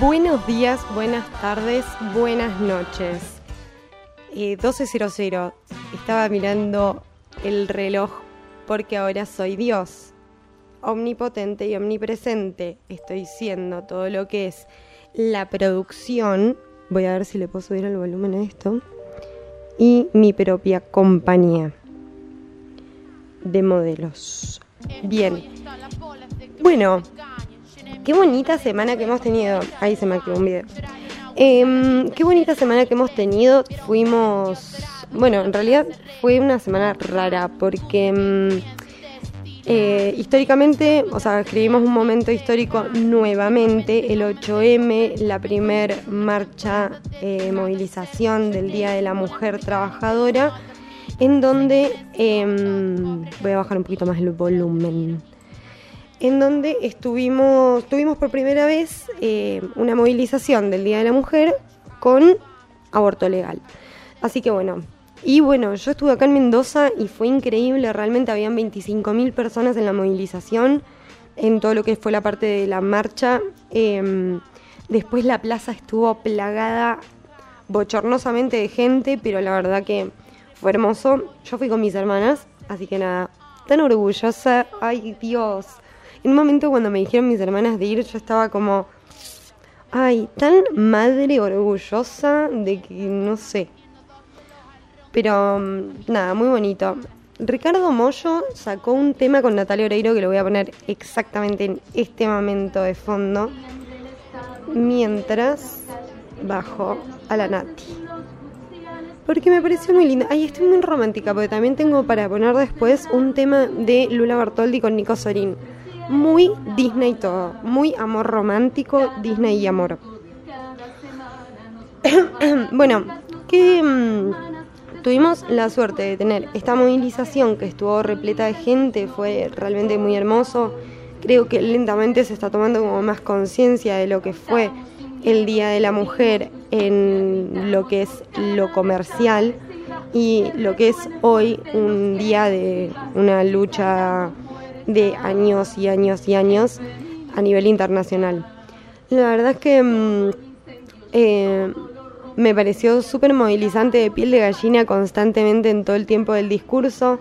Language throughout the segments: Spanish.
Buenos días, buenas tardes, buenas noches. Eh, 12.00. Estaba mirando el reloj porque ahora soy Dios. Omnipotente y omnipresente. Estoy siendo todo lo que es la producción. Voy a ver si le puedo subir el volumen a esto. Y mi propia compañía de modelos. Bien. Bueno, qué bonita semana que hemos tenido. Ahí se me activó un video. Em, qué bonita semana que hemos tenido. Fuimos. Bueno, en realidad fue una semana rara porque. em, eh, históricamente, o sea, escribimos un momento histórico nuevamente, el 8M, la primer marcha, eh, movilización del Día de la Mujer Trabajadora, en donde, em, voy a bajar un poquito más el volumen, en donde estuvimos, tuvimos por primera vez eh, una movilización del Día de la Mujer con aborto legal. Así que bueno, y bueno, yo estuve acá en Mendoza y fue increíble, realmente habían 25.000 personas en la movilización, en todo lo que fue la parte de la marcha. Em, después la plaza estuvo plagada bochornosamente de gente, pero la verdad que fue hermoso. Yo fui con mis hermanas, así que nada, tan orgullosa, ay Dios. En un momento cuando me dijeron mis hermanas de ir, yo estaba como, ay, tan madre orgullosa de que, no sé, pero mm, nada, muy bonito. Ricardo Mollo sacó un tema con Natalia Oreiro que lo voy a poner exactamente en este momento de fondo. Mientras bajo a la Nati. Porque me pareció muy linda. Ay, estoy muy romántica porque también tengo para poner después un tema de Lula Bartoldi con Nico Sorín. Muy Disney todo. Muy amor romántico, Disney y amor. bueno, que... mm, Tuvimos la suerte de tener esta movilización que estuvo repleta de gente, fue realmente muy hermoso. Creo que lentamente se está tomando como más conciencia de lo que fue el Día de la Mujer en lo que es lo comercial y lo que es hoy un día de una lucha de años y años y años a nivel internacional. La verdad es que mm, eh, me pareció súper movilizante de piel de gallina constantemente en todo el tiempo del discurso.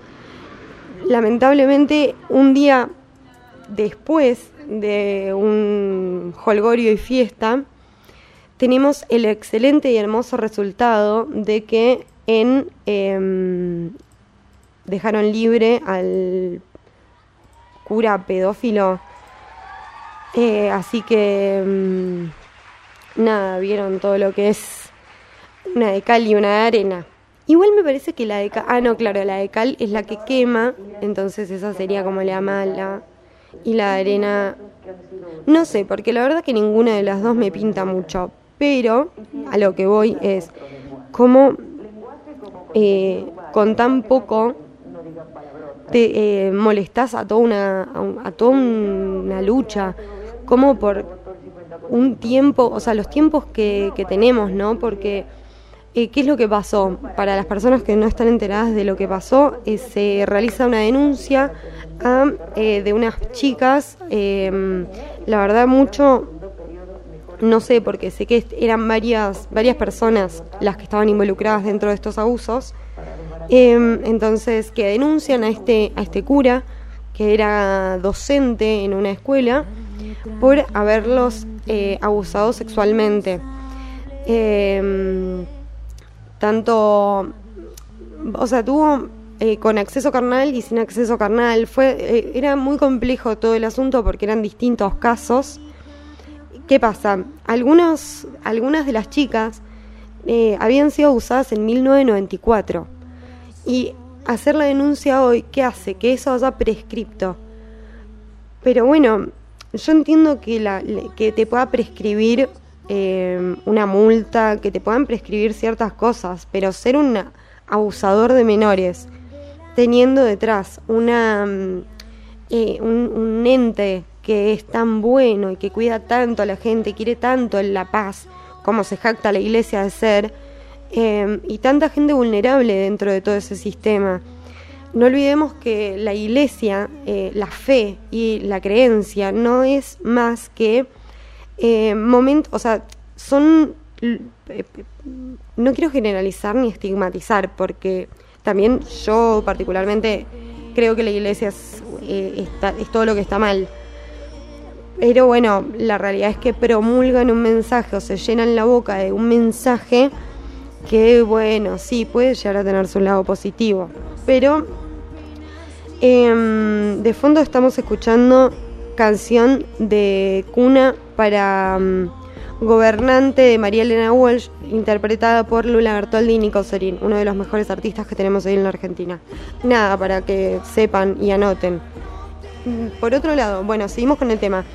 Lamentablemente, un día después de un holgorio y fiesta, tenemos el excelente y hermoso resultado de que en em, dejaron libre al cura pedófilo. Eh, así que em, nada, vieron todo lo que es una de cal y una de arena. Igual me parece que la de cal, ah no, claro, la de cal es la que quema, entonces esa sería como la mala. Y la de arena, no sé, porque la verdad que ninguna de las dos me pinta mucho, pero a lo que voy es cómo eh, con tan poco te eh, molestás a toda una, a, toda una lucha, como por un tiempo, o sea, los tiempos que, que tenemos, ¿no? Porque eh, ¿Qué es lo que pasó? Para las personas que no están enteradas de lo que pasó, eh, se realiza una denuncia a, eh, de unas chicas, em, la verdad mucho, no sé, porque sé que eran varias, varias personas las que estaban involucradas dentro de estos abusos, em, entonces que denuncian a este, a este cura, que era docente en una escuela, por haberlos abusado sexualmente. Em, tanto, o sea, tuvo eh, con acceso carnal y sin acceso carnal. Fue, eh, era muy complejo todo el asunto porque eran distintos casos. ¿Qué pasa? Algunos, algunas de las chicas eh, habían sido abusadas en 1994 y hacer la denuncia hoy, ¿qué hace? Que eso haya prescripto. Pero bueno, yo entiendo que, la, que te pueda prescribir eh, una multa, que te puedan prescribir ciertas cosas, pero ser un abusador de menores, teniendo detrás una, mm, eh, un, un, ente que es tan bueno y que cuida tanto a la gente, quiere tanto la paz, como se jacta la iglesia de ser, eh, y tanta gente vulnerable dentro de todo ese sistema. No olvidemos que la iglesia, la fe y la creencia no es más que eh, o sea, son, eh, no quiero generalizar ni estigmatizar, porque también yo particularmente creo que la iglesia es, eh, es todo lo que está mal. Pero bueno, la realidad es que promulgan un mensaje o se llenan la boca de un mensaje que, bueno, sí, puede llegar a tener su lado positivo. Pero em, de fondo estamos escuchando canción de cuna para mm, gobernante de María Elena Walsh, interpretada por Lula Bertoldi y Nico Sorín, uno de los mejores artistas que tenemos hoy en la Argentina. Nada, para que sepan y anoten. Por otro lado, bueno, seguimos con el tema.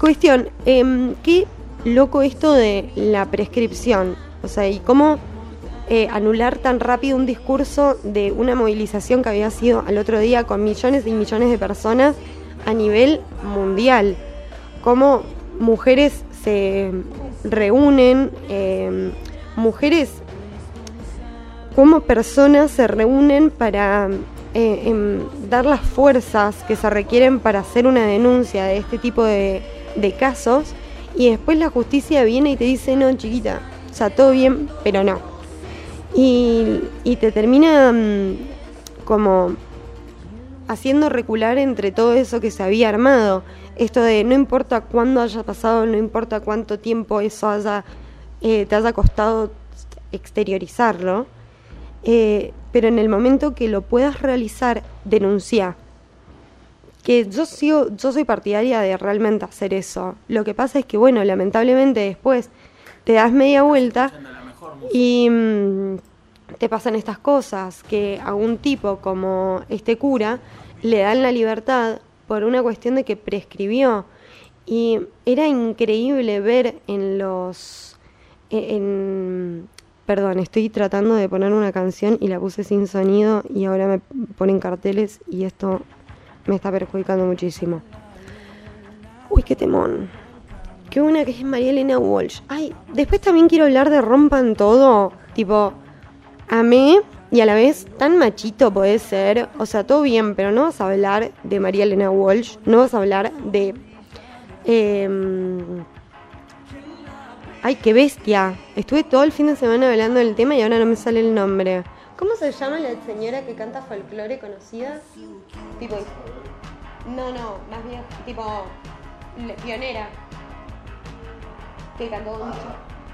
Cuestión, eh, qué loco esto de la prescripción, o sea, y cómo eh, anular tan rápido un discurso de una movilización que había sido al otro día con millones y millones de personas a nivel mundial. Cómo mujeres se reúnen, em, mujeres, como personas se reúnen para eh, em, dar las fuerzas que se requieren para hacer una denuncia de este tipo de, de casos y después la justicia viene y te dice, no, chiquita, o sea, todo bien, pero no. Y, y te termina mm, como haciendo recular entre todo eso que se había armado. Esto de no importa cuándo haya pasado, no importa cuánto tiempo eso haya, eh, te haya costado exteriorizarlo, eh, pero en el momento que lo puedas realizar, denuncia. Que yo sigo, yo soy partidaria de realmente hacer eso. Lo que pasa es que, bueno, lamentablemente después te das media vuelta y te pasan estas cosas, que a un tipo como este cura le dan la libertad por una cuestión de que prescribió. Y era increíble ver en los... E, en, perdón, estoy tratando de poner una canción y la puse sin sonido y ahora me ponen carteles y esto me está perjudicando muchísimo. Uy, qué temón. Qué buena que es María Elena Walsh. Ay, después también quiero hablar de Rompan Todo. Tipo, a mí y a la vez tan machito puede ser. O sea, todo bien, pero no vas a hablar de María Elena Walsh. No vas a hablar de... Em, ay, qué bestia. Estuve todo el fin de semana hablando del tema y ahora no me sale el nombre. ¿Cómo se llama la señora que canta folclore conocida? Tipo... No, no, más bien tipo... Pionera que cantó con,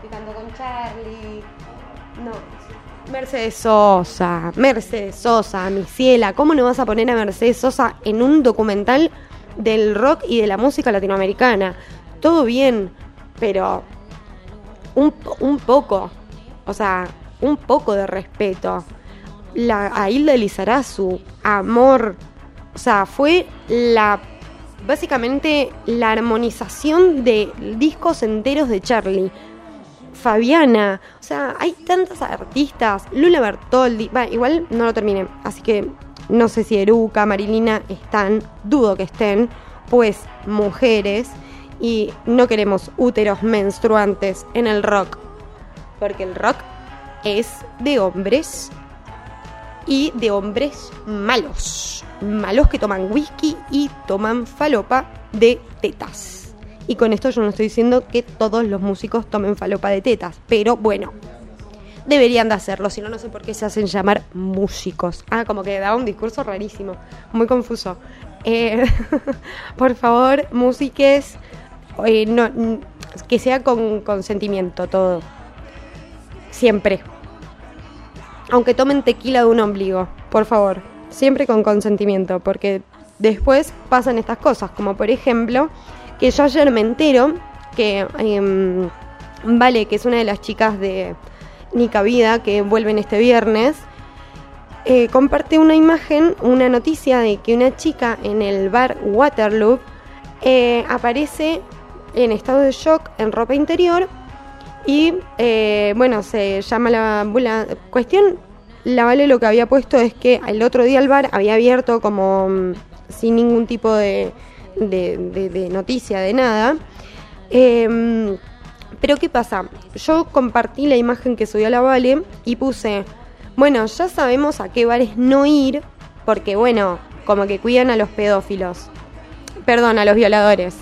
que cantó con Charlie. No. Mercedes Sosa, Mercedes Sosa, mi ciela, ¿cómo no vas a poner a Mercedes Sosa en un documental del rock y de la música latinoamericana? Todo bien, pero un, un poco, o sea, un poco de respeto. La, a Hilda Lizarazu, amor, o sea, fue la básicamente la armonización de discos enteros de Charlie. Fabiana, o sea, hay tantas artistas, Lula Bertoldi, va, igual no lo terminé, así que no sé si Eruca, Marilina están, dudo que estén, pues mujeres. Y no queremos úteros menstruantes en el rock, porque el rock es de hombres y de hombres malos. Malos que toman whisky y toman falopa de tetas. Y con esto yo no estoy diciendo que todos los músicos tomen falopa de tetas, pero bueno, deberían de hacerlo, si no, no sé por qué se hacen llamar músicos. Ah, como que da un discurso rarísimo, muy confuso. Eh, por favor, músiques, eh, no, que sea con consentimiento todo. Siempre aunque tomen tequila de un ombligo, por favor, siempre con consentimiento, porque después pasan estas cosas, como por ejemplo, que yo ayer me entero que em, Vale, que es una de las chicas de Nica Vida que vuelven este viernes, eh, comparte una imagen, una noticia de que una chica en el bar Waterloo eh, aparece en estado de shock en ropa interior y eh, bueno, se llama la, cuestión. La Vale lo que había puesto es que el otro día el bar había abierto como mm, sin ningún tipo de, de, noticia, de nada. Em, pero ¿qué pasa? Yo compartí la imagen que subió la Vale y puse, bueno, ya sabemos a qué bares no ir, porque bueno, como que cuidan a los pedófilos. Perdón, a los violadores.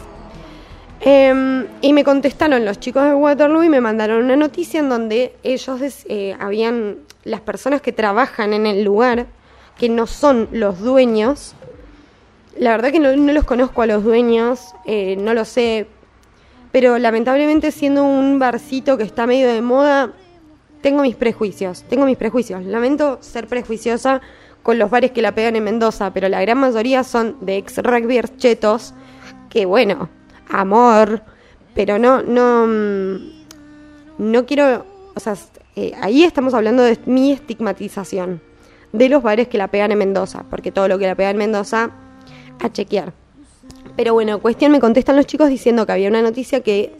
Em, y me contestaron los chicos de Waterloo y me mandaron una noticia en donde ellos eh, habían, las personas que trabajan en el lugar, que no son los dueños, la verdad que no, los conozco a los dueños, eh, no lo sé, pero lamentablemente siendo un barcito que está medio de moda, tengo mis prejuicios, tengo mis prejuicios. Lamento ser prejuiciosa con los bares que la pegan en Mendoza, pero la gran mayoría son de ex rugbyers chetos, que bueno, amor, pero no, no, mm, no quiero, o sea, eh, ahí estamos hablando de mi estigmatización de los bares que la pegan en Mendoza, porque todo lo que la pegan en Mendoza, a chequear. Pero bueno, cuestión me contestan los chicos diciendo que había una noticia que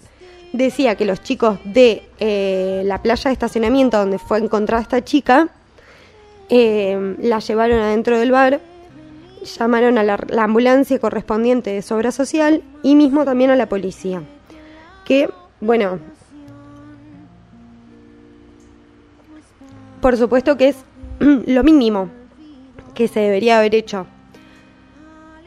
decía que los chicos de eh, la playa de estacionamiento donde fue encontrada esta chica, eh, la llevaron adentro del bar llamaron a la, ambulancia correspondiente de Sobra Social y mismo también a la policía. Que, bueno, por supuesto que es lo mínimo que se debería haber hecho.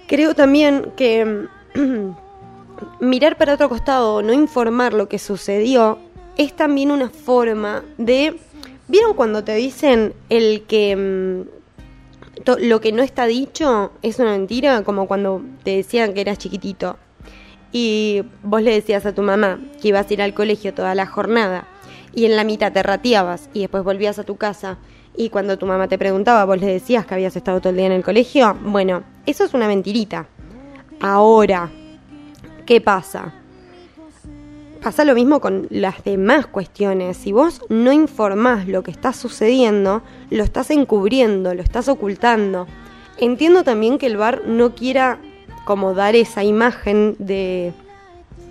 Creo también que mirar para otro costado, no informar lo que sucedió, es también una forma de... ¿Vieron cuando te dicen el que mm, lo que no está dicho es una mentira, como cuando te decían que eras chiquitito y vos le decías a tu mamá que ibas a ir al colegio toda la jornada y en la mitad te rateabas y después volvías a tu casa y cuando tu mamá te preguntaba vos le decías que habías estado todo el día en el colegio, bueno, eso es una mentirita. Ahora, ¿qué pasa? Pasa lo mismo con las demás cuestiones. Si vos no informás lo que está sucediendo, lo estás encubriendo, lo estás ocultando. Entiendo también que el bar no quiera como dar esa imagen de,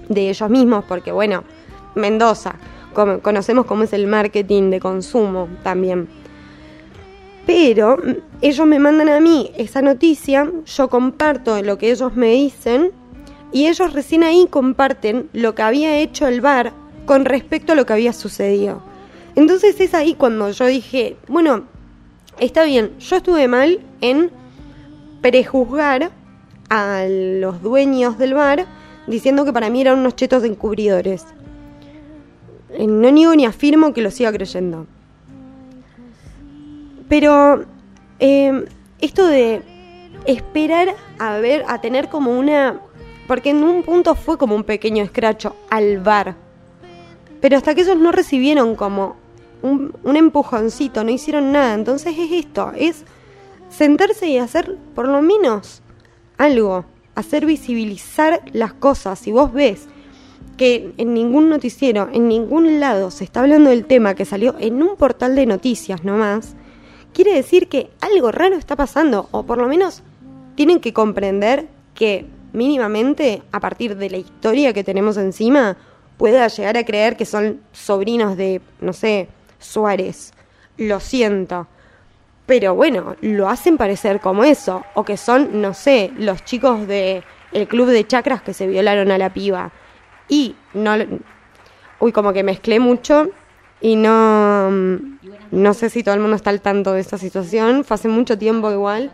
de ellos mismos, porque bueno, Mendoza, conocemos cómo es el marketing de consumo también. Pero ellos me mandan a mí esa noticia, yo comparto lo que ellos me dicen y ellos recién ahí comparten lo que había hecho el bar con respecto a lo que había sucedido. Entonces es ahí cuando yo dije, bueno, está bien, yo estuve mal en prejuzgar a los dueños del bar diciendo que para mí eran unos chetos encubridores. Eh, no niego ni afirmo que lo siga creyendo. Pero eh, esto de esperar a ver, a tener como una porque en un punto fue como un pequeño escracho al bar. Pero hasta que ellos no recibieron como un, un empujoncito, no hicieron nada. Entonces es esto, es sentarse y hacer por lo menos algo, hacer visibilizar las cosas. Si vos ves que en ningún noticiero, en ningún lado se está hablando del tema que salió en un portal de noticias nomás, quiere decir que algo raro está pasando, o por lo menos tienen que comprender que mínimamente, a partir de la historia que tenemos encima, pueda llegar a creer que son sobrinos de, no sé, Suárez. Lo siento. Pero bueno, lo hacen parecer como eso. O que son, no sé, los chicos de el club de chakras que se violaron a la piba. Y no... Uy, como que mezclé mucho y no... No sé si todo el mundo está al tanto de esta situación. Fue hace mucho tiempo igual.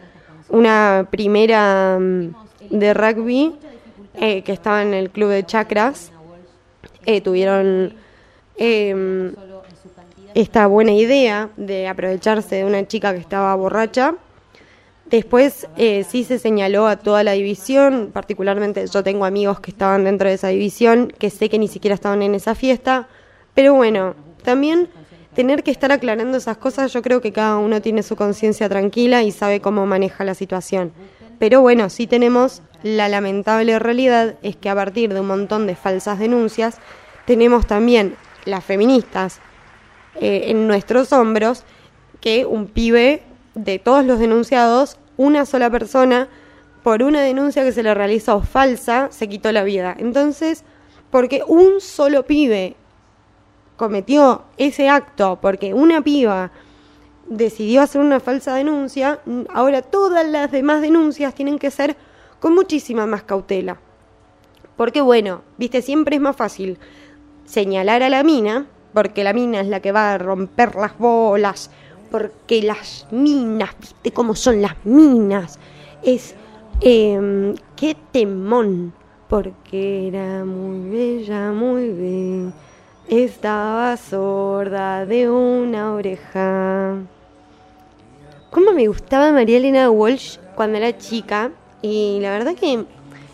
Una primera de rugby eh, que estaba en el club de chakras eh, tuvieron em, esta buena idea de aprovecharse de una chica que estaba borracha. Después eh, sí se señaló a toda la división, particularmente yo tengo amigos que estaban dentro de esa división, que sé que ni siquiera estaban en esa fiesta, pero bueno, también tener que estar aclarando esas cosas, yo creo que cada uno tiene su conciencia tranquila y sabe cómo maneja la situación. Pero bueno, sí tenemos la lamentable realidad es que a partir de un montón de falsas denuncias, tenemos también las feministas eh, en nuestros hombros que un pibe de todos los denunciados, una sola persona, por una denuncia que se le realizó falsa, se quitó la vida. Entonces, porque un solo pibe cometió ese acto, porque una piba decidió hacer una falsa denuncia, ahora todas las demás denuncias tienen que ser con muchísima más cautela. Porque bueno, viste, siempre es más fácil señalar a la mina, porque la mina es la que va a romper las bolas, porque las minas, viste cómo son las minas, es, eh, qué temón, porque era muy bella, muy bella. Estaba sorda de una oreja. ¿Cómo me gustaba María Elena Walsh cuando era chica? Y la verdad que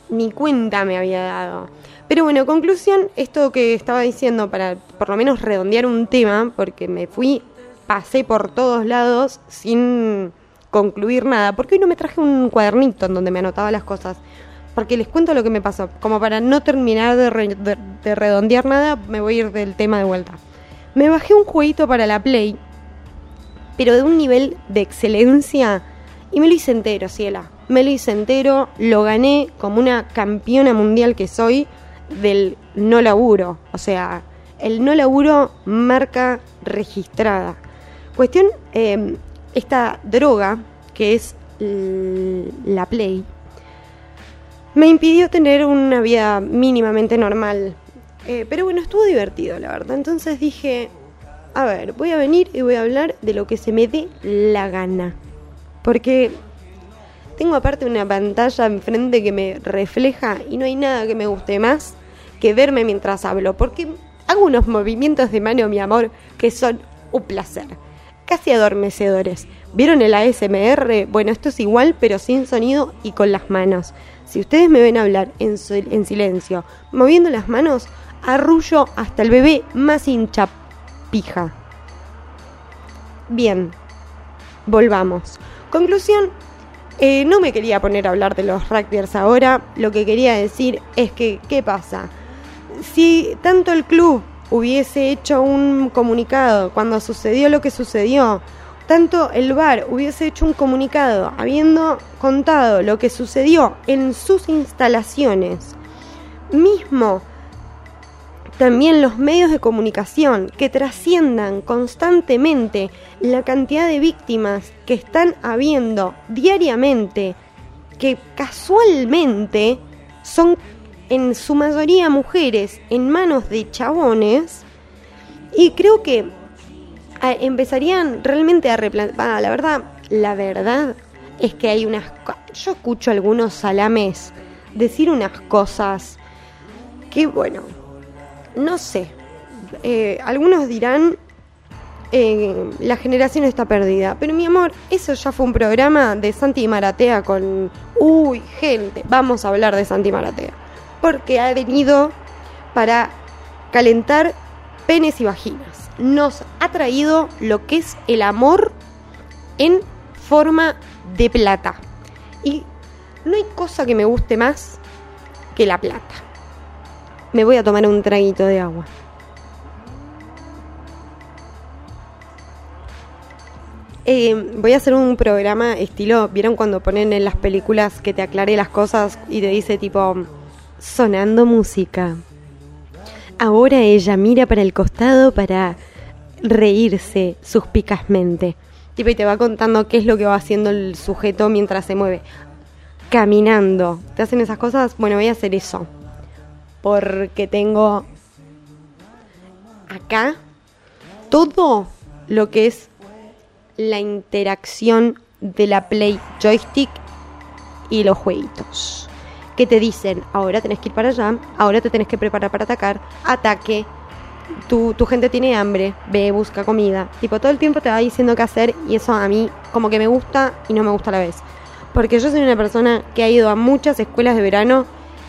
ni cuenta me había dado. Pero bueno, conclusión, esto que estaba diciendo para por lo menos redondear un tema, porque me fui, pasé por todos lados sin concluir nada, porque hoy no me traje un cuadernito en donde me anotaba las cosas porque les cuento lo que me pasó. Como para no terminar de, redondear nada, me voy a ir del tema de vuelta. Me bajé un jueguito para la Play, pero de un nivel de excelencia, y me lo hice entero, Ciela. Me lo hice entero, lo gané como una campeona mundial que soy del no laburo. O sea, el no laburo marca registrada. Cuestión, eh, esta droga, que es la Play, me impidió tener una vida mínimamente normal. Eh, pero bueno, estuvo divertido, la verdad. Entonces dije, a ver, voy a venir y voy a hablar de lo que se me dé la gana. Porque tengo aparte una pantalla enfrente que me refleja y no hay nada que me guste más que verme mientras hablo. Porque hago unos movimientos de mano, mi amor, que son un placer. Casi adormecedores. ¿Vieron el ASMR? Bueno, esto es igual, pero sin sonido y con las manos. Si ustedes me ven hablar en, silencio, moviendo las manos, arrullo hasta el bebé más hincha pija. Bien, volvamos. Conclusión, eh, no me quería poner a hablar de los rugbyers ahora, lo que quería decir es que, ¿qué pasa? Si tanto el club hubiese hecho un comunicado cuando sucedió lo que sucedió, tanto el bar hubiese hecho un comunicado habiendo contado lo que sucedió en sus instalaciones, mismo también los medios de comunicación que trasciendan constantemente la cantidad de víctimas que están habiendo diariamente, que casualmente son en su mayoría mujeres en manos de chabones, y creo que empezarían realmente a replantear. la verdad, la verdad es que hay unas. Yo escucho algunos salames decir unas cosas que, bueno, no sé. Eh, algunos dirán. Eh, la generación está perdida. Pero mi amor, eso ya fue un programa de Santi Maratea con. Uy, gente, vamos a hablar de Santi Maratea. Porque ha venido para calentar penes y vaginas nos ha traído lo que es el amor en forma de plata. Y no hay cosa que me guste más que la plata. Me voy a tomar un traguito de agua. Eh, voy a hacer un programa estilo, ¿vieron cuando ponen en las películas que te aclare las cosas y te dice tipo sonando música? Ahora ella mira para el costado para reírse suspicazmente. Tipo, y te va contando qué es lo que va haciendo el sujeto mientras se mueve. Caminando. ¿Te hacen esas cosas? Bueno, voy a hacer eso. Porque tengo acá todo lo que es la interacción de la Play Joystick y los jueguitos que te dicen, ahora tenés que ir para allá, ahora te tenés que preparar para atacar, ataque, tu, tu gente tiene hambre, ve, busca comida. Tipo, todo el tiempo te va diciendo qué hacer y eso a mí como que me gusta y no me gusta a la vez. Porque yo soy una persona que ha ido a muchas escuelas de verano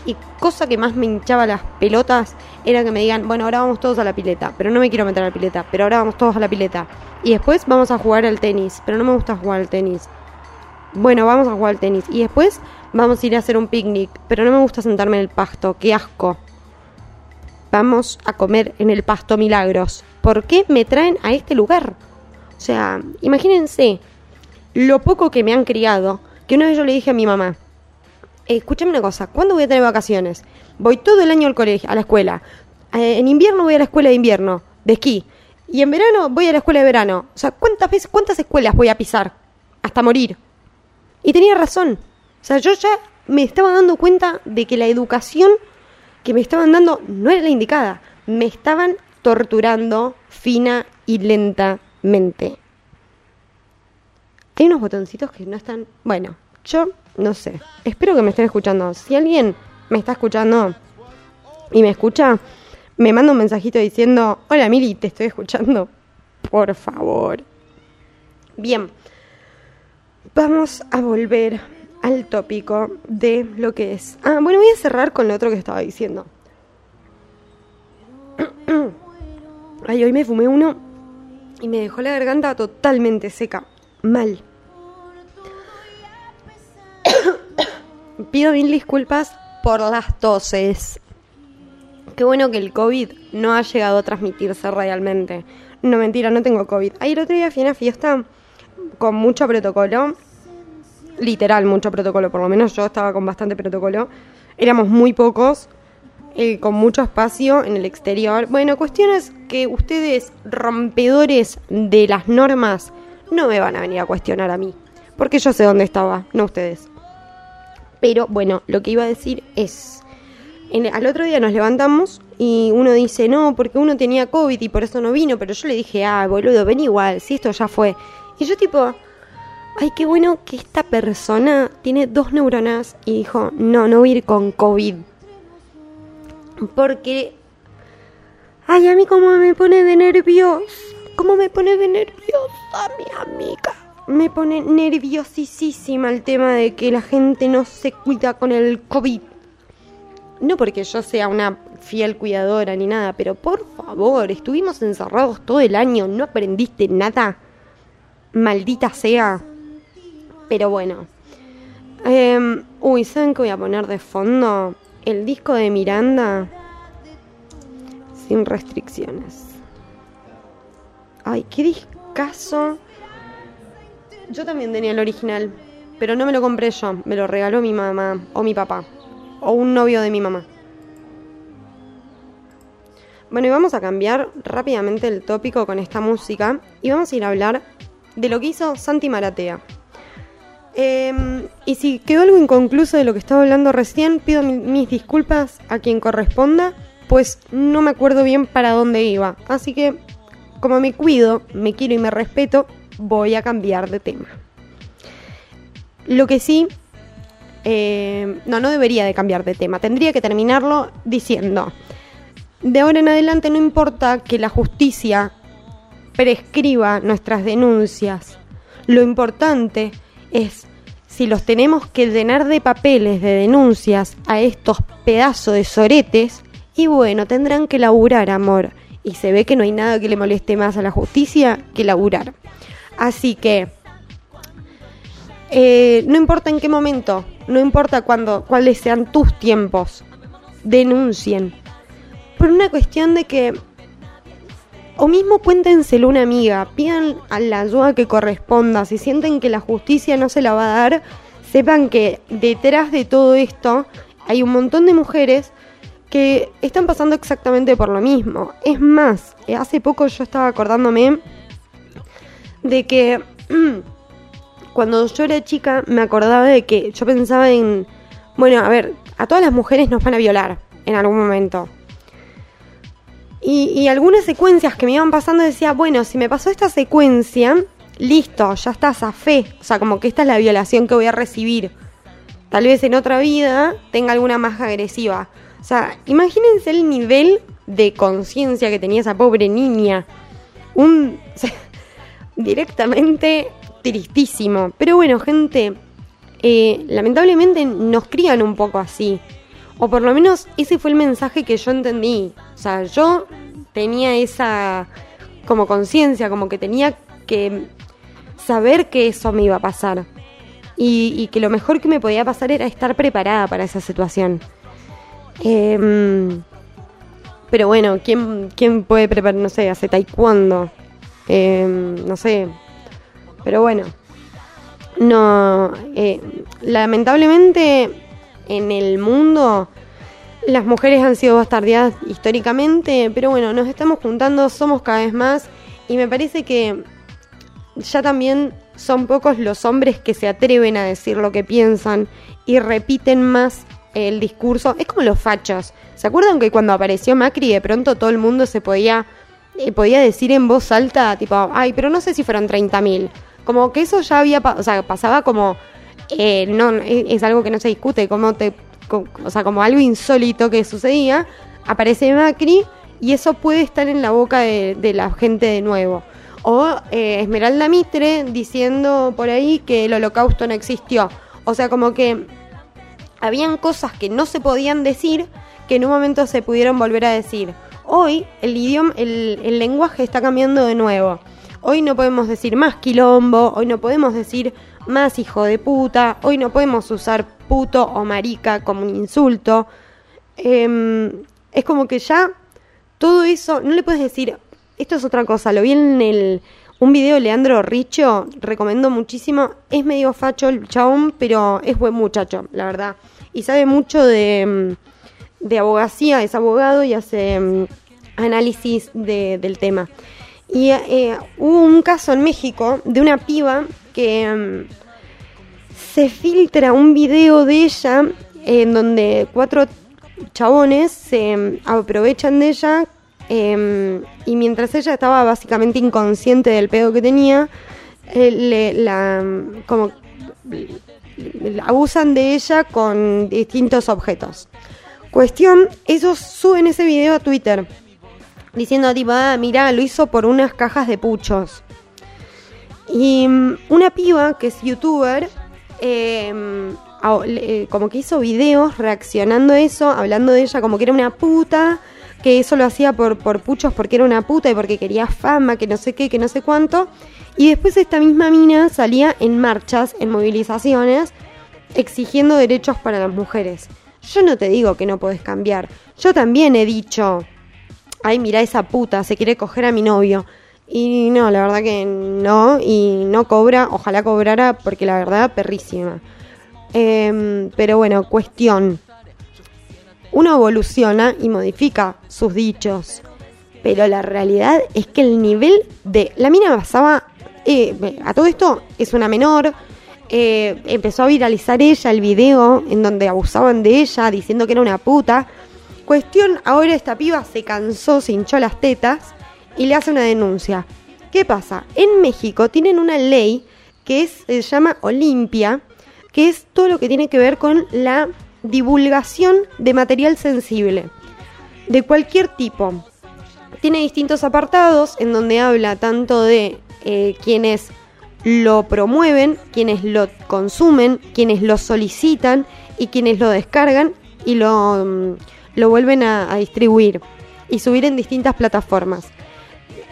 y cosa que más me hinchaba las pelotas era que me digan, bueno, ahora vamos todos a la pileta, pero no me quiero meter a la pileta, pero ahora vamos todos a la pileta. Y después vamos a jugar al tenis, pero no me gusta jugar al tenis. Bueno, vamos a jugar al tenis. Y después Vamos a ir a hacer un picnic, pero no me gusta sentarme en el pasto, qué asco. Vamos a comer en el pasto Milagros. ¿Por qué me traen a este lugar? O sea, imagínense lo poco que me han criado, que una vez yo le dije a mi mamá, escúchame una cosa, ¿cuándo voy a tener vacaciones? Voy todo el año al colegio, a la escuela. Eh, en invierno voy a la escuela de invierno, de esquí. Y en verano voy a la escuela de verano. O sea, ¿cuántas veces, cuántas escuelas voy a pisar? Hasta morir. Y tenía razón. O sea, yo ya me estaba dando cuenta de que la educación que me estaban dando no era la indicada. Me estaban torturando fina y lentamente. Hay unos botoncitos que no están... Bueno, yo no sé. Espero que me estén escuchando. Si alguien me está escuchando y me escucha, me manda un mensajito diciendo, hola Mili, te estoy escuchando. Por favor. Bien, vamos a volver al tópico de lo que es. Ah, bueno, voy a cerrar con lo otro que estaba diciendo. Ay, hoy me fumé uno y me dejó la garganta totalmente seca. Mal. Pido mil disculpas por las toses. Qué bueno que el COVID no ha llegado a transmitirse realmente. No, mentira, no tengo COVID. Ayer otro día fui a una fiesta con mucho protocolo. Literal, mucho protocolo. Por lo menos yo estaba con bastante protocolo. Éramos muy pocos. Eh, con mucho espacio en el exterior. Bueno, cuestiones que ustedes, rompedores de las normas, no me van a venir a cuestionar a mí. Porque yo sé dónde estaba, no ustedes. Pero bueno, lo que iba a decir es, al otro día nos levantamos y uno dice, no, porque uno tenía COVID y por eso no vino, pero yo le dije, ah, boludo, ven igual, si esto ya fue. Y yo tipo, ay, qué bueno que esta persona tiene dos neuronas y dijo, no, no voy a ir con COVID. Porque, ay, a mí como me pone de nervios, cómo me pone de nerviosa mi amiga me pone nerviosísima el tema de que la gente no se cuida con el COVID. No porque yo sea una fiel cuidadora ni nada, pero por favor, estuvimos encerrados todo el año, no aprendiste nada. Maldita sea. Pero bueno. Em, uy, ¿saben qué voy a poner de fondo? El disco de Miranda. Sin restricciones. Ay, qué discazo. Yo también tenía el original, pero no me lo compré yo, me lo regaló mi mamá o mi papá o un novio de mi mamá. Bueno, y vamos a cambiar rápidamente el tópico con esta música y vamos a ir a hablar de lo que hizo Santi Maratea. Em, y si quedó algo inconcluso de lo que estaba hablando recién, pido mis disculpas a quien corresponda, pues no me acuerdo bien para dónde iba. Así que, como me cuido, me quiero y me respeto, voy a cambiar de tema. Lo que sí, eh, no, no debería de cambiar de tema, tendría que terminarlo diciendo, de ahora en adelante no importa que la justicia prescriba nuestras denuncias, lo importante es si los tenemos que llenar de papeles de denuncias a estos pedazos de soretes, y bueno, tendrán que laburar, amor. Y se ve que no hay nada que le moleste más a la justicia que laburar. Así que eh, no importa en qué momento, no importa cuándo, cuáles sean tus tiempos, denuncien. Por una cuestión de que, o mismo cuéntenselo a una amiga, pidan a la ayuda que corresponda, si sienten que la justicia no se la va a dar, sepan que detrás de todo esto hay un montón de mujeres que están pasando exactamente por lo mismo. Es más, hace poco yo estaba acordándome de que cuando yo era chica me acordaba de que yo pensaba en, bueno, a ver, a todas las mujeres nos van a violar en algún momento. Y, algunas secuencias que me iban pasando decía, bueno, si me pasó esta secuencia, listo, ya estás a fe. O sea, como que esta es la violación que voy a recibir. Tal vez en otra vida tenga alguna más agresiva. O sea, imagínense el nivel de conciencia que tenía esa pobre niña. Un directamente tristísimo. Pero bueno, gente, eh, lamentablemente nos crían un poco así. O por lo menos ese fue el mensaje que yo entendí. O sea, yo tenía esa como conciencia, como que tenía que saber que eso me iba a pasar. Y, que lo mejor que me podía pasar era estar preparada para esa situación. Em, pero bueno, ¿quién, ¿quién puede preparar, no sé, hace taekwondo? Em, no sé, pero bueno, no, eh, lamentablemente en el mundo las mujeres han sido bastardeadas históricamente, pero bueno, nos estamos juntando, somos cada vez más y me parece que ya también son pocos los hombres que se atreven a decir lo que piensan y repiten más el discurso. Es como los fachos. ¿Se acuerdan que cuando apareció Macri de pronto todo el mundo se podía y podía decir en voz alta, tipo, ay, pero no sé si fueron 30.000. Como que eso ya había, o sea, pasaba como, eh, no, es algo que no se discute, como te o sea, como algo insólito que sucedía, aparece Macri y eso puede estar en la boca de, la gente de nuevo. O eh, Esmeralda Mitre diciendo por ahí que el holocausto no existió. O sea, como que habían cosas que no se podían decir que en un momento se pudieron volver a decir. Hoy el idioma, el lenguaje está cambiando de nuevo. Hoy no podemos decir más quilombo, hoy no podemos decir más hijo de puta, hoy no podemos usar puto o marica como un insulto. Em, es como que ya todo eso, no le puedes decir, esto es otra cosa, lo vi en el, un video de Leandro Richo, recomiendo muchísimo, es medio facho el chabón, pero es buen muchacho, la verdad, y sabe mucho de, em, de abogacía, es abogado y hace em, análisis de, del tema. Y eh, hubo un caso en México de una piba que se filtra un video de ella en donde cuatro chabones se em, aprovechan de ella em, y mientras ella estaba básicamente inconsciente del pedo que tenía, eh, le, la, como abusan de ella con distintos objetos. Cuestión, ellos suben ese video a Twitter diciendo tipo, ah, mira, lo hizo por unas cajas de puchos. Y mm, una piba que es youtuber Em, eh, como que hizo videos reaccionando a eso, hablando de ella como que era una puta, que eso lo hacía por, por puchos porque era una puta y porque quería fama, que no sé qué, que no sé cuánto. Y después esta misma mina salía en marchas, en movilizaciones, exigiendo derechos para las mujeres. Yo no te digo que no podés cambiar. Yo también he dicho, ay, mira esa puta, se quiere coger a mi novio. Y no, la verdad que no, y no cobra, ojalá cobrara, porque la verdad, perrísima. Em, pero bueno, cuestión. Uno evoluciona y modifica sus dichos, pero la realidad es que el nivel de... La mina basaba... Eh, a todo esto es una menor, eh, empezó a viralizar ella el video en donde abusaban de ella diciendo que era una puta. Cuestión, ahora esta piba se cansó, se hinchó las tetas y le hace una denuncia. ¿Qué pasa? En México tienen una ley que se llama Olimpia, que es todo lo que tiene que ver con la divulgación de material sensible, de cualquier tipo. Tiene distintos apartados en donde habla tanto de eh, quienes lo promueven, quienes lo consumen, quienes lo solicitan y quienes lo descargan y lo, mm, lo vuelven a distribuir y subir en distintas plataformas.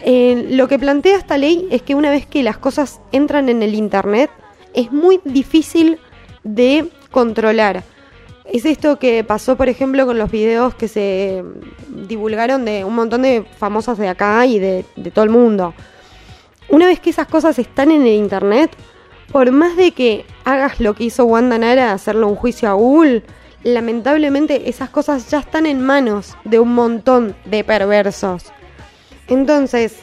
Eh, lo que plantea esta ley es que una vez que las cosas entran en el Internet, es muy difícil de controlar. Es esto que pasó, por ejemplo, con los videos que se divulgaron de un montón de famosas de acá y de, todo el mundo. Una vez que esas cosas están en el Internet, por más de que hagas lo que hizo Wanda Nara, hacerle un juicio a Google, lamentablemente esas cosas ya están en manos de un montón de perversos. Entonces,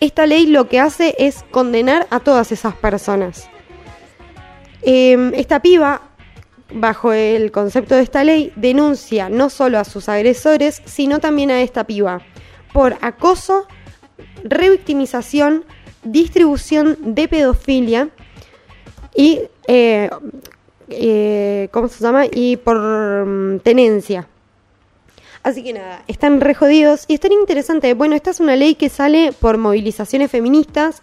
esta ley lo que hace es condenar a todas esas personas. Em, esta piba, bajo el concepto de esta ley, denuncia no solo a sus agresores, sino también a esta piba por acoso, revictimización, distribución de pedofilia y, eh, eh, ¿cómo se llama? Y por mm, tenencia. Así que nada, están re jodidos y están interesantes. Bueno, esta es una ley que sale por movilizaciones feministas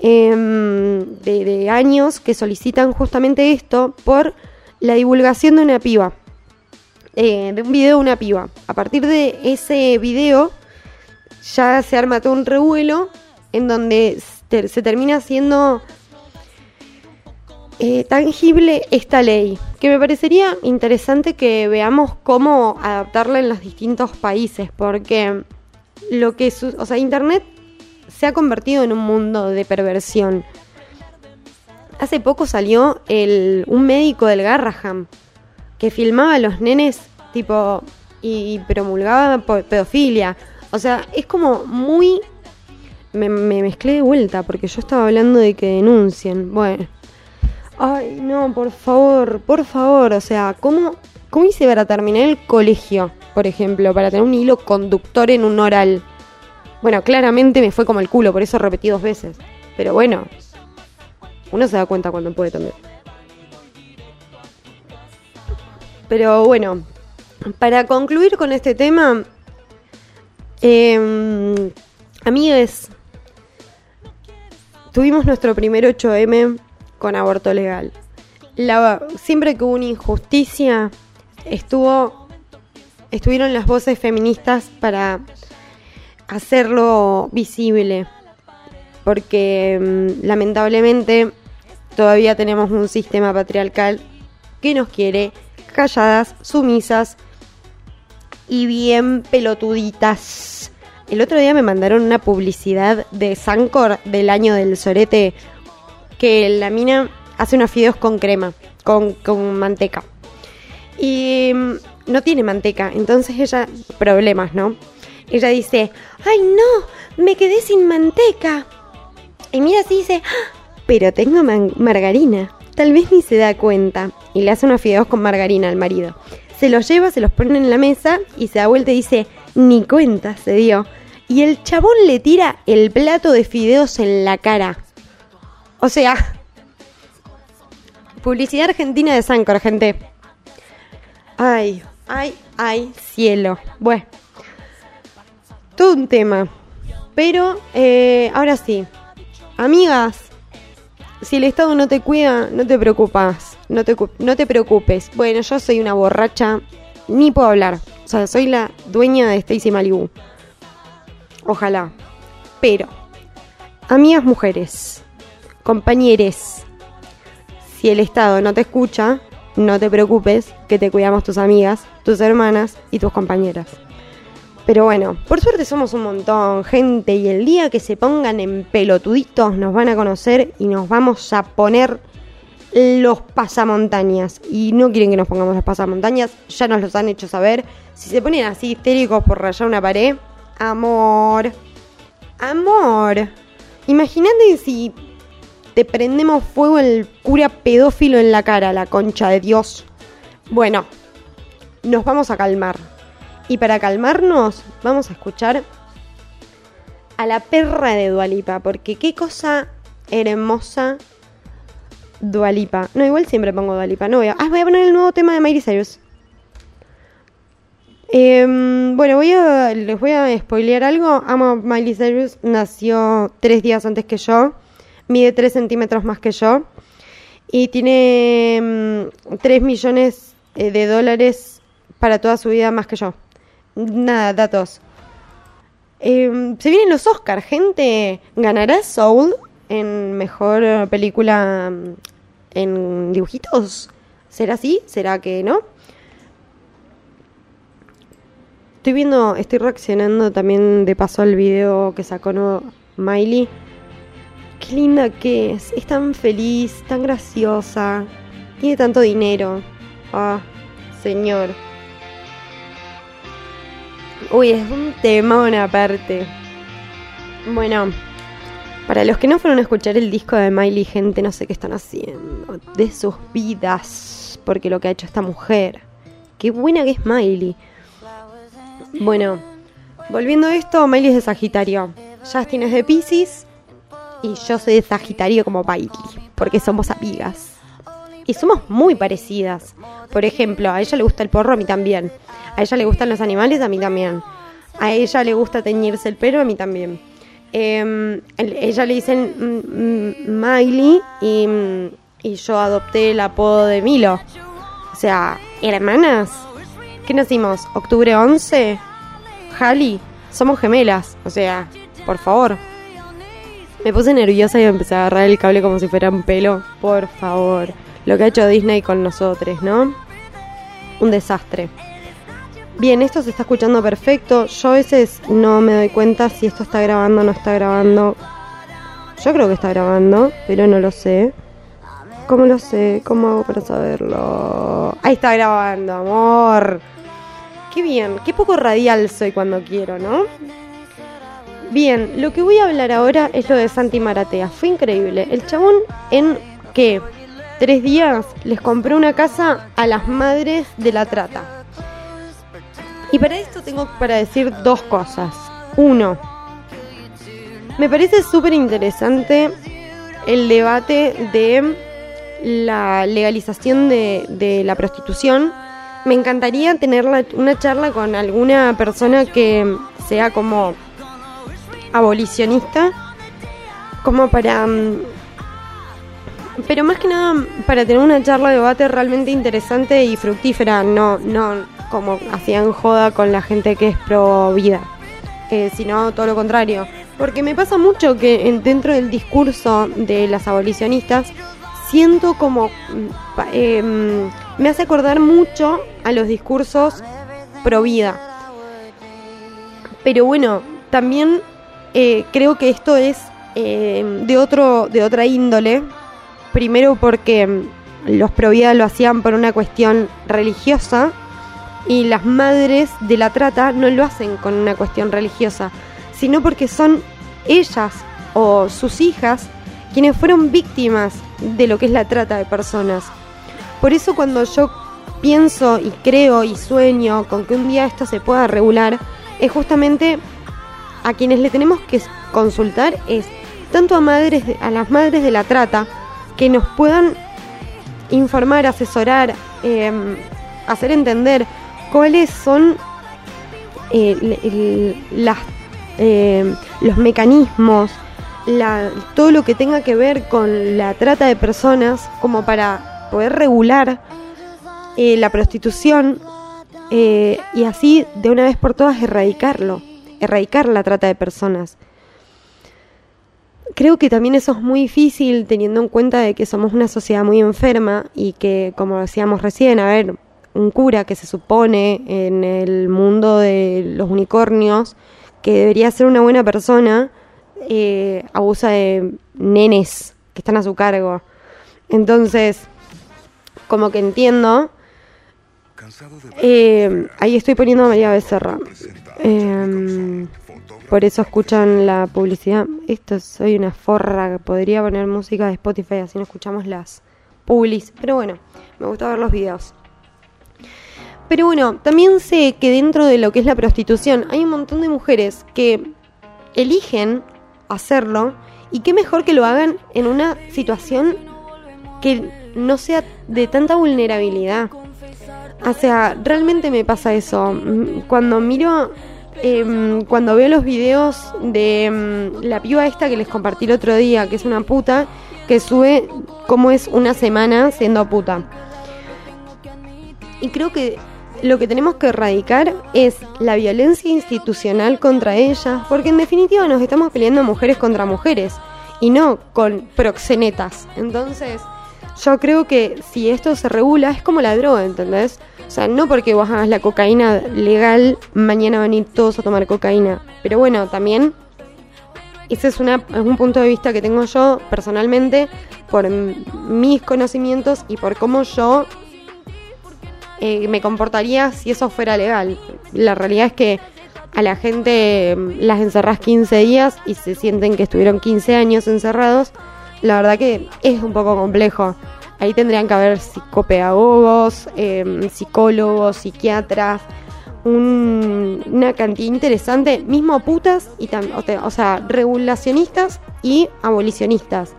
em, de, años que solicitan justamente esto por la divulgación de una piba. Eh, de un video de una piba. A partir de ese video ya se arma todo un revuelo en donde se termina haciendo eh, tangible esta ley, que me parecería interesante que veamos cómo adaptarla en los distintos países, porque lo que o sea, Internet se ha convertido en un mundo de perversión. Hace poco salió el, un médico del Garraham que filmaba a los nenes tipo y, promulgaba pedofilia. O sea, es como muy... Me, me mezclé de vuelta porque yo estaba hablando de que denuncien. Bueno. Ay, no, por favor, por favor. O sea, ¿cómo, ¿cómo hice para terminar el colegio, por ejemplo? Para tener un hilo conductor en un oral. Bueno, claramente me fue como el culo, por eso repetí dos veces. Pero bueno, uno se da cuenta cuando puede también. Pero bueno, para concluir con este tema, eh, amigues, tuvimos nuestro primer 8M con aborto legal. Siempre que hubo una injusticia, estuvo, estuvieron las voces feministas para hacerlo visible. Porque mm, lamentablemente todavía tenemos un sistema patriarcal que nos quiere calladas, sumisas y bien pelotuditas. El otro día me mandaron una publicidad de Sancor del año del sorete que la mina hace unos fideos con crema, con, con manteca. Y mm, no tiene manteca, entonces ella, problemas, ¿no? Ella dice, ay no, me quedé sin manteca. Y mira así dice, "Ah, pero tengo margarina. Tal vez ni se da cuenta. Y le hace unos fideos con margarina al marido. Se los lleva, se los pone en la mesa y se da vuelta y dice, ni cuenta se dio. Y el chabón le tira el plato de fideos en la cara. O sea, publicidad argentina de Sancor, gente. Ay, ay, ay, cielo. Bueno, todo un tema. Pero, eh, ahora sí, amigas, si el Estado no te cuida, no te preocupas, no te, no te preocupes. Bueno, yo soy una borracha, ni puedo hablar. O sea, soy la dueña de Stacy Malibu. Ojalá. Pero, amigas mujeres, compañeres, si el Estado no te escucha, no te preocupes, que te cuidamos tus amigas, tus hermanas y tus compañeras. Pero bueno, por suerte somos un montón, gente, y el día que se pongan en pelotuditos nos van a conocer y nos vamos a poner los pasamontañas. Y no quieren que nos pongamos los pasamontañas, ya nos los han hecho saber. Si se ponen así histéricos por rayar una pared, amor, amor. Imagínate si te prendemos fuego el cura pedófilo en la cara, la concha de Dios. Bueno, nos vamos a calmar. Y para calmarnos, vamos a escuchar a la perra de Dualipa, porque qué cosa hermosa Dualipa. No, igual siempre pongo Dualipa. No voy a. Ah, voy a poner el nuevo tema de Miley Cyrus. Em, bueno, voy a, les voy a spoilear algo. Amo Miley Cyrus. Nació tres días antes que yo. Mide 3 centímetros más que yo. Y tiene 3 millones eh, de dólares para toda su vida más que yo. Nada, datos. Eh, se vienen los Oscars, gente. ¿Ganará Soul en mejor película mm, en dibujitos? ¿Será así? ¿Será que no? Estoy viendo, estoy reaccionando también de paso al video que sacó Miley. Qué linda que es. Es tan feliz, tan graciosa. Tiene tanto dinero. Ah, señor. Uy, es un temón aparte. Bueno, para los que no fueron a escuchar el disco de Miley, gente, no sé qué están haciendo. De sus vidas. Porque lo que ha hecho esta mujer. Qué buena que es Miley. Bueno, volviendo a esto, Miley es de Sagitario. Justin es de Pisces. Y yo soy de Sagitario como Miley. Porque somos amigas. Y somos muy parecidas. Por ejemplo, a ella le gusta el porro, a mí también. A ella le gustan los animales, a mí también. A ella le gusta teñirse el pelo, a mí también. Eh, el- ella le dicen mm, mm, Miley y, mm, y yo adopté el apodo de Milo. O sea, hermanas. ¿Qué nacimos? ¿Octubre 11? Jali. Somos gemelas. O sea, por favor. Me puse nerviosa y empecé a agarrar el cable como si fuera un pelo. Por favor. Lo que ha hecho Disney con nosotros, ¿no? Un desastre. Bien, esto se está escuchando perfecto. Yo a veces no me doy cuenta si esto está grabando o no está grabando. Yo creo que está grabando, pero no lo sé. ¿Cómo lo sé? ¿Cómo hago para saberlo? Ahí está grabando, amor. Qué bien, qué poco radial soy cuando quiero, ¿no? Bien, lo que voy a hablar ahora es lo de Santi Maratea. Fue increíble. El chabón en ¿qué? Tres días les compró una casa a las madres de la trata. Y para esto tengo para decir dos cosas. Uno, me parece súper interesante el debate de la legalización de, de la prostitución me encantaría tener una charla con alguna persona que sea como abolicionista, como para... Mm, pero más que nada para tener una charla de debate realmente interesante y fructífera, no, no como hacían joda con la gente que es pro vida, eh, sino todo lo contrario. Porque me pasa mucho que dentro del discurso de las abolicionistas siento como mm, em, me hace acordar mucho a los discursos pro vida. Pero bueno, también eh, creo que esto es eh, de otro de otra índole. Primero porque mm, los pro vida lo hacían por una cuestión religiosa y las madres de la trata no lo hacen con una cuestión religiosa, sino porque son ellas o sus hijas quienes fueron víctimas de lo que es la trata de personas. Por eso cuando yo pienso y creo y sueño con que un día esto se pueda regular, es justamente a quienes le tenemos que consultar es tanto a madres a las madres de la trata que nos puedan informar, asesorar, em, hacer entender cuáles son eh, las, em, los mecanismos, todo lo que tenga que ver con la trata de personas como para poder regular eh, la prostitución eh, y así de una vez por todas erradicarlo, erradicar la trata de personas. Creo que también eso es muy difícil teniendo en cuenta de que somos una sociedad muy enferma y que, como decíamos recién, a ver, un cura que se supone en el mundo de los unicornios que debería ser una buena persona, eh, abusa de nenes que están a su cargo. Entonces, como que entiendo. Eh, ahí estoy poniendo a María Becerra. Eh, por eso escuchan la publicidad. Esto soy una forra. Podría poner música de Spotify así no escuchamos las publis. Pero bueno, me gusta ver los videos. Pero bueno, también sé que dentro de lo que es la prostitución hay un montón de mujeres que eligen hacerlo y qué mejor que lo hagan en una situación que no sea de tanta vulnerabilidad. O sea, realmente me pasa eso. Cuando miro, em, cuando veo los videos de em, la piba esta que les compartí el otro día, que es una puta, que sube cómo es una semana siendo puta. Y creo que lo que tenemos que erradicar es la violencia institucional contra ellas, porque en definitiva nos estamos peleando mujeres contra mujeres y no con proxenetas. Entonces, yo creo que si esto se regula es como la droga, ¿entendés? O sea, no porque vos hagas la cocaína legal, mañana van a ir todos a tomar cocaína. Pero bueno, también ese es, una, es un punto de vista que tengo yo personalmente por mis conocimientos y por cómo yo eh, me comportaría si eso fuera legal. La realidad es que a la gente mm, las encerrás 15 días y se sienten que estuvieron 15 años encerrados. La verdad que es un poco complejo. Ahí tendrían que haber psicopedagogos, em, psicólogos, psiquiatras, una cantidad interesante, mismo putas, y o, o sea, regulacionistas y abolicionistas.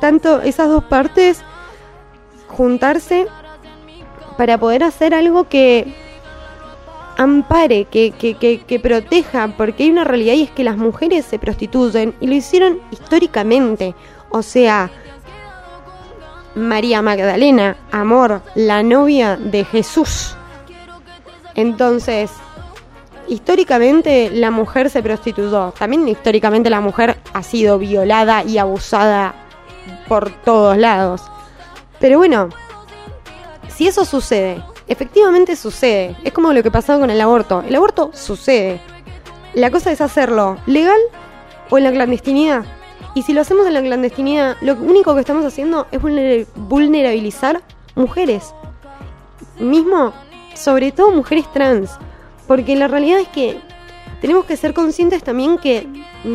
Tanto esas dos partes juntarse para poder hacer algo que ampare, que, que, que, proteja, porque hay una realidad y es que las mujeres se prostituyen y lo hicieron históricamente. O sea, María Magdalena, amor, la novia de Jesús. Entonces, históricamente la mujer se prostituyó. También históricamente la mujer ha sido violada y abusada por todos lados. Pero bueno, si eso sucede, efectivamente sucede. Es como lo que pasaba con el aborto. El aborto sucede. La cosa es hacerlo legal o en la clandestinidad. Y si lo hacemos en la clandestinidad, lo único que estamos haciendo es vulnerabilizar mujeres. Mismo, sobre todo mujeres trans. Porque la realidad es que tenemos que ser conscientes también que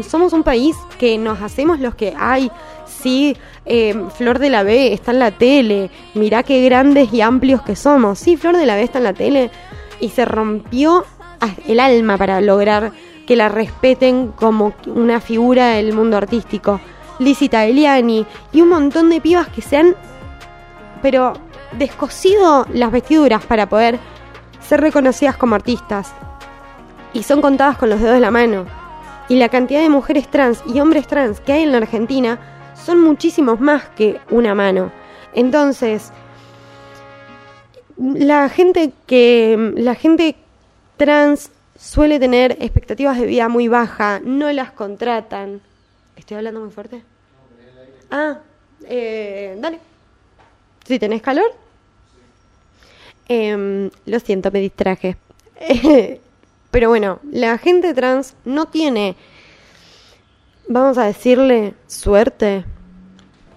somos un país que nos hacemos los que hay, sí, eh, Flor de la B está en la tele, mirá qué grandes y amplios que somos. Sí, Flor de la B está en la tele y se rompió el alma para lograr que la respeten como una figura del mundo artístico. Licita Eliani y un montón de pibas que sean, pero descosido las vestiduras para poder ser reconocidas como artistas. Y son contadas con los dedos de la mano. Y la cantidad de mujeres trans y hombres trans que hay en la Argentina son muchísimos más que una mano. Entonces, la gente que la gente trans suele tener expectativas de vida muy baja, no las contratan. ¿Estoy hablando muy fuerte? Ah, eh, dale. Si tenés calor. Em, lo siento, me distraje. Pero bueno, la gente trans no tiene, vamos a decirle, suerte,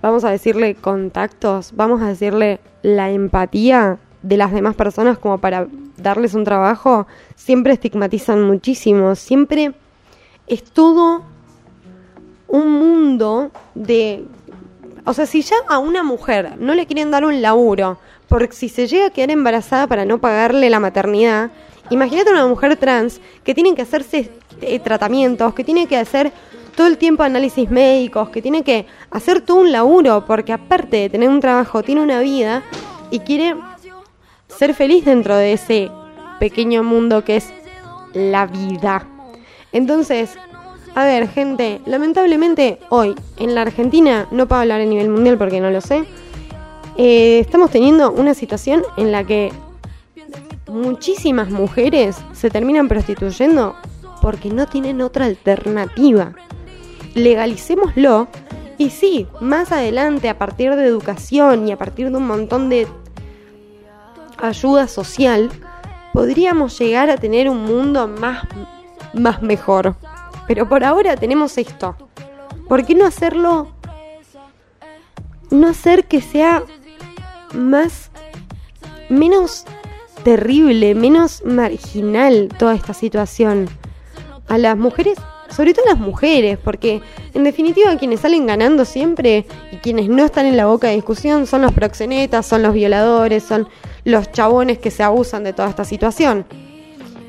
vamos a decirle contactos, vamos a decirle la empatía de las demás personas como para darles un trabajo, siempre estigmatizan muchísimo, siempre es todo un mundo de... O sea, si ya a una mujer no le quieren dar un laburo, porque si se llega a quedar embarazada para no pagarle la maternidad, imagínate una mujer trans que tiene que hacerse eh, tratamientos, que tiene que hacer todo el tiempo análisis médicos, que tiene que hacer todo un laburo, porque aparte de tener un trabajo, tiene una vida y quiere ser feliz dentro de ese pequeño mundo que es la vida. Entonces, a ver, gente, lamentablemente hoy en la Argentina, no puedo hablar a nivel mundial porque no lo sé, eh, estamos teniendo una situación en la que muchísimas mujeres se terminan prostituyendo porque no tienen otra alternativa. Legalicémoslo y sí, más adelante a partir de educación y a partir de un montón de ayuda social, podríamos llegar a tener un mundo más, más mejor. Pero por ahora tenemos esto. ¿Por qué no hacerlo? No hacer que sea más, menos terrible, menos marginal toda esta situación. A las mujeres, sobre todo a las mujeres, porque en definitiva quienes salen ganando siempre y quienes no están en la boca de discusión son los proxenetas, son los violadores, son los chabones que se abusan de toda esta situación.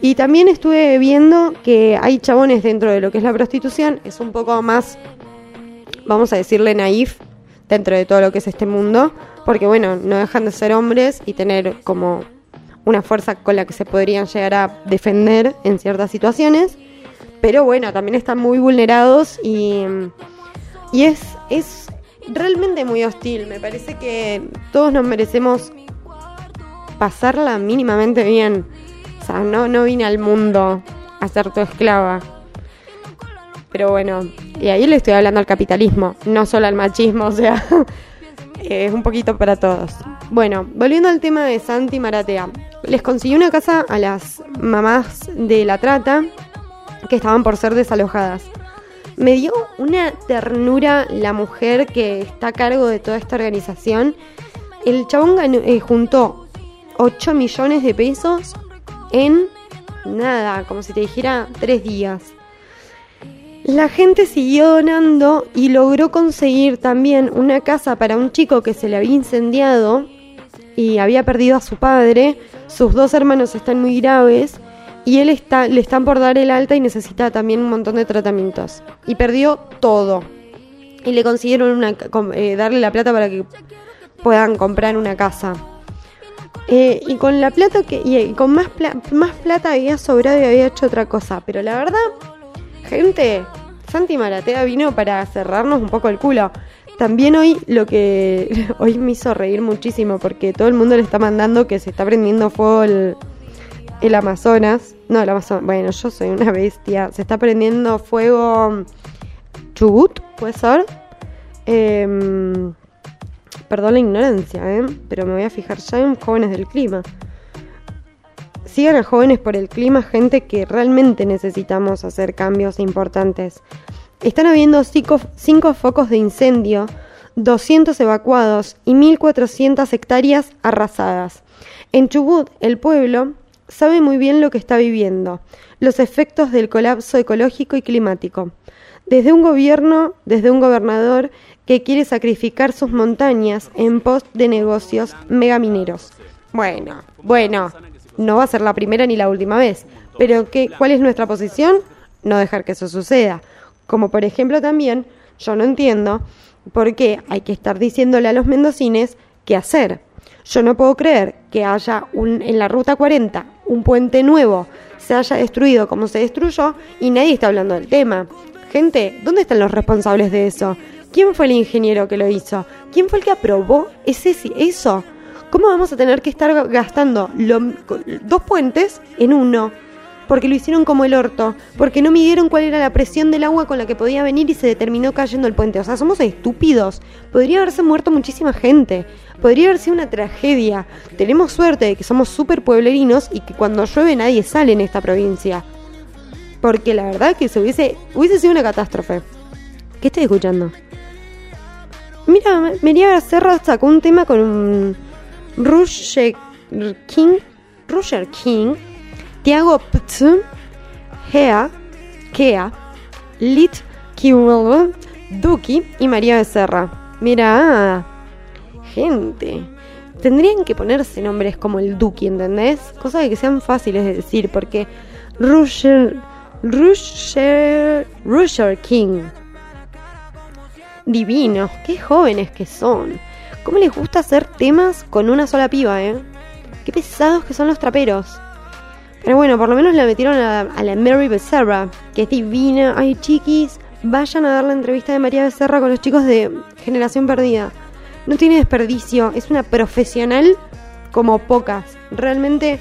Y también estuve viendo que hay chabones dentro de lo que es la prostitución, es un poco más, vamos a decirle, naif dentro de todo lo que es este mundo, porque bueno, no dejan de ser hombres y tener como una fuerza con la que se podrían llegar a defender en ciertas situaciones, pero bueno, también están muy vulnerados y, y es, es realmente muy hostil, me parece que todos nos merecemos pasarla mínimamente bien. O sea, no, no vine al mundo a ser tu esclava. Pero bueno, y ahí le estoy hablando al capitalismo, no solo al machismo, o sea, es un poquito para todos. Bueno, volviendo al tema de Santi Maratea, les consiguió una casa a las mamás de la trata que estaban por ser desalojadas. Me dio una ternura la mujer que está a cargo de toda esta organización. El chabón eh, juntó 8 millones de pesos en nada, como si te dijera tres días. La gente siguió donando y logró conseguir también una casa para un chico que se le había incendiado y había perdido a su padre. Sus dos hermanos están muy graves y él está, le están por dar el alta y necesita también un montón de tratamientos. Y perdió todo. Y le consiguieron una, eh, darle la plata para que puedan comprar una casa. Eh, y con la plata que y con más, más plata había sobrado y había hecho otra cosa. Pero la verdad, gente, Santi Maratea vino para cerrarnos un poco el culo. También hoy lo que hoy me hizo reír muchísimo porque todo el mundo le está mandando que se está prendiendo fuego el, Amazonas. No, el Amazonas. Bueno, yo soy una bestia. Se está prendiendo fuego Chubut, puede ser. Eh, Perdón la ignorancia, ¿eh? pero me voy a fijar ya en jóvenes del clima. Sigan a jóvenes por el clima, gente que realmente necesitamos hacer cambios importantes. Están habiendo cinco, focos de incendio, 200 evacuados y 1.400 hectáreas arrasadas. En Chubut, el pueblo sabe muy bien lo que está viviendo, los efectos del colapso ecológico y climático. Desde un gobierno, desde un gobernador que quiere sacrificar sus montañas en pos de negocios megamineros. Bueno, bueno, no va a ser la primera ni la última vez, pero ¿qué, ¿cuál es nuestra posición? No dejar que eso suceda. Como por ejemplo también, yo no entiendo por qué hay que estar diciéndole a los mendocines qué hacer. Yo no puedo creer que haya un, en la ruta 40 un puente nuevo se haya destruido como se destruyó y nadie está hablando del tema. Gente, ¿dónde están los responsables de eso? ¿Quién fue el ingeniero que lo hizo? ¿Quién fue el que aprobó ese, eso? ¿Cómo vamos a tener que estar gastando dos puentes en uno? Porque lo hicieron como el orto, porque no midieron cuál era la presión del agua con la que podía venir y se determinó cayendo el puente. O sea, somos estúpidos. Podría haberse muerto muchísima gente. Podría haber sido una tragedia. Tenemos suerte de que somos súper pueblerinos y que cuando llueve nadie sale en esta provincia. Porque la verdad que se hubiese, hubiese sido una catástrofe. ¿Qué estoy escuchando? Mira, María Serra sacó un tema con un King, Roger King, Tiago Ptz, Hea, Kea, Lit Kiwell, Duki y María Becerra. Mira, gente. Tendrían que ponerse nombres como el Duki, ¿entendés? Cosas de que sean fáciles de decir, porque Roger, Roger, Roger King. Divinos, qué jóvenes que son. ¿Cómo les gusta hacer temas con una sola piba, eh? Qué pesados que son los traperos. Pero bueno, por lo menos la metieron a, la Mary Becerra, que es divina. Ay, chiquis, vayan a dar la entrevista de María Becerra con los chicos de Generación Perdida. No tiene desperdicio, es una profesional como pocas. Realmente,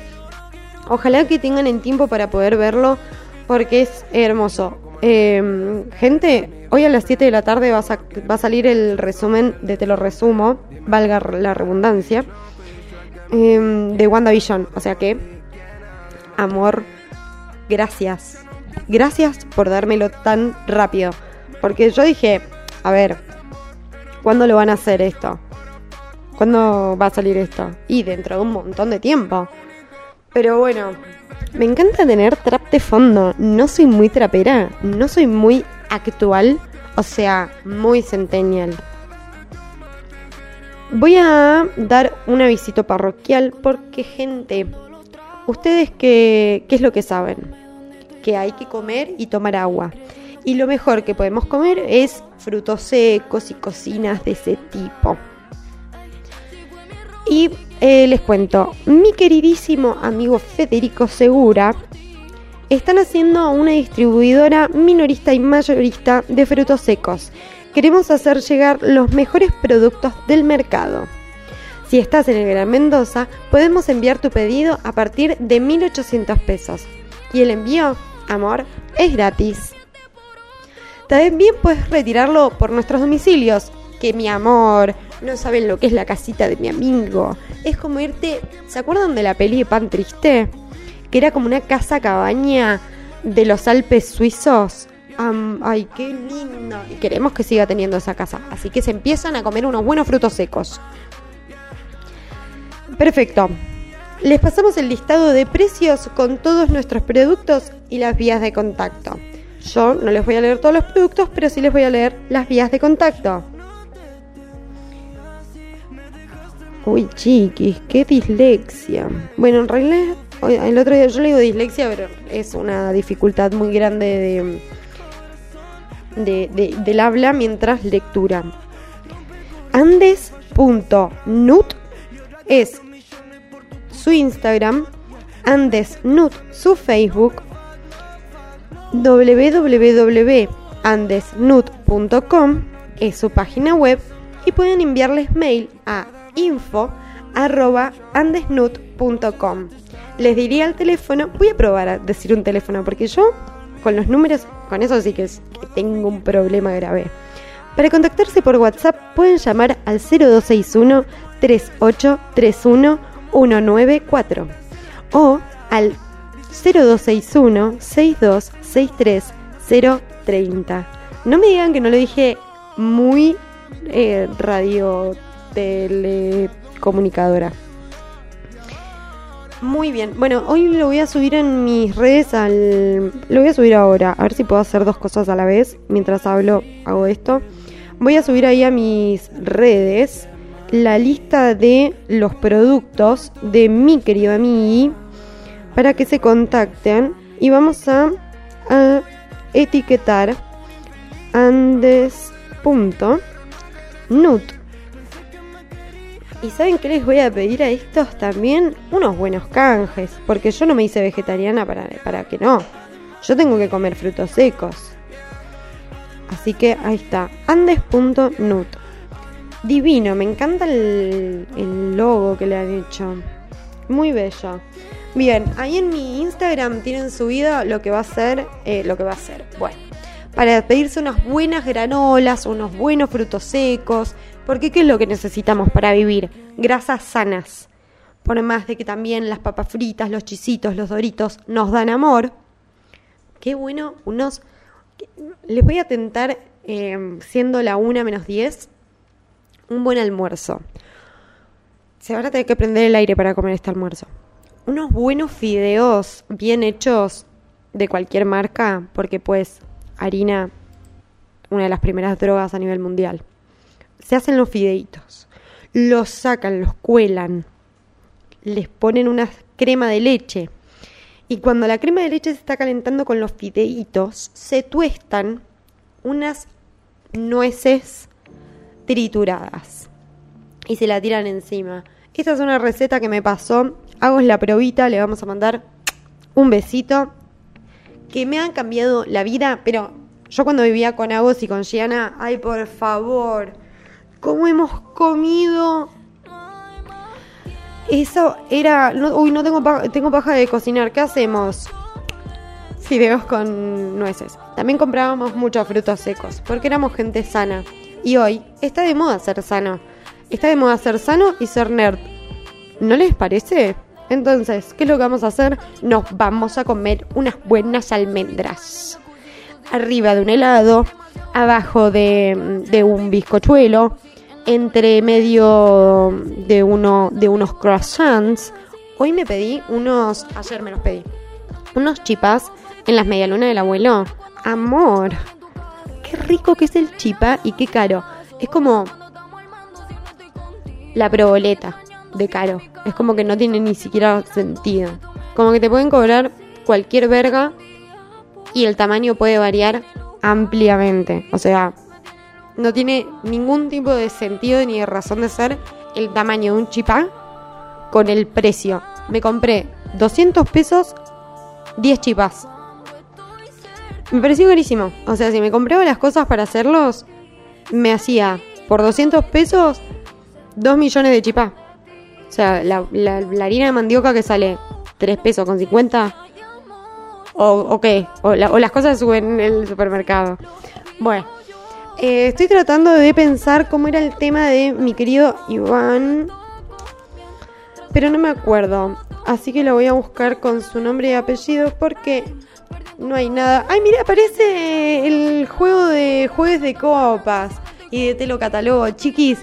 ojalá que tengan el tiempo para poder verlo, porque es hermoso. Em, gente, hoy a las 7 de la tarde va a, salir el resumen de Te lo resumo, valga la redundancia, eh, de WandaVision. O sea que amor, gracias. Gracias por dármelo tan rápido. Porque yo dije, a ver, ¿cuándo lo van a hacer esto? ¿Cuándo va a salir esto? Y dentro de un montón de tiempo. Pero bueno, me encanta tener trap de fondo. No soy muy trapera, no soy muy actual, o sea, muy centennial. Voy a dar un avisito parroquial porque gente, ¿Ustedes qué, qué es lo que saben? Que hay que comer y tomar agua. Y lo mejor que podemos comer es frutos secos y cocinas de ese tipo. Y eh, les cuento, mi queridísimo amigo Federico Segura están haciendo una distribuidora minorista y mayorista de frutos secos. Queremos hacer llegar los mejores productos del mercado. Si estás en el Gran Mendoza, podemos enviar tu pedido a partir de 1.800 pesos. Y el envío, amor, es gratis. También puedes retirarlo por nuestros domicilios. Que mi amor, no saben lo que es la casita de mi amigo. Es como irte. ¿Se acuerdan de la peli de Pan Triste? Que era como una casa cabaña de los Alpes suizos. ay, qué lindo. Y queremos que siga teniendo esa casa. Así que se empiezan a comer unos buenos frutos secos. Perfecto. Les pasamos el listado de precios con todos nuestros productos y las vías de contacto. Yo no les voy a leer todos los productos, pero sí les voy a leer las vías de contacto. Uy, chiquis, qué dislexia. Bueno, en realidad, el otro día yo le digo dislexia, pero es una dificultad muy grande de, del habla mientras lectura. Andes.nut es su Instagram, Andesnut su Facebook, www.andesnut.com es su página web y pueden enviarles mail a info@andesnut.com. Les diría el teléfono, voy a probar a decir un teléfono porque yo con los números, con eso sí que tengo un problema grave. Para contactarse por WhatsApp pueden llamar al 0261 3831 194 o al 0261 6263 030. No me digan que no lo dije muy eh, radio telecomunicadora. Muy bien. Bueno, hoy lo voy a subir en mis redes al... Lo voy a subir ahora. A ver si puedo hacer dos cosas a la vez. Mientras hablo, hago esto. Voy a subir ahí a mis redes la lista de los productos de mi querido amigo para que se contacten y vamos a, etiquetar andes.nut ¿Y saben qué les voy a pedir a estos también? Unos buenos canjes, porque yo no me hice vegetariana para, para que no. Yo tengo que comer frutos secos. Así que ahí está, andes.nut. Divino, me encanta el, el logo que le han hecho. Muy bello. Bien, ahí en mi Instagram tienen subido lo que va a ser, eh, lo que va a ser. Bueno, para pedirse unas buenas granolas, unos buenos frutos secos, porque ¿qué es lo que necesitamos para vivir? Grasas sanas. Por más de que también las papas fritas, los chisitos, los doritos nos dan amor. Qué bueno, unos... Les voy a tentar, eh, siendo la 1 menos 10, un buen almuerzo. Se van a tener que prender el aire para comer este almuerzo unos buenos fideos bien hechos de cualquier marca, porque pues harina, una de las primeras drogas a nivel mundial. Se hacen los fideitos, los sacan, los cuelan, les ponen una crema de leche. Y cuando la crema de leche se está calentando con los fideitos, se tuestan unas nueces trituradas y se la tiran encima. Esta es una receta que me pasó hago la probita, le vamos a mandar un besito. Que me han cambiado la vida, pero yo cuando vivía con Agos y con Gianna, ay por favor, ¿cómo hemos comido? Eso era, uy, no tengo paja, tengo paja de cocinar, ¿qué hacemos? Fideos con nueces. También comprábamos muchos frutos secos, porque éramos gente sana. Y hoy está de moda ser sano. Está de moda ser sano y ser nerd. ¿No les parece? Entonces, ¿qué es lo que vamos a hacer? Nos vamos a comer unas buenas almendras. Arriba de un helado, abajo de, de un bizcochuelo, entre medio de, uno, de unos croissants. Hoy me pedí unos, ayer me los pedí, unos chipas en las medialunas del abuelo. Amor, qué rico que es el chipa y qué caro. Es como la proboleta de caro. Es como que no tiene ni siquiera sentido. Como que te pueden cobrar cualquier verga y el tamaño puede variar ampliamente. O sea, no tiene ningún tipo de sentido ni de razón de ser el tamaño de un chipá con el precio. Me compré 200 pesos, 10 chipas. Me pareció carísimo. O sea, si me compraba las cosas para hacerlos, me hacía por 200 pesos 2 millones de chipá. O sea, la, harina de mandioca que sale 3 pesos con 50. O, qué, o, las cosas suben en el supermercado. Bueno, eh, estoy tratando de pensar cómo era el tema de mi querido Iván. Pero no me acuerdo. Así que lo voy a buscar con su nombre y apellido porque no hay nada. Ay, mira, aparece el juego de jueves de copas y de te lo catalogo. Chiquis,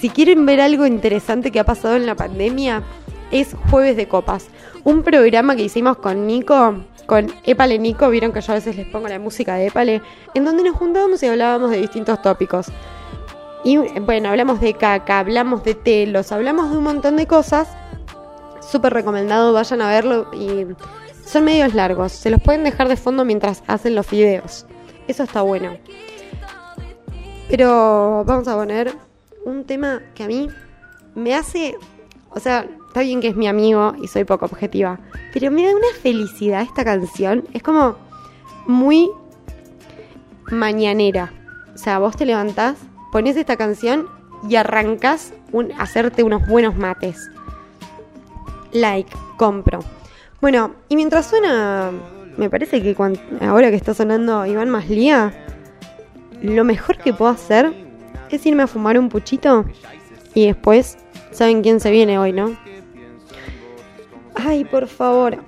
si quieren ver algo interesante que ha pasado en la pandemia, es Jueves de Copas. Un programa que hicimos con Nico, con Epale Nico, vieron que yo a veces les pongo la música de Epale, en donde nos juntábamos y hablábamos de distintos tópicos. Y bueno, hablamos de caca, hablamos de telos, hablamos de un montón de cosas. Súper recomendado, vayan a verlo y son medios largos. Se los pueden dejar de fondo mientras hacen los videos. Eso está bueno. Pero vamos a poner un tema que a mí me hace, o sea, está bien que es mi amigo y soy poco objetiva, pero me da una felicidad esta canción. Es como muy mañanera. O sea, vos te levantás, pones esta canción y arrancas un, hacerte unos buenos mates. Like, compro. Bueno, y mientras suena, me parece que ahora que está sonando Iván Maslía, lo mejor que puedo hacer es irme a fumar un puchito y después saben quién se viene hoy, ¿no? Ay, por favor.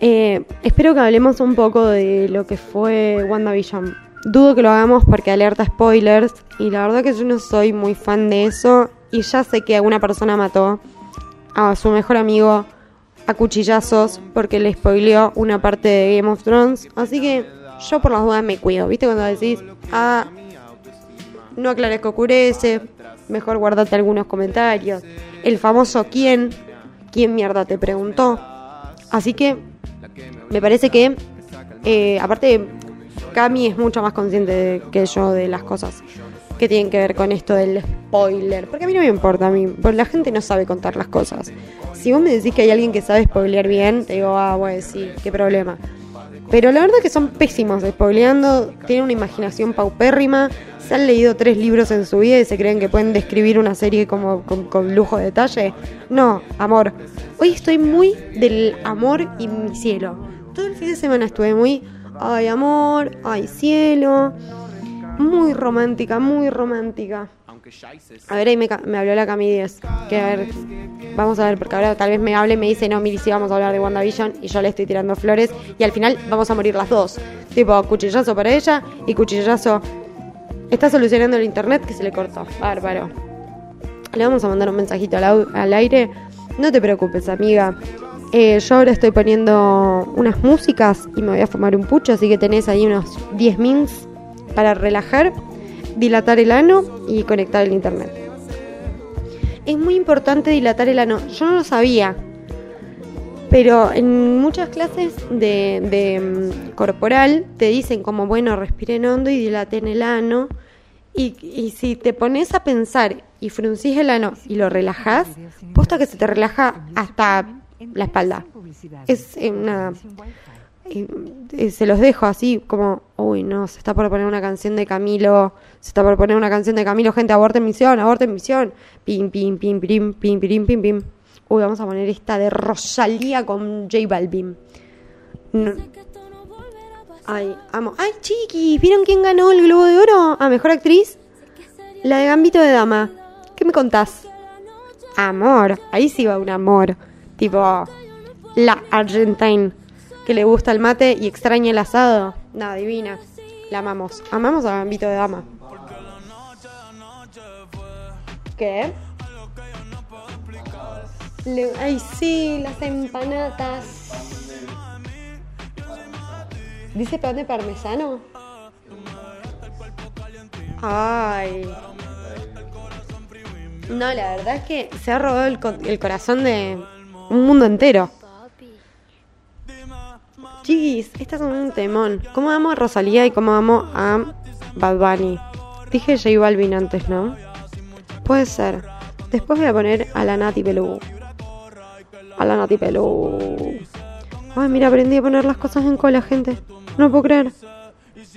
Eh, espero que hablemos un poco de lo que fue WandaVision. Dudo que lo hagamos porque alerta spoilers y la verdad que yo no soy muy fan de eso y ya sé que alguna persona mató a su mejor amigo a cuchillazos porque le spoileó una parte de Game of Thrones. Así que yo por las dudas me cuido. ¿Viste cuando decís, ah, no aclares que ocurece, mejor guardate algunos comentarios. El famoso quién, quién mierda te preguntó. Así que me parece que, eh, aparte, Cami es mucho más consciente que yo de las cosas. que tienen que ver con esto del spoiler. Porque a mí no me importa, a mí, porque la gente no sabe contar las cosas. Si vos me decís que hay alguien que sabe spoilear bien, te digo, ah, bueno, sí, qué problema. Pero la verdad que son pésimos spoileando, tienen una imaginación paupérrima, se han leído tres libros en su vida y se creen que pueden describir una serie como con, lujo de detalle. No, amor. Hoy estoy muy del amor y mi cielo. Todo el fin de semana estuve muy, ay amor, ay cielo. Muy romántica, muy romántica. A ver, ahí me, habló la Cami 10. Que a ver, vamos a ver, porque ahora tal vez me hable y me dice, no, Miri, sí vamos a hablar de WandaVision y yo le estoy tirando flores y al final vamos a morir las dos. Tipo, cuchillazo para ella y cuchillazo. Está solucionando el internet que se le cortó. Bárbaro. Le vamos a mandar un mensajito al, aire. No te preocupes, amiga. Eh, yo ahora estoy poniendo unas músicas y me voy a fumar un pucho, así que tenés ahí unos 10 mins para relajar dilatar el ano y conectar el internet. Es muy importante dilatar el ano. Yo no lo sabía, pero en muchas clases de, mm, corporal te dicen como, bueno, respiren hondo y dilaten el ano. Y, y, si te pones a pensar y fruncís el ano y lo relajás, posta que se te relaja hasta la espalda. Es una se los dejo así como, uy, no, se está por poner una canción de Camilo, se está por poner una canción de Camilo, gente, aborten misión, aborten misión. Pim, pim, pim, pim, pim, pim, pim, pim. Uy, vamos a poner esta de Rosalía con J Balvin. Ay, amo. Ay, chiquis, ¿vieron quién ganó el Globo de Oro a Mejor Actriz? La de Gambito de Dama. ¿Qué me contás? Amor, ahí sí va un amor. Tipo, la Argentine que le gusta el mate y extraña el asado. Nada, divina. La amamos. Amamos a Gambito de Dama. ¿Qué? Ay, sí, las empanadas. ¿Dice pan de parmesano? Ay. No, la verdad es que se ha robado el, el corazón de un mundo entero. Chiquis, estas son un temón. ¿Cómo amo a Rosalía y cómo amo a Bad Bunny? Dije J Balvin antes, ¿no? Puede ser. Después voy a poner a la Nati Pelú. A la Nati Pelú. Ay, mira, aprendí a poner las cosas en cola, gente. No puedo creer.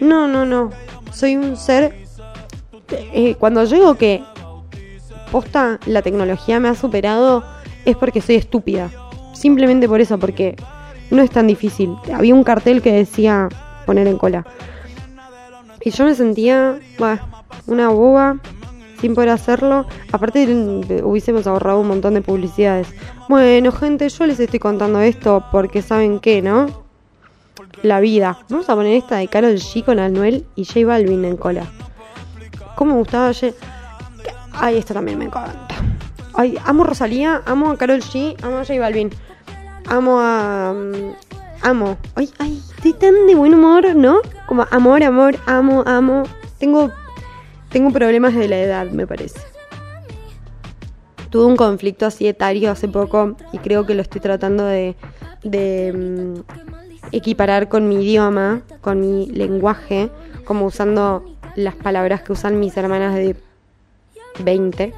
No, no, no. Soy un ser. Eh, cuando digo que posta la tecnología me ha superado, es porque soy estúpida. Simplemente por eso, porque no es tan difícil. Había un cartel que decía poner en cola. Y yo me sentía, una boba sin poder hacerlo. Aparte hubiésemos ahorrado un montón de publicidades. Bueno, gente, yo les estoy contando esto porque saben qué, ¿no? La vida. Vamos a poner esta de Carol G con Anuel y J Balvin en cola. ¿Cómo me gustaba J? Ay, esta también me encanta. Ay, amo Rosalía, amo a Carol G, amo a J Balvin amo a. Mm, amo. Ay, ay, estoy tan de buen humor, ¿no? Como amor, amor, amo, amo. Tengo, tengo problemas de la edad, me parece. Tuve un conflicto así etario hace poco y creo que lo estoy tratando de, de mm, equiparar con mi idioma, con mi lenguaje, como usando las palabras que usan mis hermanas de 20.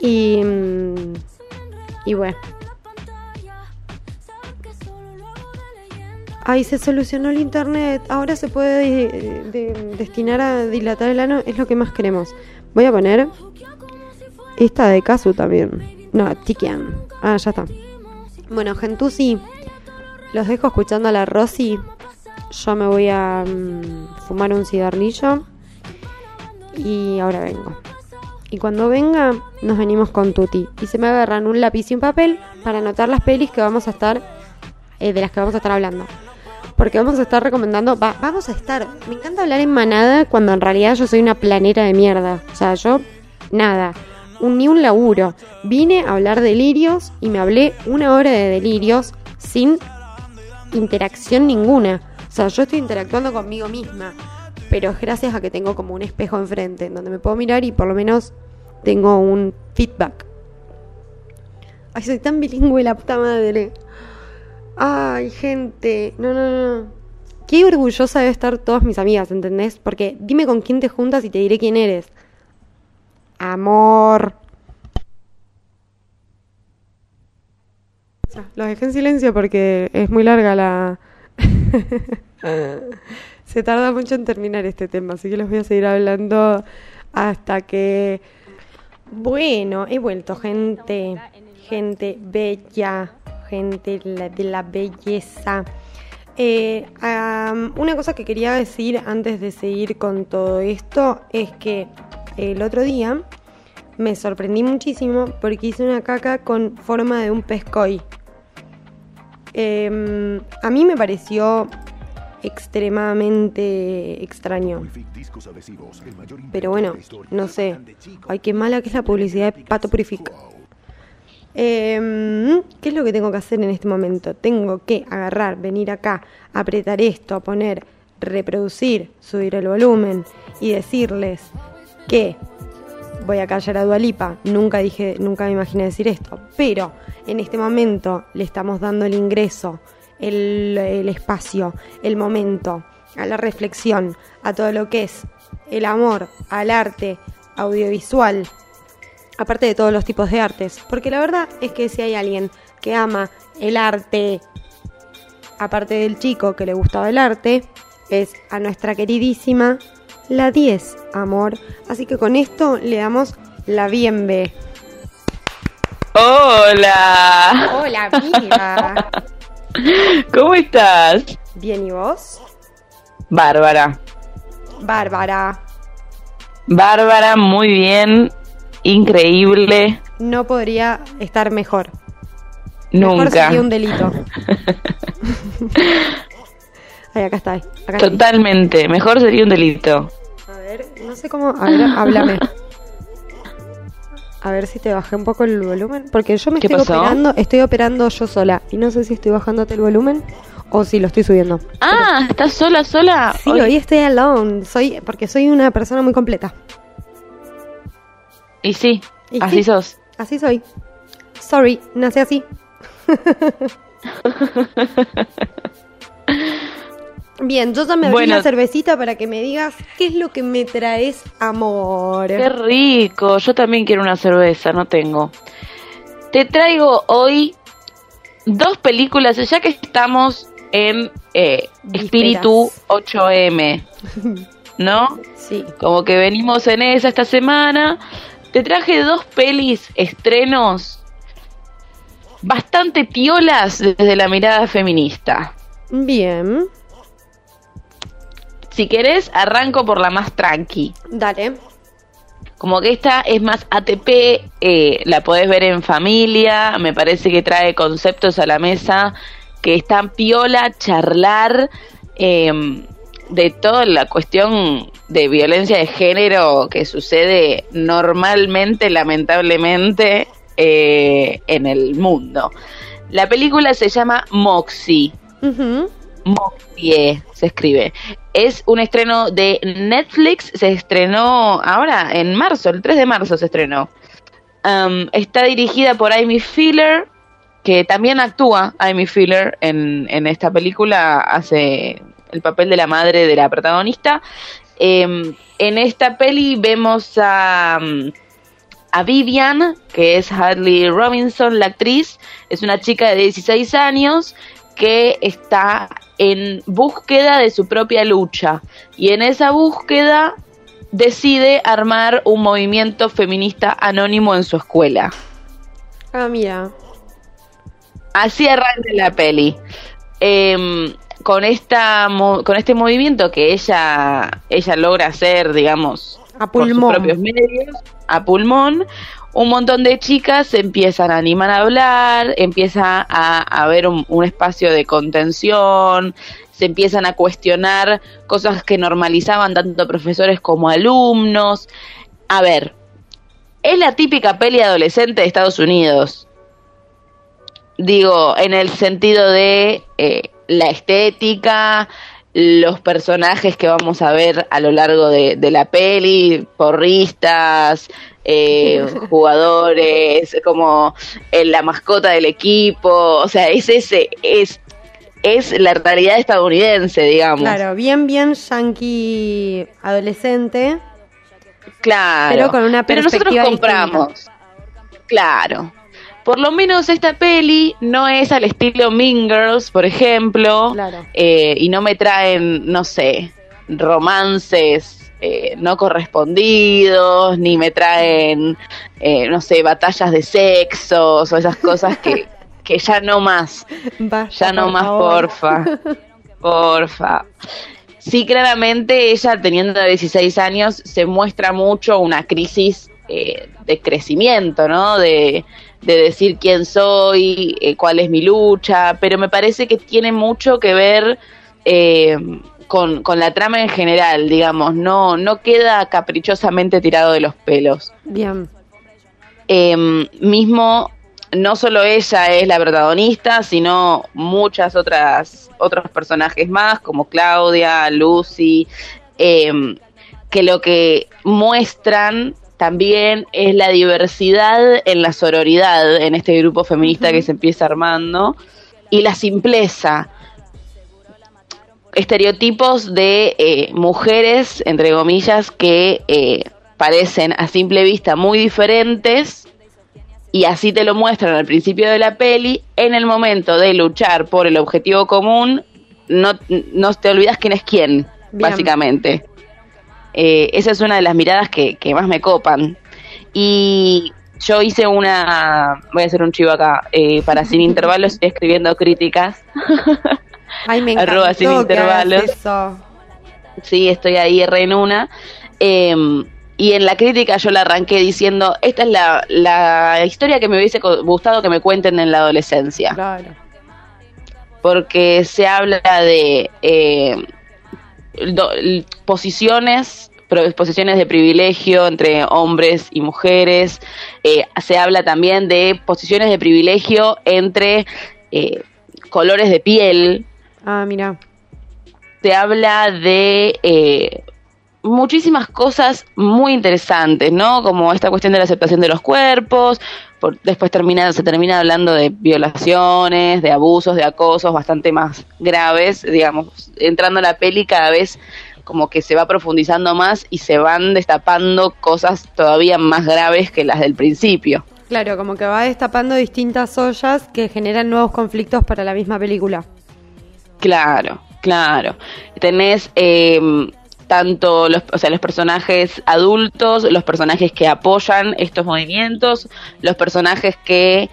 Y, mm, y bueno, Ay, se solucionó el internet, ahora se puede destinar a dilatar el ano, es lo que más queremos. Voy a poner esta de Kazu también. No, Tikian. Ah, ya está. Bueno, Gentusi, los dejo escuchando a la Rosy. Yo me voy a mm, fumar un cigarrillo. Y ahora vengo. Y cuando venga, nos venimos con Tuti. Y se me agarran un lápiz y un papel para anotar las pelis que vamos a estar, eh, de las que vamos a estar hablando porque vamos a estar recomendando, vamos a estar, me encanta hablar en manada cuando en realidad yo soy una planera de mierda, o sea, yo nada, ni un laburo, vine a hablar de delirios y me hablé una hora de delirios sin interacción ninguna, o sea, yo estoy interactuando conmigo misma, pero es gracias a que tengo como un espejo enfrente, en donde me puedo mirar y por lo menos tengo un feedback. Ay, soy tan bilingüe la puta madre. Ay, gente, no, no, no. Qué orgullosa debe estar todas mis amigas, ¿entendés? Porque dime con quién te juntas y te diré quién eres. amor. Los dejé en silencio porque es muy larga la... Se tarda mucho en terminar este tema, así que los voy a seguir hablando hasta que... Bueno, he vuelto, gente, gente bella, gente de la belleza. Eh, una cosa que quería decir antes de seguir con todo esto es que el otro día me sorprendí muchísimo porque hice una caca con forma de un pescoy. Em, a mí me pareció extremadamente extraño. Pero bueno, no sé. Ay, qué mala que es la publicidad de Pato Purifica. Em, ¿Qué es lo que tengo que hacer en este momento? Tengo que agarrar, venir acá, apretar esto, poner reproducir, subir el volumen y decirles que voy a callar a Dualipa. Nunca dije, nunca me imaginé decir esto, pero en este momento le estamos dando el ingreso, el espacio, el momento, a la reflexión, a todo lo que es el amor, al arte audiovisual, aparte de todos los tipos de artes. Porque la verdad es que si hay alguien que ama el arte, aparte del chico que le gustaba el arte, es a nuestra queridísima la 10, amor. Así que con esto le damos la bienve. Hola. Hola, viva. ¿Cómo estás? Bien, ¿y vos? Bárbara. Bárbara. Bárbara, muy bien. Increíble. No podría estar mejor. Nunca. Mejor sería un delito. Ay, acá está. Acá Totalmente. Mejor sería un delito. A ver, no sé cómo. A ver, háblame. A ver si te bajé un poco el volumen. Porque yo me ¿Qué estoy pasó? operando, estoy operando yo sola. Y no sé si estoy bajándote el volumen o si lo estoy subiendo. Ah, ¿estás sola, sola? Sí, hoy, estoy alone. Soy, porque soy una persona muy completa. Y sí, Y así sí. sos. Así soy. Sorry, nací así. Bien, yo ya me abrí Bueno. la cervecita para que me digas qué es lo que me traes, amor. Qué rico. Yo también quiero una cerveza, no tengo. Te traigo hoy dos películas, ya que estamos en eh. Espíritu 8M, ¿no? Sí. Como que venimos en esa esta semana. Te traje dos pelis, estrenos, bastante piolas desde la mirada feminista. Bien. Si querés, arranco por la más tranqui. Dale. Como que esta es más ATP, eh, la podés ver en familia, me parece que trae conceptos a la mesa que están piola, charlar eh, de toda la cuestión de violencia de género que sucede normalmente, lamentablemente, eh, en el mundo. La película se llama Moxie. Moxie se escribe. Es un estreno de Netflix, se estrenó ahora en marzo, el 3 de marzo se estrenó. Um, está dirigida por Amy Filler, que también actúa Amy Filler en, en esta película, hace el papel de la madre de la protagonista. Em, en esta peli vemos a, um, a Vivian, que es Hadley Robinson, la actriz, es una chica de 16 años que está en búsqueda de su propia lucha y en esa búsqueda decide armar un movimiento feminista anónimo en su escuela. Ah, mira. Así arranca la peli. Em, con esta con este movimiento que ella ella logra hacer, digamos, A por sus pulmón. propios medios, a pulmón, un montón de chicas se empiezan a animar a hablar, empieza a, a haber un, un espacio de contención, se empiezan a cuestionar cosas que normalizaban tanto profesores como alumnos. A ver, es la típica peli adolescente de Estados Unidos. Digo, en el sentido de eh, la estética, los personajes que vamos a ver a lo largo de, de la peli, porristas, eh, jugadores, como eh, la mascota del equipo, o sea, es ese, es, es la realidad estadounidense, digamos. Claro, bien, bien yankee adolescente. Claro. Pero con una Pero nosotros perspectiva compramos. Claro. Por lo menos esta peli no es al estilo Mean Girls, por ejemplo. Claro. eh, y no me traen, no sé, romances eh, no correspondidos, ni me traen, eh, no sé, batallas de sexos o esas cosas que, que ya no más. Basta, Ya no por más, favor. porfa. Porfa. Sí, claramente ella teniendo 16 años se muestra mucho una crisis eh, de crecimiento, ¿no? De, de decir quién soy, eh, cuál es mi lucha, pero me parece que tiene mucho que ver eh, con, con la trama en general, digamos, no, no queda caprichosamente tirado de los pelos. Bien. Em, mismo no solo ella es la protagonista, sino muchas otras otros personajes más, como Claudia, Lucy, em, que lo que muestran también es la diversidad en la sororidad en este grupo feminista que se empieza armando y la simpleza estereotipos de eh, mujeres, entre comillas, que eh, parecen a simple vista muy diferentes y así te lo muestran al principio de la peli, en el momento de luchar por el objetivo común, no, no te olvidas quién es quién, Bien. básicamente. Eh, esa es una de las miradas que, que más me copan. Y yo hice una, voy a hacer un chivo acá, eh, para Sin Intervalos, estoy escribiendo críticas. Ay, me encantó Arroba sin intervalos. eso. Sí, estoy ahí re en una. Eh, y en la crítica yo la arranqué diciendo, esta es la, la historia que me hubiese gustado que me cuenten en la adolescencia. Claro. Porque se habla de eh, do- posiciones, posiciones de privilegio entre hombres y mujeres. Eh, se habla también de posiciones de privilegio entre eh, colores de piel, Ah, mira. te habla de eh, muchísimas cosas muy interesantes, ¿no? Como esta cuestión de la aceptación de los cuerpos, por- después termina, se termina hablando de violaciones, de abusos, de acosos bastante más graves, digamos, entrando a la peli cada vez como que se va profundizando más y se van destapando cosas todavía más graves que las del principio. Claro, como que va destapando distintas ollas que generan nuevos conflictos para la misma película. Claro, claro. Tenés eh, tanto los, o sea, los personajes adultos, los personajes que apoyan estos movimientos, los personajes que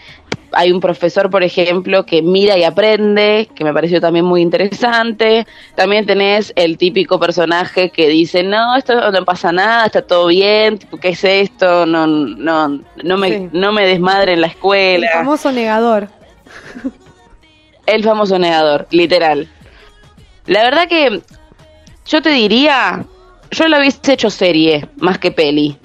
hay un profesor, por ejemplo, que mira y aprende, que me pareció también muy interesante. También tenés el típico personaje que dice, no, esto no pasa nada, está todo bien, ¿qué es esto? No, no, no me, Sí. no me desmadre en la El escuela. famoso negador. El famoso negador, literal. La verdad que yo te diría, yo lo hubiese hecho serie más que peli.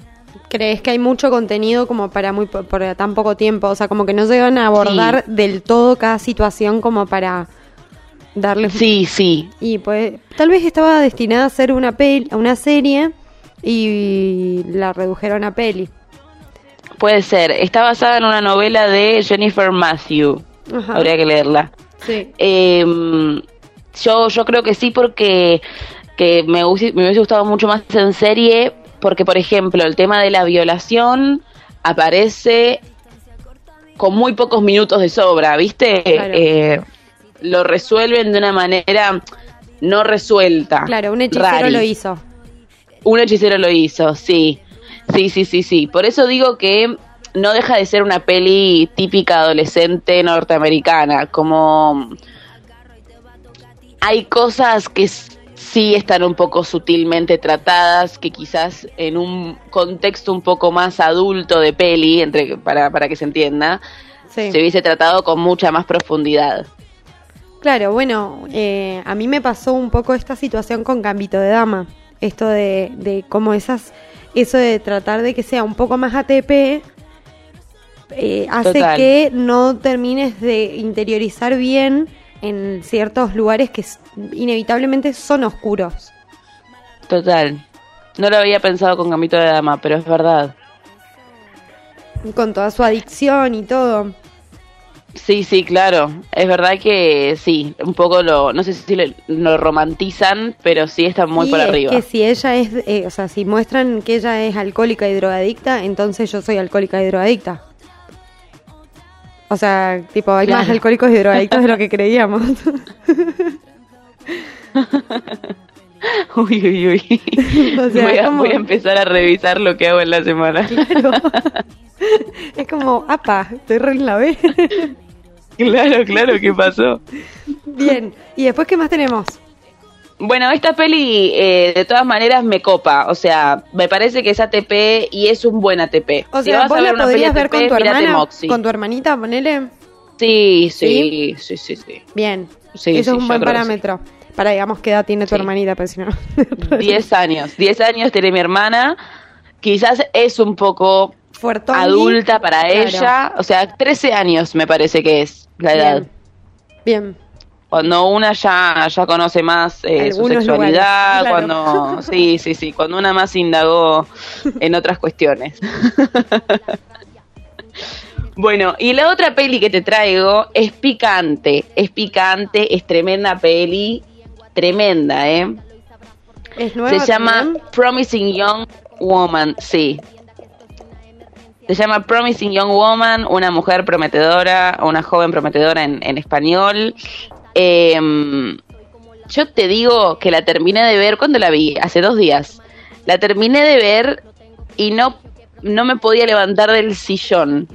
¿Crees que hay mucho contenido como para muy por tan poco tiempo? O sea, como que no llegan a abordar del todo cada situación como para darle... Sí, sí, Y pues tal vez estaba destinada a ser una, pel una serie y la redujeron a peli. puede ser. Está basada en una novela de Jennifer Matthew. Ajá. Habría que leerla. Sí. Eh, yo, yo creo que sí porque que me, hubiese- me hubiese gustado mucho más en serie porque, por ejemplo, el tema de la violación aparece con muy pocos minutos de sobra, ¿viste? Claro. Eh, lo resuelven de una manera no resuelta. Claro, un hechicero rari. lo hizo. Un hechicero lo hizo, sí. Sí, sí, sí, sí. Por eso digo que no deja de ser una peli típica adolescente norteamericana. Como hay cosas que sí están un poco sutilmente tratadas, que quizás en un contexto un poco más adulto de peli, entre para, para que se entienda, Sí. se hubiese tratado con mucha más profundidad. Claro, bueno, eh, a mí me pasó un poco esta situación con Gambito de Dama. Esto de, de como esas, eso de tratar de que sea un poco más ATP, eh, hace Total. que no termines de interiorizar bien en ciertos lugares que inevitablemente son oscuros. Total. No lo había pensado con Gambito de Dama, pero es verdad. Con toda su adicción y todo. Sí, sí, claro. Es verdad que sí, un poco lo, no sé si lo, lo romantizan, pero sí está muy por es arriba. que si ella es, eh, o sea, si muestran que ella es alcohólica y drogadicta, entonces yo soy alcohólica y drogadicta. O sea, tipo, hay más alcohólicos y drogadictos de lo que creíamos. Uy, uy, uy. O sea, voy, a, como- voy a empezar a revisar lo que hago en la semana. Claro. es como, apa, estoy re en la B. claro, claro, ¿qué pasó? Bien, ¿y después qué más tenemos? Bueno, esta peli eh, de todas maneras me copa, o sea, me parece que es ATP y es un buen ATP. O Si sea, vas vos a la ver una peli podrías ver ATP, con tu hermana, Moxie. con tu hermanita, ponele. Sí, sí, sí, sí, sí. Bien, Sí, eso sí, es un buen parámetro. Para, digamos, qué edad tiene tu Sí. hermanita, pues si no... 10 años, 10 años tiene mi hermana, quizás es un poco Fuertón. adulta para Claro. ella, o sea, 13 años me parece que es la edad. Bien. Cuando una ya, ya conoce más eh, su sexualidad, lugares, claro. cuando sí, sí, sí, cuando una más indagó en otras cuestiones. bueno, y la otra peli que te traigo es picante, es picante, es tremenda peli, tremenda, ¿eh? Es nueva Se llama? Promising Young Woman, sí. Se llama Promising Young Woman, una mujer prometedora, una joven prometedora en, en español. Em, yo te digo que la terminé de ver cuando la vi, hace dos días. La terminé de ver y no, no me podía levantar del sillón.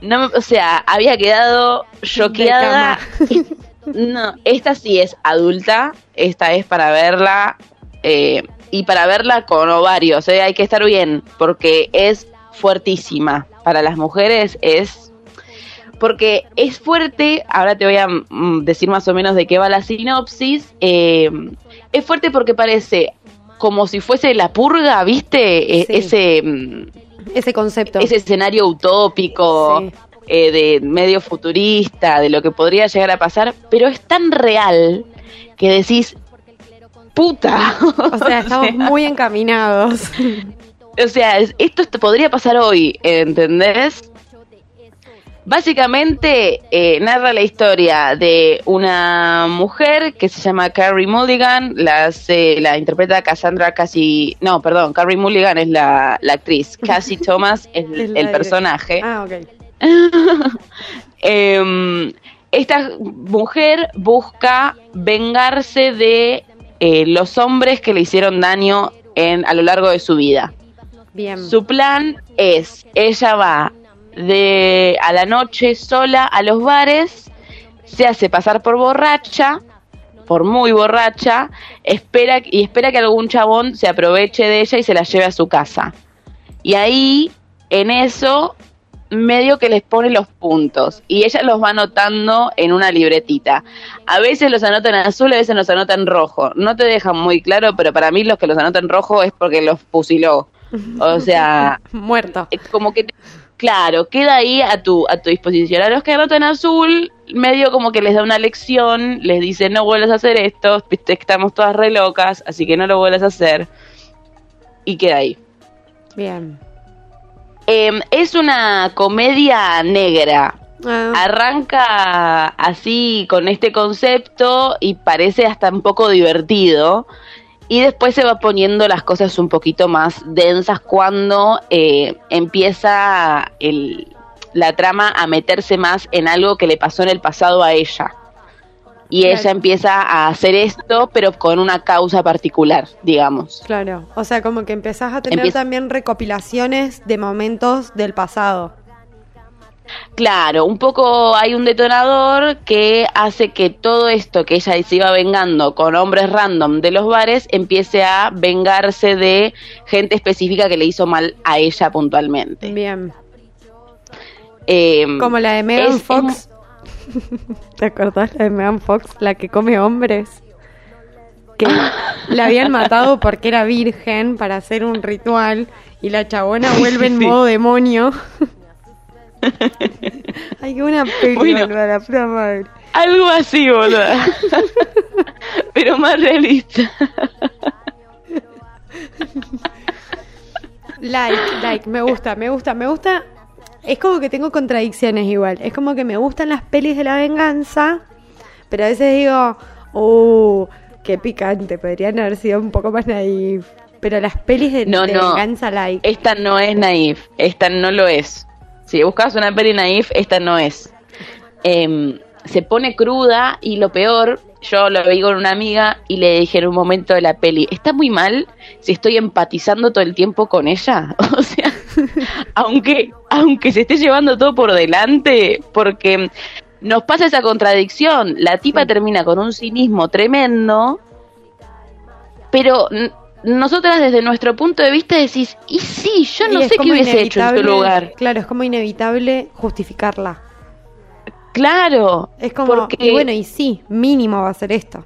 No me- o sea, había quedado choqueada. No, esta sí es adulta, esta es para verla eh, y para verla con ovarios, eh, hay que estar bien porque es fuertísima. Para las mujeres es porque es fuerte, ahora te voy a mm, decir más o menos de qué va la sinopsis, eh, es fuerte porque parece como si fuese la purga, ¿viste? E- Sí. Ese, mm, Ese concepto. ese escenario utópico, Sí. eh, de medio futurista, de lo que podría llegar a pasar, pero es tan real que decís, puta. O sea, estamos muy encaminados. O sea, es- esto podría pasar hoy, ¿entendés? Básicamente eh, narra la historia de una mujer que se llama Carrie Mulligan, la, hace- la interpreta Cassandra Cassie, no, perdón, Carrie Mulligan es la, la actriz, Cassie Thomas es el, personaje. Ah, ok. Em, esta mujer busca vengarse de eh, los hombres que le hicieron daño en, a lo largo de su vida. Bien. Su plan es, ella va de a la noche sola a los bares, se hace pasar por borracha, por muy borracha, espera y espera que algún chabón se aproveche de ella y se la lleve a su casa. Y ahí, en eso, medio que les pone los puntos y ella los va anotando en una libretita. A veces los anota en azul, a veces los anota en rojo. No te dejan muy claro, pero para mí los que los anota en rojo es porque los fusiló. O sea, Muerto. es como que, claro, queda ahí a tu, a tu disposición. A los que anotan azul, medio como que les da una lección, les dice no vuelvas a hacer esto, estamos todas re locas, así que no lo vuelvas a hacer. Y queda ahí. Bien. Em, es una comedia negra. Ah, Arranca así con este concepto y parece hasta un poco divertido. Y después se va poniendo las cosas un poquito más densas cuando eh, empieza el- la trama a meterse más en algo que le pasó en el pasado a ella. Y Claro. ella empieza a hacer esto, pero con una causa particular, digamos. claro. O sea, como que empezás a tener Empieza- también recopilaciones de momentos del pasado. Claro, un poco hay un detonador que hace que todo esto que ella se iba vengando con hombres random de los bares empiece a vengarse de gente específica que le hizo mal a ella puntualmente. Bien. Eh, Como la de Megan es- Fox. ¿Te acordás la de Megan Fox? La que come hombres. Que la habían matado porque era virgen para hacer un ritual y la chabona vuelve en modo demonio. Ay, qué buena peli, Bueno. boluda, la puta madre. Algo así, boluda. Pero más realista. Like, like, me gusta, me gusta, me gusta. es como que tengo contradicciones igual. Es como que me gustan las pelis de la venganza, pero a veces digo, oh, qué picante, podrían haber sido un poco más naif. Pero las pelis de, No, de no. venganza like. Esta no es naif, esta no lo es. Si buscas una peli naif, esta no es. Em, se pone cruda y lo peor, yo lo vi con una amiga y le dije en un momento de la peli, está muy mal si estoy empatizando todo el tiempo con ella. O sea, aunque, aunque se esté llevando todo por delante, porque nos pasa esa contradicción. La tipa Sí. termina con un cinismo tremendo, pero nosotras desde nuestro punto de vista decís, y sí, yo no sé qué hubiese hecho en su inevitable- lugar. Claro, es como inevitable justificarla. Claro, Es como, porque y bueno, y sí, mínimo va a ser esto.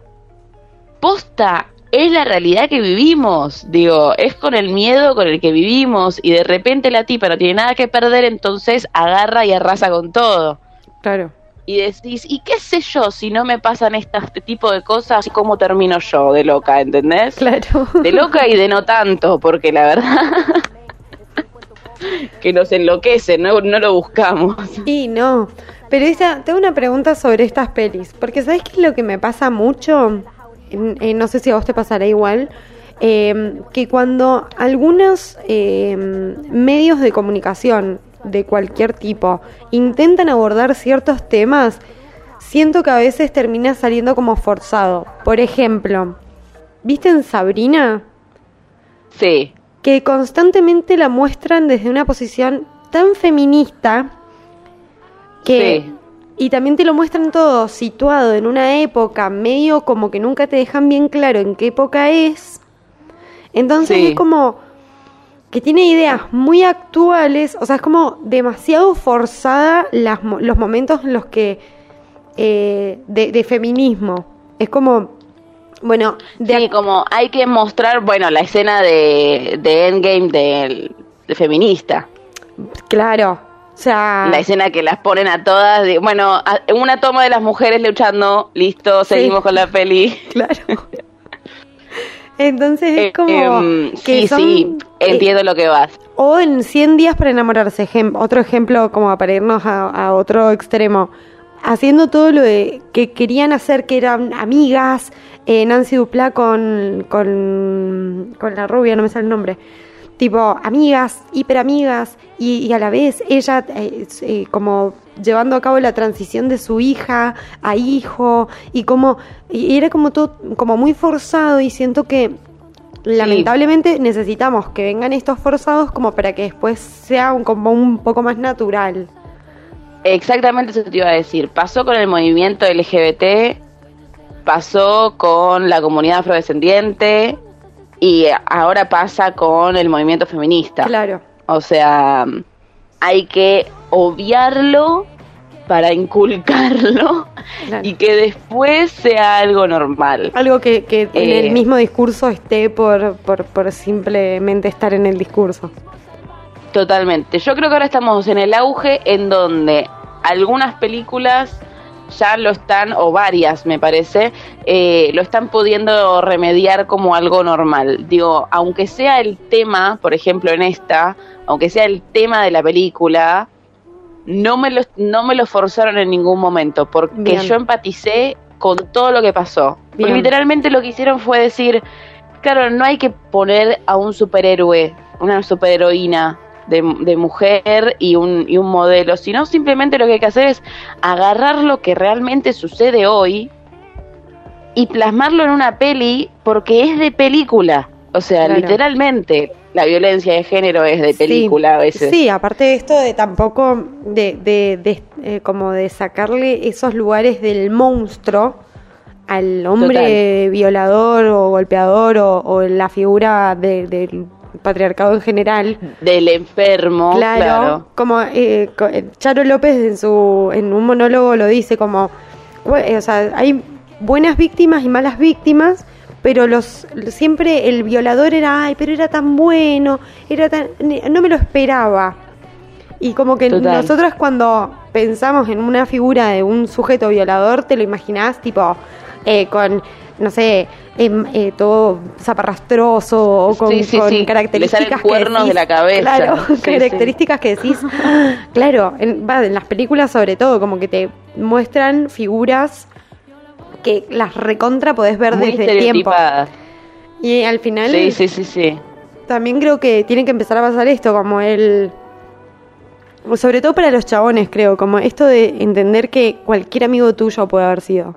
posta es la realidad que vivimos, digo, es con el miedo con el que vivimos y de repente la tipa no tiene nada que perder, entonces agarra y arrasa con todo. Claro. Y decís, ¿y qué sé yo si no me pasan este, tipo de cosas? ¿Cómo termino yo de loca, entendés? Claro. De loca y de no tanto, porque la verdad que nos enloquece, no, no lo buscamos. Y no. Pero esta, tengo una pregunta sobre estas pelis. Porque ¿sabes qué es lo que me pasa mucho? Eh, no sé si a vos te pasará igual. eh, que cuando algunos eh, medios de comunicación de cualquier tipo intentan abordar ciertos temas, siento que a veces termina saliendo como forzado. Por ejemplo, ¿viste en Sabrina? Sí, que constantemente la muestran desde una posición tan feminista que Sí. y también te lo muestran todo situado en una época medio como que nunca te dejan bien claro en qué época es. Entonces Sí. es como que tiene ideas muy actuales, o sea, es como demasiado forzada las, los momentos en los que eh, de, de feminismo. Es como, bueno, de sí, como hay que mostrar, bueno, la escena de, de Endgame del, feminista. claro, o sea, La escena que las ponen a todas, de, bueno, a- una toma de las mujeres luchando, listo, Sí. seguimos con la peli. Claro. Entonces Eh, es como em, que sí, son, sí, eh, entiendo lo que vas. o en 100 días para enamorarse, ejem- otro ejemplo como para irnos a, a otro extremo, haciendo todo lo de que querían hacer que eran amigas, eh, Nancy Duplá con, con, con la rubia, no me sale el nombre, tipo amigas, hiper amigas, y, y a la vez ella eh, eh, como llevando a cabo la transición de su hija a hijo, y como, y era como todo, como muy forzado, y siento que lamentablemente necesitamos que vengan estos forzados como para que después sea un, como un poco más natural. Exactamente eso te iba a decir. Pasó con el movimiento LGBT, pasó con la comunidad afrodescendiente y ahora pasa con el movimiento feminista. Claro. O sea, hay que obviarlo para inculcarlo Claro. y que después sea algo normal. Algo que, que en Eh. el mismo discurso esté por, por, por simplemente estar en el discurso. Totalmente. Yo creo que ahora estamos en el auge en donde algunas películas ya lo están, o varias me parece, eh, lo están pudiendo remediar como algo normal. Digo, aunque sea el tema, por ejemplo en esta, aunque sea el tema de la película, no me lo, no me lo forzaron en ningún momento, porque Bien. yo empaticé con todo lo que pasó. Porque Bien. literalmente lo que hicieron fue decir, claro, no hay que poner a un superhéroe, una superheroína de, de mujer y un, y un modelo, sino simplemente lo que hay que hacer es agarrar lo que realmente sucede hoy y plasmarlo en una peli porque es de película. O sea, Claro. literalmente la violencia de género es de Sí, película a veces. Sí, aparte de esto de tampoco de, de, de, eh, como de sacarle esos lugares del monstruo al hombre violador o golpeador o, o la figura de- del patriarcado en general. Del enfermo, Claro, claro. como eh, eh, Charo López en su en un monólogo lo dice como, eh, o sea, hay buenas víctimas y malas víctimas, pero los siempre el violador era, ay, pero era tan bueno, era tan, no me lo esperaba. Y como que Total. nosotros cuando pensamos en una figura de un sujeto violador, te lo imaginás tipo eh, con no sé, em, eh, todo zaparrastroso o con, Sí, sí, con sí. Le características salen que de la cabeza. Claro, características que decís, claro, en, va, en las películas sobre todo, como que te muestran figuras que las recontra podés ver Muy desde el tiempo. Y al final Sí, sí, sí, sí. también creo que tiene que empezar a pasar esto, como el... Sobre todo para los chabones, creo, como esto de entender que cualquier amigo tuyo puede haber sido.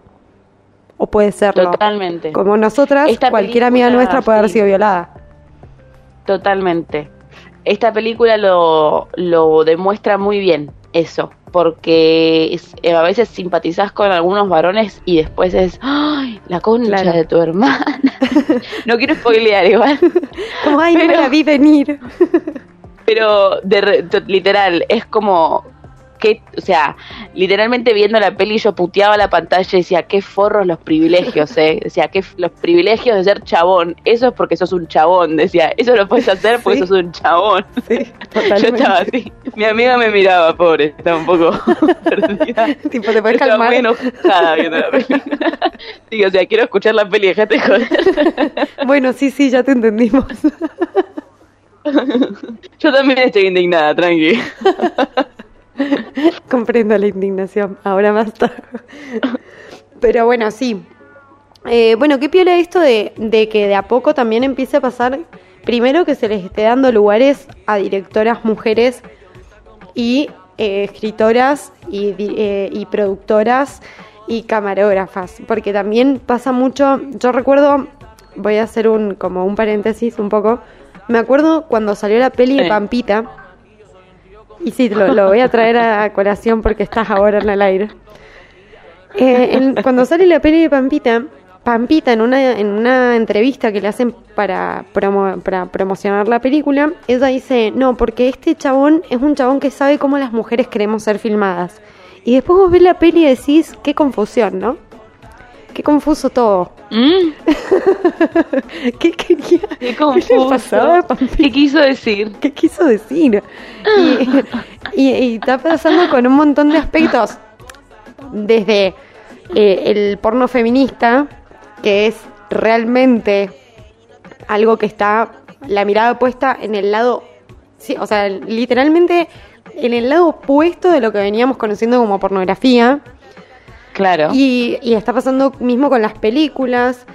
O puede serlo. Totalmente. Como nosotras, Esta cualquier amiga nuestra puede haber sido violada. Totalmente. Esta película lo, lo demuestra muy bien, eso. Porque eh, a veces simpatizás con algunos varones y después es, ¡ay! La concha Claro. de tu hermana. no quiero spoilear igual. Como, ay, no me Pero- la vi venir. Pero de to- literal, es como que, o sea, literalmente viendo la peli yo puteaba la pantalla y decía, qué forros los privilegios, eh. Decía, qué los privilegios de ser chabón. Eso es porque sos un chabón, decía. Eso lo puedes hacer porque Sí. sos un chabón. Sí, Yo estaba así. Mi amiga me miraba, pobre, estaba un poco perdida. tipo, te puedes calmar. muy enojada viendo la película. Sí, o sea, quiero escuchar la peli, dejate de joder. Bueno, sí, sí, ya te entendimos. Yo también estoy indignada, tranqui. Comprendo la indignación. Ahora basta. Pero bueno, sí. Eh, bueno, qué piola esto de, de que de a poco también empiece a pasar. Primero que se les esté dando lugares a directoras mujeres y eh, escritoras y, eh, y productoras y camarógrafas. Porque también pasa mucho. Yo recuerdo, voy a hacer un como un paréntesis un poco. Me acuerdo cuando salió la peli de. Pampita. Y sí, lo, lo voy a traer a colación porque estás ahora en el aire. Eh, en- cuando sale la peli de Pampita, Pampita en una, en una entrevista que le hacen para, promo- para promocionar la película, ella dice, no, porque este chabón es un chabón que sabe cómo las mujeres queremos ser filmadas. Y después vos ves la peli y decís, qué confusión, ¿no? Qué confuso todo. ¿Mm? ¿Qué quería? Qué ¿Qué le confuso. pasaba Pampita? ¿Qué quiso decir? ¿Qué quiso decir? Y, y- y está pasando con un montón de aspectos. Desde eh, el porno feminista, que es realmente algo que está la mirada puesta en el lado, sí, o sea, literalmente en el lado opuesto de lo que veníamos conociendo como pornografía. Claro. Y, y está pasando mismo con las películas.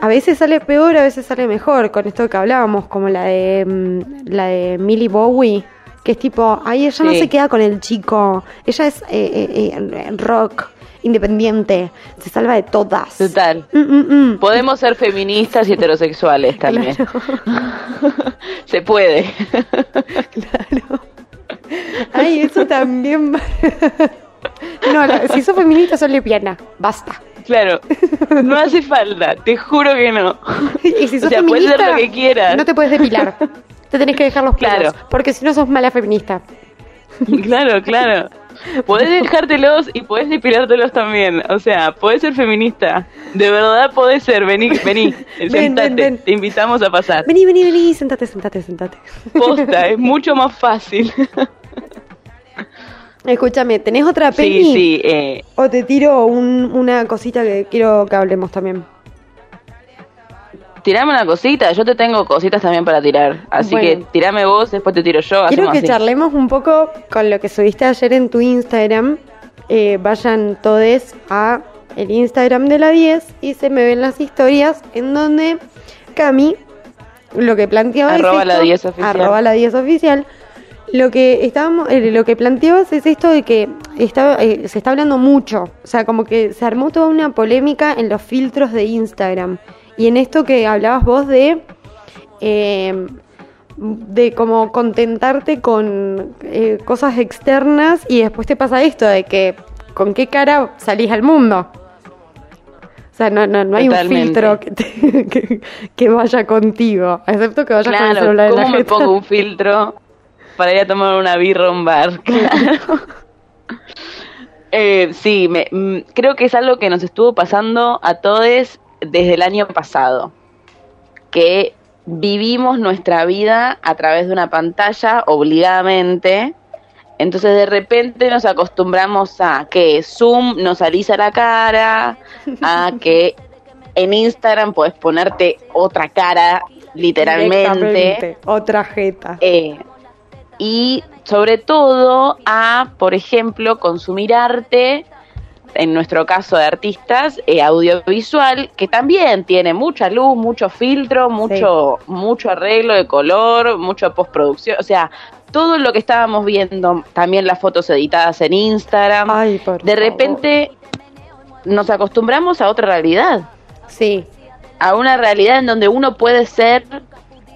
A veces sale peor, a veces sale mejor. Con esto que hablábamos, como la de mm, la de Millie Bowie, que es tipo, ay, ella no se queda con el chico. Ella es eh, eh, eh, rock, independiente, se salva de todas. Total. Mm, mm, mm. Podemos ser feministas y heterosexuales también. Se puede. Claro. Ay, eso también. no, la- si sos feminista, sos lesbiana. Basta. Claro. No hace falta, te juro que no. Y si O sea, puedes feminista, ser lo que quieras. no te puedes depilar. Te tenés que dejar los pelos. Claro. Porque si no sos mala feminista. Claro, claro. Podés dejártelos y podés depilártelos también. O sea, podés ser feminista. De verdad podés ser. Vení, vení. sentate. ven, ven. Te invitamos a pasar. Vení, vení, vení. Sentate, sentate, sentate. Posta, es mucho más fácil. Escúchame, ¿tenés otra Sí, peli? sí. Eh, O te tiro un- una cosita que quiero que hablemos también. tirame una cosita. Yo te tengo cositas también para tirar. Así Bueno. que tirame vos, después te tiro yo. Quiero que así. charlemos un poco con lo que subiste ayer en tu Instagram. Eh, vayan todos a el Instagram de la 10 y se me ven las historias en donde Cami lo que planteaba es Arroba esto- la 10 oficial. arroba la 10 oficial lo que estábamos eh, lo que planteabas es esto de que está, eh, se está hablando mucho o sea como que se armó toda una polémica en los filtros de Instagram y en esto que hablabas vos de eh, de como contentarte con eh, cosas externas y después te pasa esto de que con qué cara salís al mundo. O sea, no, no, no hay Totalmente. un filtro que, te- que, que vaya contigo, excepto que vayas con el Claro, celular en la ¿cómo me jeta. pongo un filtro para ir a tomar una birra a un bar? Claro. Eh, sí, me, mm, creo que es algo que nos estuvo pasando a todos desde el año pasado, que vivimos nuestra vida a través de una pantalla obligadamente, entonces de repente nos acostumbramos a que Zoom nos alisa la cara, a que en Instagram puedes ponerte otra cara, literalmente. Otra jeta. Eh, y sobre todo a, por ejemplo, consumir arte, en nuestro caso de artistas, eh, audiovisual, que también tiene mucha luz, mucho filtro, mucho, mucho arreglo de color, mucha postproducción, o sea, todo lo que estábamos viendo, también las fotos editadas en Instagram, Ay, por de favor. repente nos acostumbramos a otra realidad, Sí, a una realidad en donde uno puede ser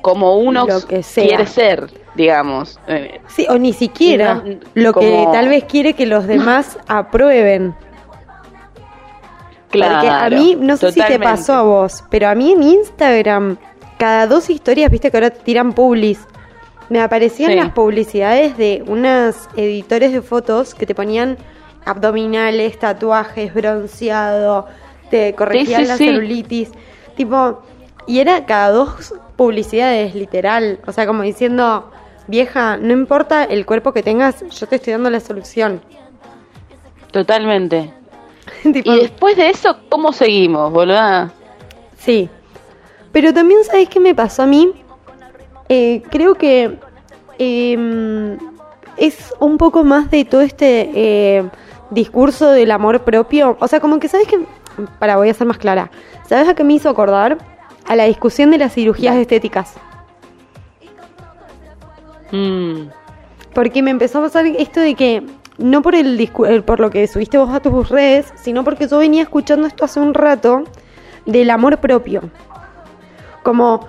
como uno quiere ser, digamos. Eh, sí, o ni siquiera no- lo que tal vez quiere que los demás aprueben. Porque a Claro, mí, no sé si te pasó a vos, pero a mí en Instagram, cada dos historias, viste que ahora tiran publis, me aparecían Sí. las publicidades de unas editores de fotos que te ponían abdominales, tatuajes, bronceado, te corregían sí, la celulitis, tipo, y era cada dos publicidades, literal, o sea, como diciendo, vieja, no importa el cuerpo que tengas, yo te estoy dando la solución. Totalmente. Tipo, Y después de eso, ¿cómo seguimos, boluda? Sí. Pero también, ¿sabes qué me pasó a mí? Eh, creo que eh, es un poco más de todo este eh, discurso del amor propio. O sea, como que, ¿sabes qué? Para, voy a ser más clara. ¿Sabes a qué me hizo acordar? A la discusión de las cirugías estéticas. Mm, Porque me empezó a pasar esto de que, no por el eh, por lo que subiste vos a tus redes, sino porque yo venía escuchando esto hace un rato del amor propio. Como,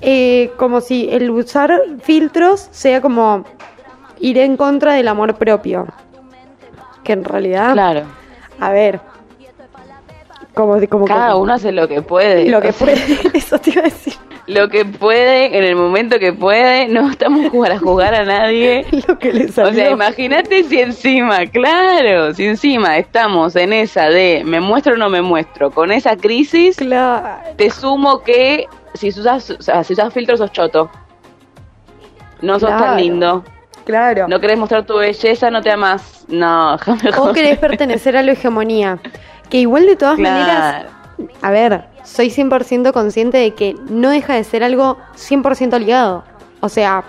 eh, como si el usar filtros sea como ir en contra del amor propio. Que en realidad, claro. a ver, como, como Cada como- uno hace lo que puede. lo que puede, eso te iba a decir, Lo que puede, en el momento que puede. No estamos para jugar a nadie. lo que le O sea, imagínate si encima, claro, si encima estamos en esa de me muestro o no me muestro, con esa crisis, Claro. te sumo que si usas, o sea, si usas filtros sos choto. No sos Claro. tan lindo. Claro. No querés mostrar tu belleza, no te amas. No, déjame O querés pertenecer a la hegemonía. Que igual de todas Claro. maneras, a ver, soy 100% consciente de que no deja de ser algo 100% ligado. O sea,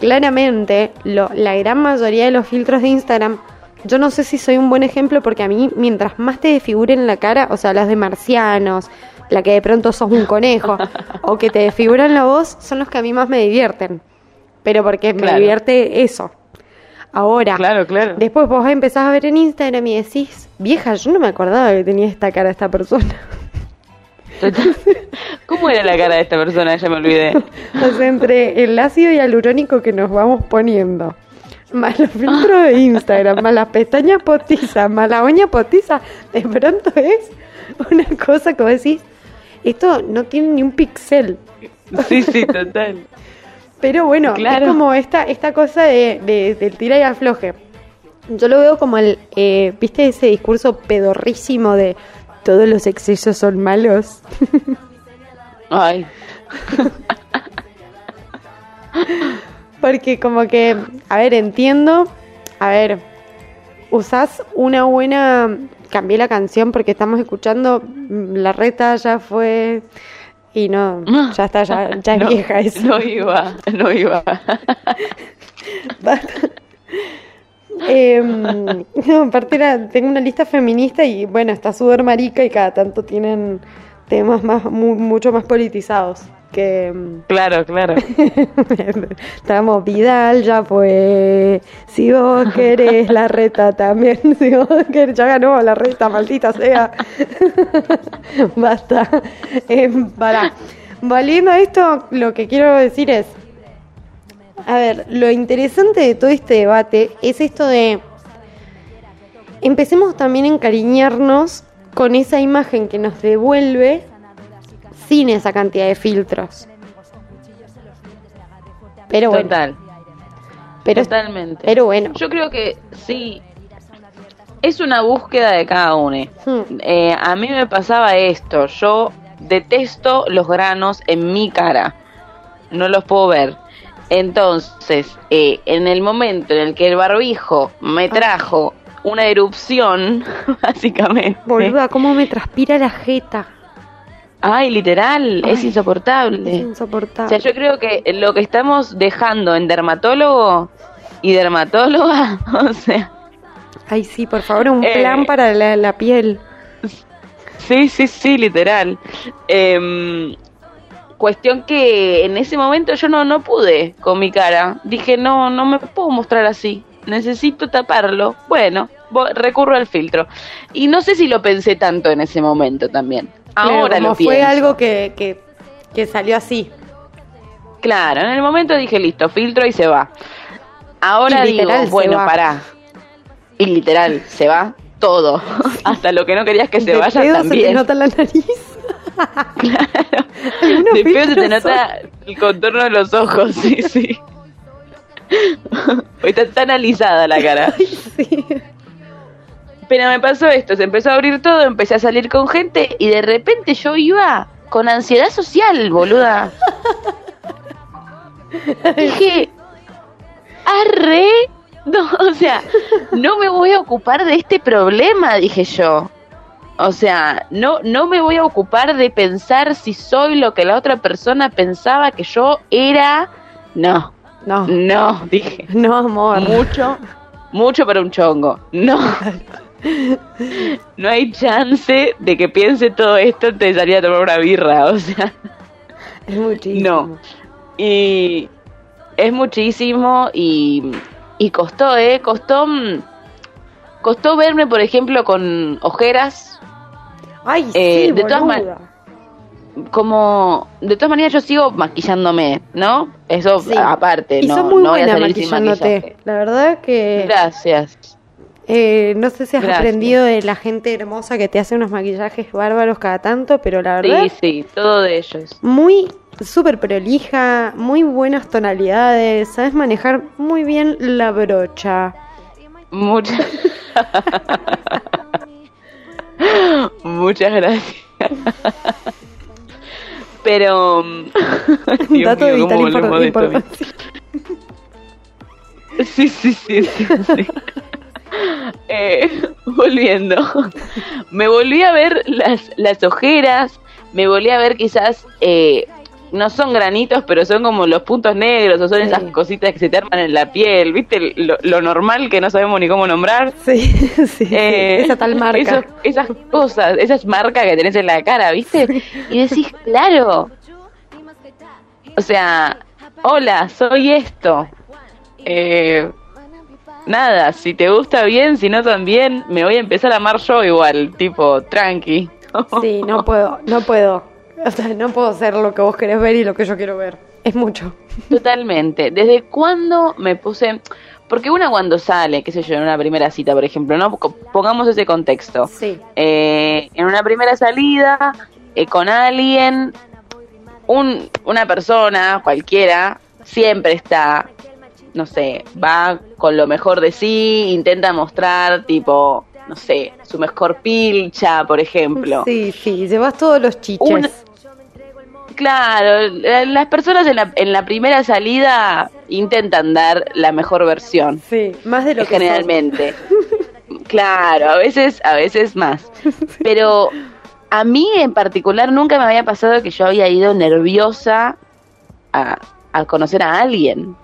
claramente lo- la gran mayoría de los filtros de Instagram, yo no sé si soy un buen ejemplo porque a mí mientras más te desfiguren la cara, o sea, las de marcianos, la que de pronto sos un conejo, o que te desfiguran la voz, son los que a mí más me divierten. Pero porque me divierte eso. Ahora, Claro, claro. Después vos empezás a ver en Instagram y decís, vieja, yo no me acordaba que tenía esta cara esta persona. ¿Cómo era la cara de esta persona? Ya me olvidé. o sea, entre el ácido hialurónico que nos vamos poniendo, más los filtros de Instagram, más las pestañas postizas, más la uña postiza, de pronto es una cosa que vos decís, esto no tiene ni un pixel. Sí, sí, total. Pero bueno, Claro. es como esta, esta cosa de, de- del tira y afloje. Yo lo veo como el, eh, ¿viste ese discurso pedorrísimo de todos los excesos son malos? Ay, Porque como que, a ver, entiendo, a ver, usás una buena, cambié la canción porque estamos escuchando, mm, la reta ya fue, y no, ya está, ya, ya es vieja eso. No iba, no iba. Basta. Em, no, aparte era- tengo una lista feminista y bueno, está súper marica y cada tanto tienen temas más mu- mucho más politizados. Que em, Claro, claro. estamos Vidal, ya fue. Si vos querés la reta también, si vos querés, ya ganó la reta, maldita sea. Basta. Em, pará. Volviendo a esto, lo que quiero decir es. A ver, lo interesante de todo este debate es esto de empecemos también a encariñarnos con esa imagen que nos devuelve sin esa cantidad de filtros. Pero bueno, Total. pero, Totalmente. pero bueno. Yo creo que sí. Es una búsqueda de cada uno. Hmm. Eh, a mí me pasaba esto. Yo detesto los granos en mi cara. No los puedo ver. Entonces, eh, en el momento en el que el barbijo me trajo una erupción, básicamente. Boluda, cómo me transpira la jeta. Ay, literal, es insoportable. Es O insoportable. sea, yo creo que lo que estamos dejando en dermatólogo y dermatóloga, o sea, Ay, sí, por favor, un Eh. plan para la, la piel. sí, sí, sí, literal. Em, cuestión que en ese momento yo no, no pude con mi cara. Dije, no, no me puedo mostrar así. Necesito taparlo. Bueno, recurro al filtro. Y no sé si lo pensé tanto en ese momento también. Claro, Ahora como lo fue pienso. algo que, que, que salió así. Claro, en el momento dije, listo, filtro y se va. Ahora literal, digo, bueno, pará. Y literal, se va todo. Hasta lo que no querías que se De vaya pedo se te también. nota la nariz. Claro. De pedo se te nota el contorno de los ojos, sí, sí. Está tan alisada la cara. Ay, sí. Pero me pasó esto, se empezó a abrir todo, empecé a salir con gente y de repente yo iba con ansiedad social, boluda. Dije, arre, no, o sea, no me voy a ocupar de este problema, dije yo. O sea, no, no me voy a ocupar de pensar si soy lo que la otra persona pensaba que yo era. No, No, no, dije. no, amor. Mucho, mucho para un chongo. No. No hay chance de que piense todo esto de salir a tomar una birra, o sea. Es muchísimo. No. Y es muchísimo y, y costó, ¿eh? Costó, mm, costó verme, por ejemplo, con ojeras. Ay, Eh, sí, de todas boluda. Como, de todas maneras, yo sigo maquillándome, ¿no? Eso Sí. aparte, Y no, sos muy no voy a buena salir sin maquillándote. maquillaje. La verdad que Gracias. eh, no sé si has Gracias. aprendido de la gente hermosa que te hace unos maquillajes bárbaros cada tanto, pero la verdad Sí, sí, todo de ellos. muy súper prolija, muy buenas tonalidades, sabes manejar muy bien la brocha. Muchas Muchas gracias. Pero mm, Dios Dato de mío, vital ¿cómo impor- volvemos de esto? Sí, sí, sí, sí, sí. Eh, volviendo. Me volví a ver las, las ojeras, me volví a ver quizás, eh, no son granitos, pero son como los puntos negros o son Sí. esas cositas que se te arman en la piel, ¿viste? Lo, lo normal que no sabemos ni cómo nombrar. Sí, sí, Eh, esa tal marca. esos- esas cosas, esas marcas que tenés en la cara, ¿viste? Y decís, claro. O sea, hola, soy esto. Eh, nada, si te gusta bien, si no también, me voy a empezar a amar yo igual, tipo, tranqui. Sí, no puedo, no puedo. O sea, no puedo ser lo que vos querés ver y lo que yo quiero ver. Es mucho. Totalmente. ¿Desde cuándo me puse...? Porque una cuando sale, qué sé yo, en una primera cita, por ejemplo, ¿no? Pongamos ese contexto. Sí. eh, en una primera salida eh, con alguien, un, una persona cualquiera siempre está, no sé, va con lo mejor de sí, intenta mostrar tipo, no sé, su mejor pilcha, por ejemplo. Sí, sí, llevas todos los chiches. Una- Claro, la- las personas en la, en la primera salida intentan dar la mejor versión Sí, más de lo que generalmente. claro, a veces, a veces más. Pero a mí en particular nunca me había pasado que yo había ido nerviosa a, a conocer a alguien.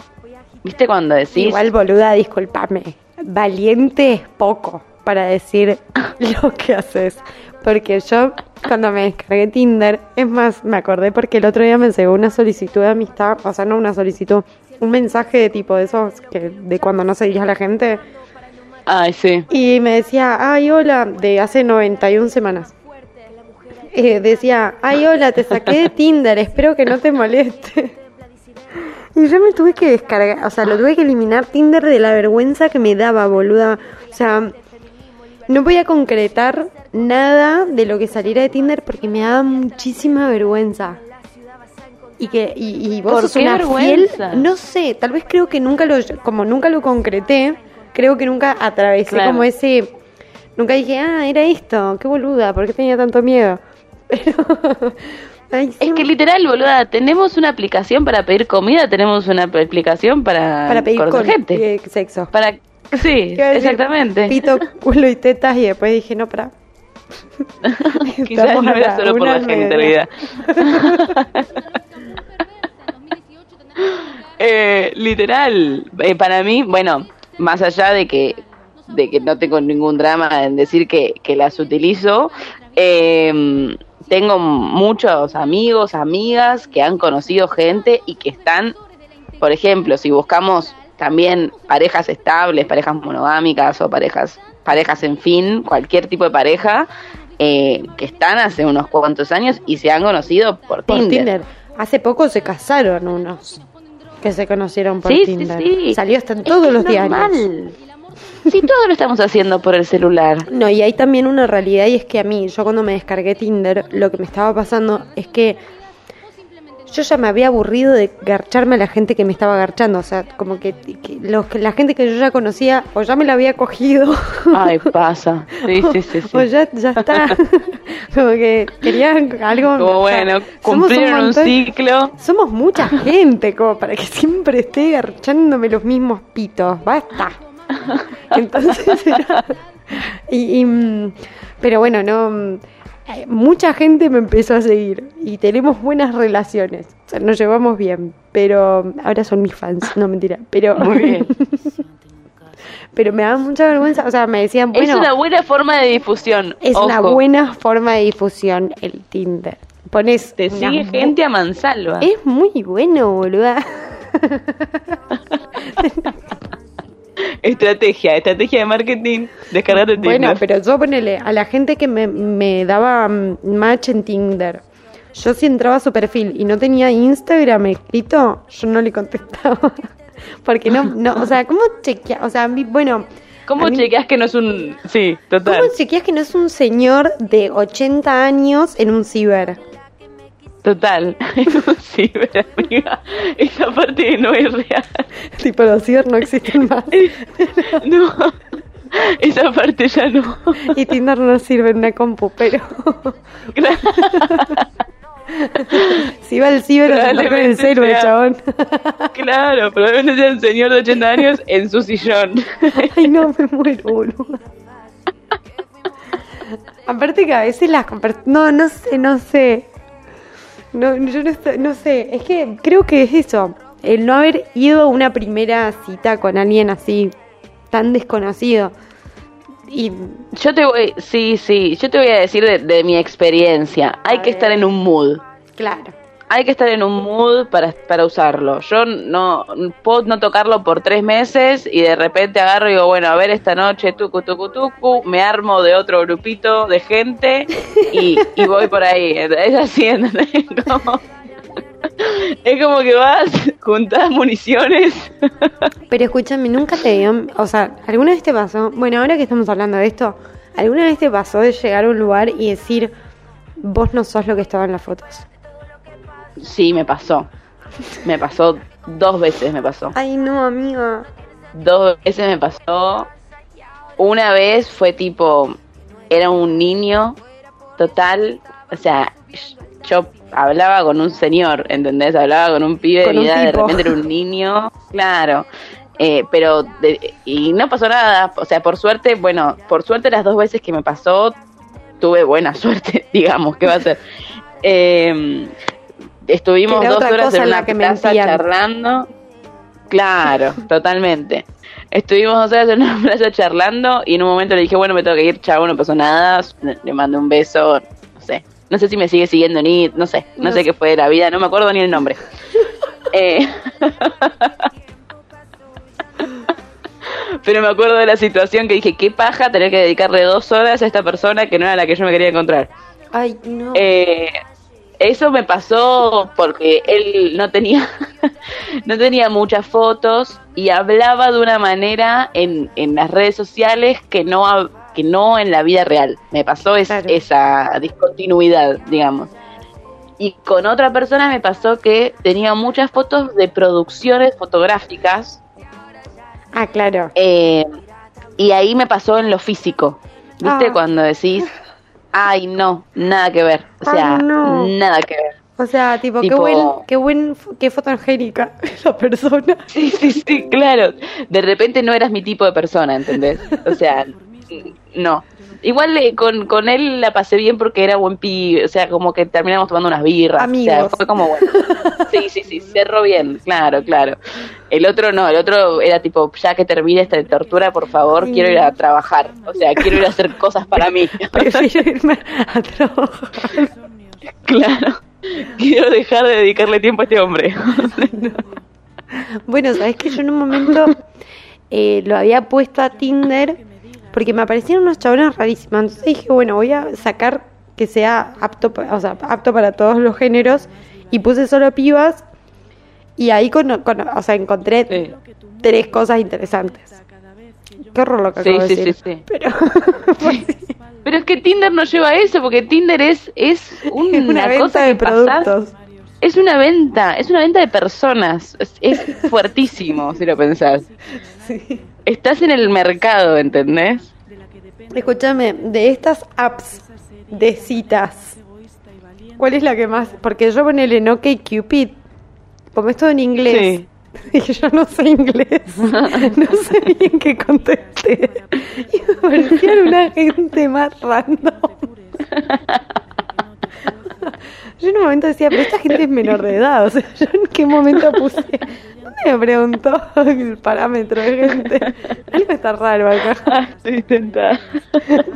¿Viste cuando decís? Igual, boluda, discúlpame. Valiente es poco para decir lo que haces. Porque yo, cuando me descargué Tinder, es más, me acordé porque el otro día me llegó una solicitud de amistad, o sea, no una solicitud, un mensaje de tipo de esos que de cuando no seguías a la gente. Ay, sí. Y me decía, ay, hola, de hace 91 semanas. Eh, decía, ay, hola, te saqué de Tinder, espero que no te moleste. Y yo me tuve que descargar, o sea, lo tuve que eliminar Tinder de la vergüenza que me daba, boluda. O sea, no voy a concretar nada de lo que saliera de Tinder porque me daba muchísima vergüenza. Y que y, y vos ¿Por sos qué una vergüenza? fiel, no sé, tal vez creo que nunca lo como nunca lo concreté, creo que nunca atravesé Claro. como ese nunca dije, "Ah, era esto, qué boluda, ¿por qué tenía tanto miedo?" Pero ay, Es que literal, boluda, tenemos una aplicación para pedir comida, tenemos una aplicación para, para pedir con, gente. eh, sexo. Para sí, exactamente. Pito, culo y tetas y después dije, "No, para." Quizás no era solo por la realidad. Eh, literal, eh, para mí, bueno, más allá de que de que no tengo ningún drama en decir que, que las utilizo, eh, tengo muchos amigos, amigas que han conocido gente y que están, por ejemplo, si buscamos también parejas estables, parejas monogámicas o parejas, parejas en fin, cualquier tipo de pareja, eh, que están hace unos cuantos años y se han conocido por, Por Tinder. Tinder. Hace poco se casaron unos que se conocieron por Sí, sí, Tinder. sí. Salió hasta en todos los normal. diarios. Sí, todo lo estamos haciendo por el celular. No, y hay también una realidad y es que a mí, yo cuando me descargué Tinder, lo que me estaba pasando es que yo ya me había aburrido de garcharme a la gente que me estaba garchando. O sea, como que, que los, que la gente que yo ya conocía, o ya me la había cogido, Ay, pasa. Sí, sí, sí. sí. o ya, ya está. como que querían algo. Como o sea, bueno, cumplieron un, montón- ciclo. Somos mucha gente, como para que siempre esté garchándome los mismos pitos. Basta. Entonces era- y, y, mm, pero bueno, no. Eh, Mucha gente me empezó a seguir y tenemos buenas relaciones. O sea, nos llevamos bien, pero ahora son mis fans, no mentira. Pero, Muy bien. pero me da mucha vergüenza. O sea, me decían, bueno, es una buena forma de difusión. es una buena forma de difusión el Tinder. Pones Te sigue gente a mansalva. Es muy bueno, boluda. Estrategia, estrategia de marketing. Descargate Tinder. Bueno, pero yo ponele a la gente que me, me daba mm, match en Tinder. Yo si entraba a su perfil y no tenía Instagram escrito, yo no le contestaba. Porque no, no, o sea, ¿cómo chequear? O sea, bueno, ¿Cómo mí- chequeas que no es un...? Sí, ¿cómo total. chequeas que no es un señor de 80 años en un ciber? Total. sí, pero amiga, esa parte no es real. tipo, los ciber no existen más. No, esa parte ya no. Y Tinder no sirve en una compu, pero si va al ciber sentar con el el sea. chabón. Claro, probablemente sea un señor de 80 años en su sillón. Ay, no, me muero, boludo. Aparte que a veces las... No, no sé, no sé. No, yo no, no sé. Es que creo que es eso. El no haber ido a una primera cita con alguien así, tan desconocido. Y Yo te voy, sí, sí, yo te voy a decir de, de mi experiencia. Hay A que ver. estar en un mood. claro. Hay que estar en un mood para, para usarlo. Yo no puedo no tocarlo por tres meses y de repente agarro y digo, bueno, a ver esta noche, tucu, tucu, tucu, me armo de otro grupito de gente y, y voy por ahí. Es así, ¿entendés? Como- es como que vas, juntás municiones. Pero escúchame, nunca te dio... O sea, ¿alguna vez te pasó? Bueno, ahora que estamos hablando de esto, ¿alguna vez te pasó de llegar a un lugar y decir, vos no sos lo que estaba en las fotos? Sí, me pasó. Me pasó dos veces, me pasó. Ay, no, amiga. Dos veces me pasó. Una vez fue tipo, era un niño total, o sea, yo hablaba con un señor, ¿entendés? Hablaba con un pibe Con de mi un edad, de repente era un niño, claro. Eh, pero, de- y no pasó nada, o sea, por suerte, bueno, por suerte las dos veces que me pasó, tuve buena suerte, digamos, ¿qué va a ser? Eh, estuvimos dos horas en una que plaza charlando. Claro, totalmente. Estuvimos dos horas en una plaza charlando y en un momento le dije, bueno, me tengo que ir, chavo, no pasó nada. Le mandé un beso, no sé. No sé si me sigue siguiendo ni, no sé, no, No sé sé. qué fue de la vida, no me acuerdo ni el nombre. Eh, Pero me acuerdo de la situación que dije, qué paja tener que dedicarle dos horas a esta persona que no era la que yo me quería encontrar. Ay, no. Eh, eso me pasó porque él no tenía no tenía muchas fotos y hablaba de una manera en, en las redes sociales que no que no en la vida real. Me pasó es- Claro. esa discontinuidad, digamos. Y con otra persona me pasó que tenía muchas fotos de producciones fotográficas ah, claro. eh, y ahí me pasó en lo físico. ¿Viste? Ah. Cuando decís, ay, no, nada que ver. O sea, Ay, no. nada que ver. O sea, tipo, qué buen, qué buen, qué fotogénica la persona. Sí, sí, sí, claro. De repente no eras mi tipo de persona, ¿entendés? O sea, no. Igual eh, con, con él la pasé bien porque era buen pibe, o sea, como que terminamos tomando unas birras. Amigos. O sea, fue como bueno. Sí, sí, sí, cerró bien, claro, claro. El otro no, el otro era tipo, ya que termine esta tortura, por favor, Sí. quiero ir a trabajar. O sea, quiero ir a hacer cosas para mí. Prefiero irme a trabajar. claro. Quiero dejar de dedicarle tiempo a este hombre. Bueno, sabes que yo en un momento eh, lo había puesto a Tinder porque me aparecieron unos chabones rarísimos. Entonces dije, bueno, voy a sacar que sea apto, o sea, apto para todos los géneros y puse solo pibas y ahí con, con- o sea, encontré Sí. tres cosas interesantes. Qué horror lo que Sí, acabo de sí, decir. Pero Pero es que Tinder no lleva a eso, porque Tinder es, es una, una venta de que pasás- productos. Es una venta, es una venta de personas. Es, es fuertísimo, si lo pensás. Sí. Estás en el mercado, ¿entendés? Escúchame, de estas apps de citas, ¿cuál es la que más? Porque yo ponele no que Cupid, como es todo en inglés, y yo no sé inglés, no sé bien qué contesté. Y me una gente más random. Yo en un momento decía, pero esta gente es menor de edad, o sea, yo en qué momento puse, ¿dónde me preguntó el parámetro de gente? Algo está raro acá. Estoy tentada.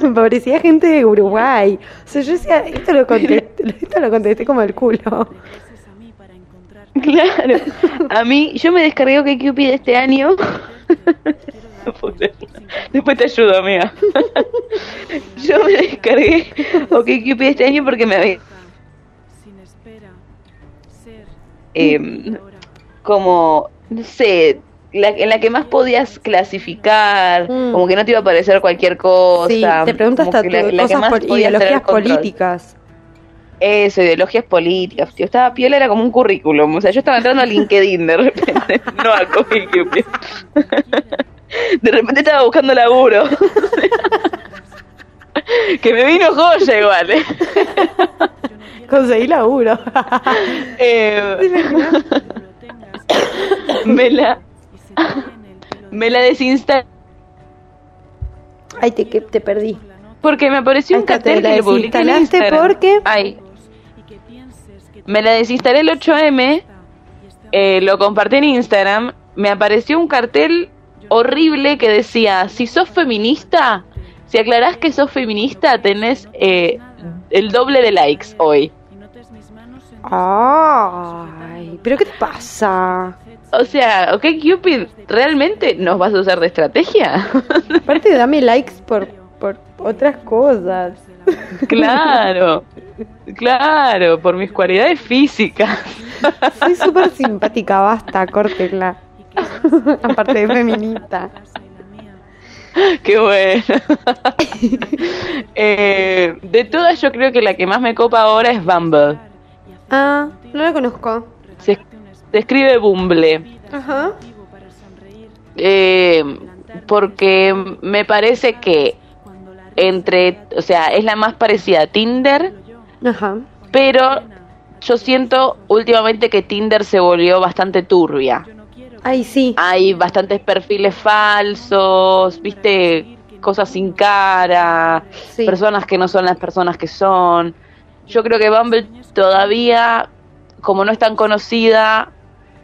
Me parecía gente de Uruguay. O sea, yo decía, esto lo contesté, esto lo contesté como el culo. Claro. A mí, yo me descargué que Cupid este año. Después te ayudo, amiga. Yo me descargué OkCupid este año porque me había eh, como, no sé, la, en la que más podías clasificar, Mm. como que no te iba a aparecer cualquier cosa. Sí, te pregunto como hasta la- cosas por ideologías políticas. Eso, ideologías políticas. Tío, estaba piola, era como un currículum. O sea, yo estaba entrando a LinkedIn de repente, no a OkCupid. De repente estaba buscando laburo. que me vino joya igual, ¿eh? Conseguí laburo. Eh, me la me la desinstalé Ay, te, que te perdí. porque me apareció un cartel que lo publiqué en desinstalaste Instagram. porque- Ay, me la desinstalé el 8M, eh, lo compartí en Instagram, me apareció un cartel horrible que decía, si sos feminista, si aclarás que sos feminista, tenés eh, el doble de likes hoy. Ay, pero ¿qué te pasa? O sea, ok, Cupid, ¿realmente nos vas a usar de estrategia? Aparte, dame likes por, por otras cosas. claro, claro, por mis cualidades físicas. Soy súper simpática, basta, córtela. Aparte de feminista. Qué bueno. Eh, de todas, yo creo que la que más me copa ahora es Bumble. Ah, no la conozco. Se, se escribe Bumble. Ajá. Eh, porque me parece que entre, o sea, es la más parecida a Tinder, Ajá. pero yo siento últimamente que Tinder se volvió bastante turbia. Ay, sí. Hay bastantes perfiles falsos, viste, cosas sin cara, Sí. personas que no son las personas que son. Yo creo que Bumble todavía, como no es tan conocida,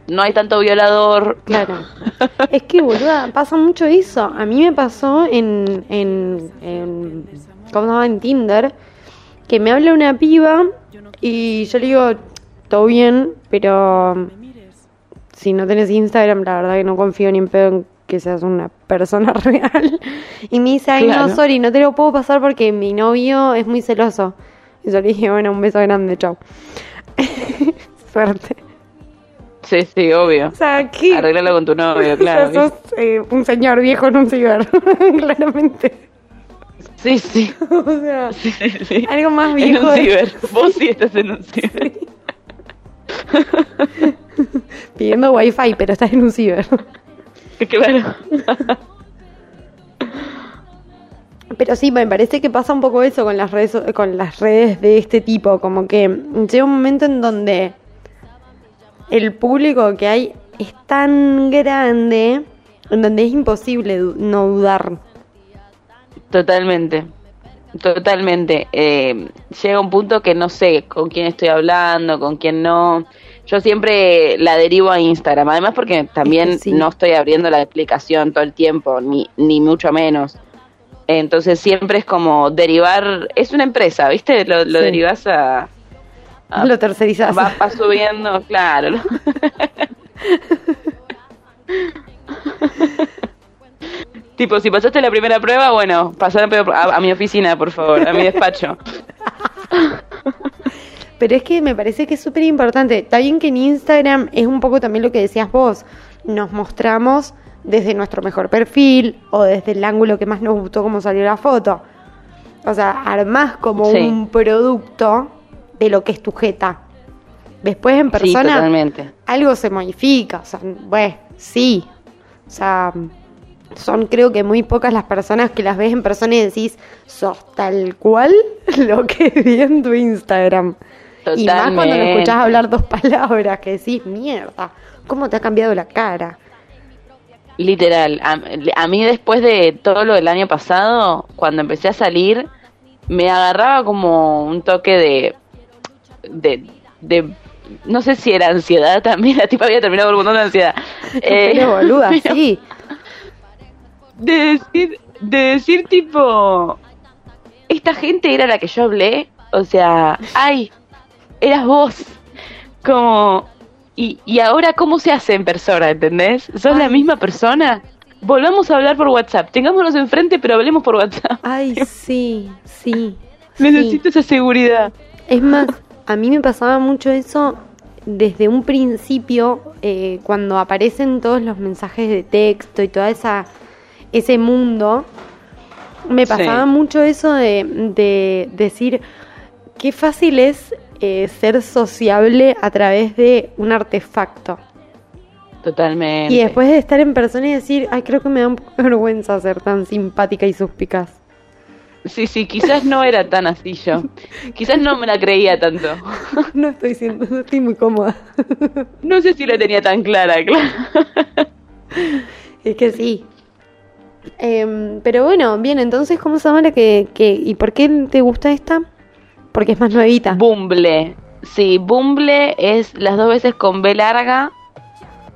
no hay tanto violador. Claro. Es que, boluda, pasa mucho eso. A mí me pasó en, en, en ¿cómo se llama? En Tinder, que me habla una piba y yo le digo, todo bien, pero si no tenés Instagram, la verdad que no confío ni en pedo en que seas una persona real. Y me dice, ay, Claro. no, sorry, no te lo puedo pasar porque mi novio es muy celoso. Y yo le dije, bueno, un beso grande, chao. Suerte. Sí, sí, obvio. O sea, ¿qué? Arreglalo con tu novio, O sea, claro. sos eh, un señor viejo en un ciber, claramente. Sí, sí. O sea, sí, sí, sí. algo más En viejo. un de- ciber. Vos sí estás en un ciber. pidiendo wifi, pero estás en un ciber. Claro. Pero sí, me parece que pasa un poco eso con las redes, con las redes de este tipo, como que llega un momento en donde el público que hay es tan grande, en donde es imposible no dudar. Totalmente. Totalmente. Eh, llega un punto que no sé con quién estoy hablando, con quién no. Yo siempre la derivo a Instagram, además porque también sí. no estoy abriendo la explicación todo el tiempo, ni, ni mucho menos. Entonces siempre es como derivar, es una empresa, ¿viste? Lo, lo Sí. derivas a... a- Lo tercerizás. va, va subiendo, claro. tipo, si pasaste la primera prueba, bueno, pasar a, a mi oficina, por favor, a mi despacho. Pero es que me parece que es súper importante. Está bien que en Instagram es un poco también lo que decías vos. Nos mostramos desde nuestro mejor perfil o desde el ángulo que más nos gustó como salió la foto. O sea, armás como Sí. un producto de lo que es tu jeta. Después en persona algo se modifica. O sea, bueno, sí. O sea, son creo que muy pocas las personas que las ves en persona y decís, sos tal cual lo que vi en tu Instagram. Y más cuando lo escuchás hablar dos palabras que decís, mierda, ¿cómo te ha cambiado la cara? Literal, a, a mí después de todo lo del año pasado, cuando empecé a salir, me agarraba como un toque de, de, de no sé si era ansiedad también, la tipa había terminado con un montón de ansiedad. Eh, Pero boluda, pero sí. De decir, de decir tipo, esta gente era la que yo hablé, o sea, ay, eras vos, como, y, y ahora cómo se hace en persona, ¿entendés? ¿Sos la misma persona? Volvamos a hablar por WhatsApp, tengámonos enfrente, pero hablemos por WhatsApp. Ay, sí, sí. Necesito esa seguridad. Es más, a mí me pasaba mucho eso desde un principio, eh, cuando aparecen todos los mensajes de texto y toda esa ese mundo, me Sí. pasaba mucho eso de, de decir qué fácil es eh, ser sociable a través de un artefacto. Totalmente. Y después de estar en persona y decir, ay, creo que me da un poco de vergüenza ser tan simpática y suspicaz. Sí, sí, quizás no era tan así yo. Quizás no me la creía tanto. No estoy siendo, estoy muy cómoda. No sé si la tenía tan clara, claro. Es que sí. Em, pero bueno, bien, entonces, ¿cómo se llama la que, que... ¿Y por qué te gusta esta? Porque es más nuevita. Bumble. Sí, Bumble es las dos veces con B larga.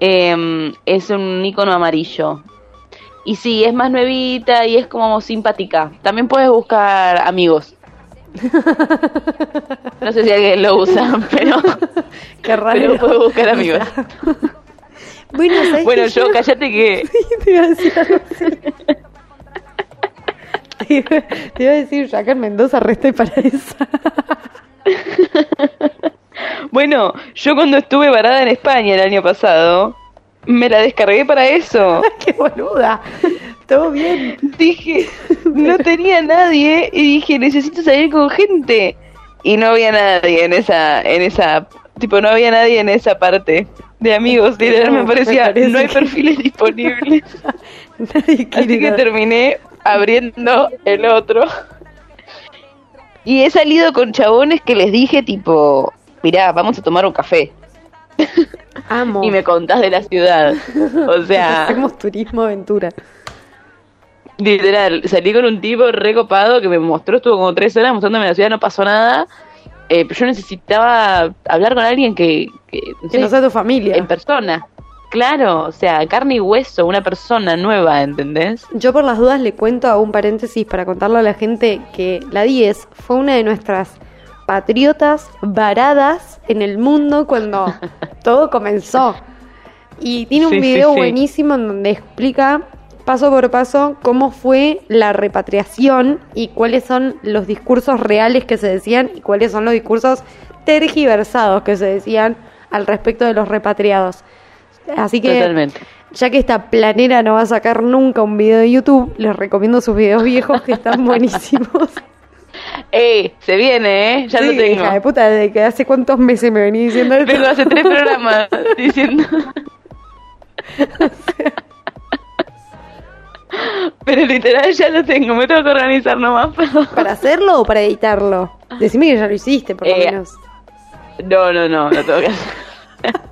em, es un icono amarillo. Y sí, es más nuevita y es como simpática. También puedes buscar amigos. No sé si alguien lo usa, pero, Qué raro. pero puedes buscar amigos. Bueno, ¿sabes Bueno, yo, cállate que te iba a decir. Te iba- te iba a decir, acá en Mendoza resté para esa. Bueno, yo cuando estuve varada en España el año pasado, me la descargué para eso. ¡Qué boluda! Todo bien. Dije, no tenía nadie y dije, necesito salir con gente. Y no había nadie en esa, en esa, tipo, no había nadie en esa parte de amigos. Literal, me parecía, me no hay que- perfiles disponibles. Nadie Así que terminé abriendo el otro. Y he salido con chabones que les dije, tipo, mirá, vamos a tomar un café. Amo. Y me contás de la ciudad. O sea, Hacemos turismo aventura. literal, salí con un tipo recopado que me mostró, estuvo como tres horas mostrándome la ciudad, no pasó nada. Eh, pero yo necesitaba hablar con alguien que, que, no Que sé, no sea tu familia. en persona. Claro, o sea, carne y hueso, una persona nueva, ¿entendés? Yo por las dudas le cuento a un paréntesis para contarle a la gente que la 10 fue una de nuestras patriotas varadas en el mundo cuando todo comenzó. Y tiene un Sí, sí, video sí. buenísimo en donde explica paso por paso cómo fue la repatriación y cuáles son los discursos reales que se decían y cuáles son los discursos tergiversados que se decían al respecto de los repatriados. Así que Totalmente. ya que esta planera no va a sacar nunca un video de YouTube, les recomiendo sus videos viejos que están buenísimos. ¡Eh! Se viene, ¿eh? Ya Sí, lo tengo. hija de puta, desde que hace cuántos meses me venía diciendo esto. Vengo hace tres programas diciendo. Pero literal ya lo tengo, me tengo que organizar nomás. pero- ¿Para hacerlo o para editarlo? Decime que ya lo hiciste, por lo Eh, menos. No, no, no, lo tengo que hacer.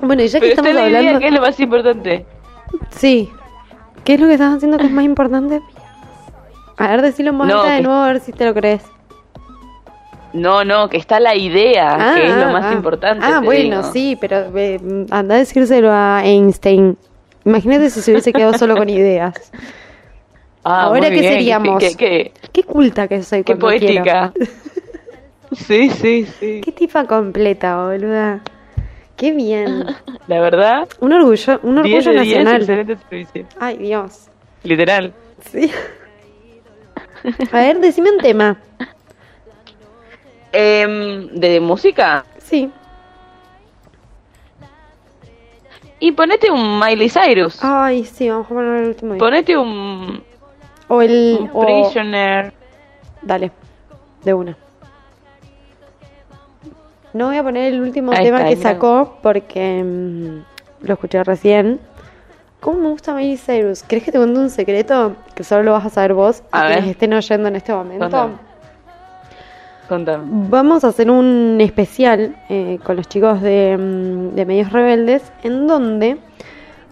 Bueno, y ya que Pero estamos hablando. que es lo más importante. Sí. ¿Qué es lo que estás haciendo que es más importante? A ver, decilo más No, alta de nuevo a ver si te lo crees. No, no, que está la idea, que es lo más ah. importante. Ah, bueno, digo. sí, pero eh, anda a decírselo a Einstein. Imagínate si se hubiese quedado solo con ideas. Ah, Ahora, ¿qué bien, seríamos? Qué, qué- Qué culta que soy qué quiero. poética. Sí, sí, sí. Qué tipa completa, boluda. Qué bien. La verdad, Un orgullo, un 10 orgullo de 10, nacional. excelente. Ay, Dios. Literal. Sí. A ver, decime un tema. Em, ¿De música? Sí. Y ponete un Miley Cyrus. Ay, sí, vamos a poner el último. día. Ponete un, O el. un o- Prisoner. Dale, de una. No voy a poner el último Ahí tema está, que sacó porque mm, lo escuché recién. ¿Cómo me gusta Miley Cyrus? ¿Crees que te cuente un secreto que solo lo vas a saber vos y A ver. quienes estén oyendo en este momento? Contame. Contame. Vamos a hacer un especial eh, con los chicos de, mm, de Medios Rebeldes en donde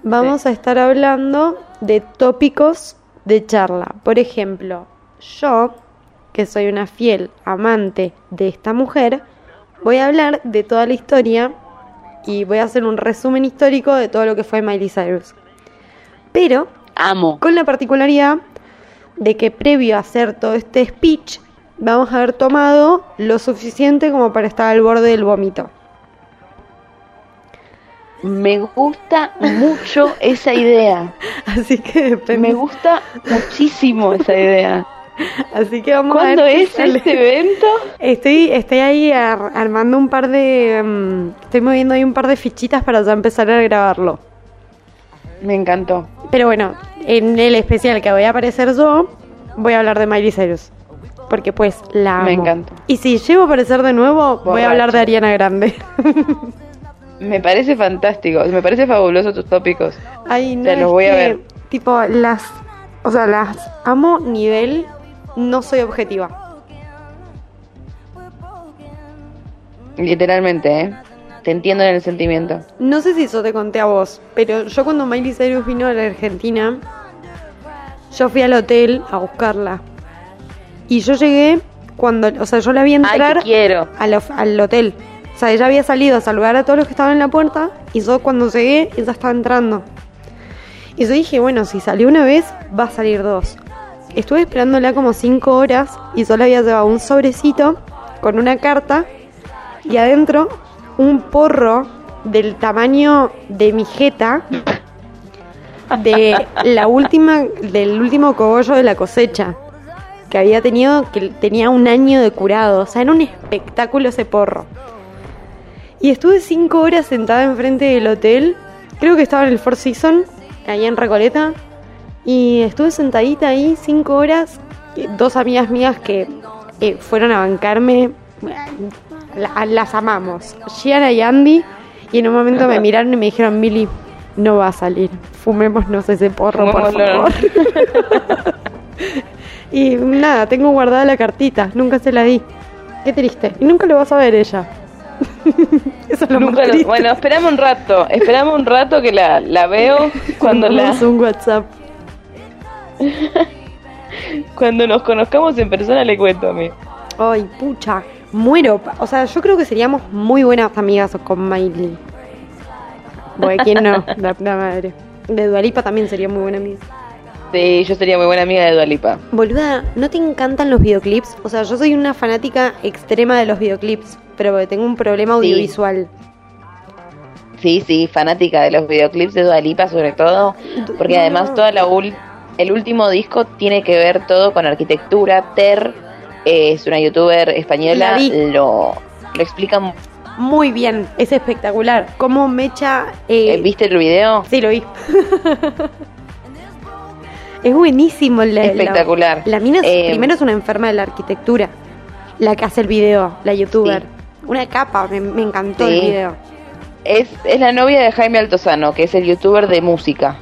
vamos a estar hablando de tópicos de charla. Por ejemplo, yo, que soy una fiel amante de esta mujer, voy a hablar de toda la historia y voy a hacer un resumen histórico de todo lo que fue Miley Cyrus. Pero Amo. con la particularidad de que previo a hacer todo este speech vamos a haber tomado lo suficiente como para estar al borde del vómito. Me gusta mucho esa idea. Así que depende. Me gusta muchísimo esa idea. Así que vamos a ¿Cuándo ver qué es sale. este evento? Estoy, estoy ahí ar- armando un par de. mm, estoy moviendo ahí un par de fichitas para ya empezar a grabarlo. Me encantó. Pero bueno, en el especial que voy a aparecer yo, voy a hablar de Miley Cyrus. Porque pues la amo. Me encanta. Y si llego a aparecer de nuevo, voy a hablar de Ariana Grande. Me parece fantástico. Me parece fabuloso tus tópicos. Ay, no, Te los es voy a que, ver. Tipo, las. O sea, las amo nivel. No soy objetiva. Literalmente, ¿eh? Te entiendo en el sentimiento. No sé si eso te conté a vos, pero yo cuando Miley Cyrus vino a la Argentina, yo fui al hotel a buscarla. Y yo llegué cuando. O sea, yo la vi entrar quiero. al, al hotel. O sea, ella había salido a saludar a todos los que estaban en la puerta y yo cuando llegué, ella estaba entrando. Y yo dije, bueno, si salió una vez, va a salir dos. Estuve esperándola como cinco horas y solo había llevado un sobrecito con una carta y adentro un porro del tamaño de mi jeta de la última, del último cogollo de la cosecha que había tenido, que tenía un año de curado. O sea, era un espectáculo ese porro. Y estuve cinco horas sentada enfrente del hotel. Creo que estaba en el Four Seasons, ahí en Recoleta. Y estuve sentadita ahí cinco horas. Dos amigas mías que eh, fueron a bancarme. la- las amamos. Gianna y Andy. Y en un momento me miraron y me dijeron, Milly, no va a salir. Fumémonos ese porro, por favor. y nada, tengo guardada la cartita. Nunca se la di. Qué triste. Y nunca lo vas a ver ella. Eso es lo Nunca más lo-. Bueno, esperame un rato. Esperame un rato que la, la veo cuando la un WhatsApp. cuando nos conozcamos en persona le cuento a mí. Ay, pucha, muero. O sea, yo creo que seríamos muy buenas amigas con Miley. Bueno, ¿quién no? La puta madre. De Dualipa también sería muy buena amiga. Sí, yo sería muy buena amiga de Dualipa. Boluda, ¿no te encantan los videoclips? O sea, yo soy una fanática extrema de los videoclips, pero tengo un problema audiovisual. Sí, sí, fanática de los videoclips de Dualipa sobre todo, porque No. además toda la ul- el último disco tiene que ver todo con arquitectura. Ter eh, es una youtuber española, lo, lo explica. mu- Muy bien, es espectacular. ¿Cómo Mecha... eh, eh, ¿Viste el video? Sí, lo vi. es buenísimo. La, Espectacular. La, la mina es- Eh, primero es una enferma de la arquitectura. La que hace el video, la youtuber. Sí. Una capa, me, me encantó Sí. el video. Es, es la novia de Jaime Altozano, que es el youtuber de música.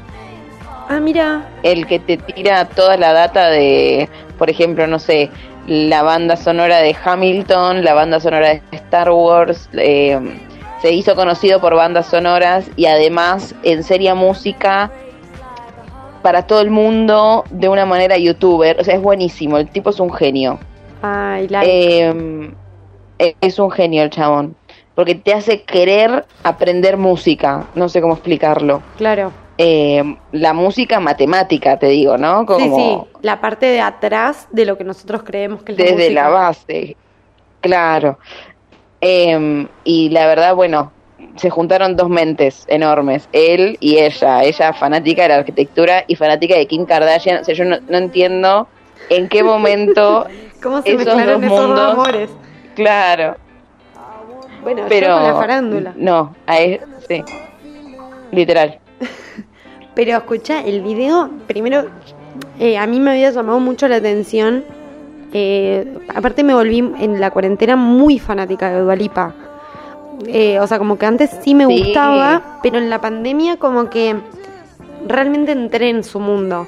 Ah, mira. el que te tira toda la data de, por ejemplo, no sé, la banda sonora de Hamilton, la banda sonora de Star Wars, eh, se hizo conocido por bandas sonoras y además en seria música para todo el mundo de una manera youtuber. O sea, es buenísimo. El tipo es un genio. Ay. Eh, es un genio el chabón. Porque te hace querer aprender música. No sé cómo explicarlo. claro. Eh, la música matemática, te digo, ¿no? Como Sí, sí, la parte de atrás de lo que nosotros creemos que es la desde música. la base. Claro. Eh, y la verdad, bueno, se juntaron dos mentes enormes, él y ella. Ella fanática de la arquitectura y fanática de Kim Kardashian. O sea, yo no, no entiendo en qué momento ¿Cómo se esos mezclaron dos esos dos mundos- amores? Claro, Bueno, yo pero con la farándula. no, a él, sí, literal. Pero escucha, el video, primero, eh, a mí me había llamado mucho la atención. eh, aparte me volví en la cuarentena muy fanática de Dualipa. O sea, como que antes sí me Sí. gustaba, pero en la pandemia como que realmente entré en su mundo.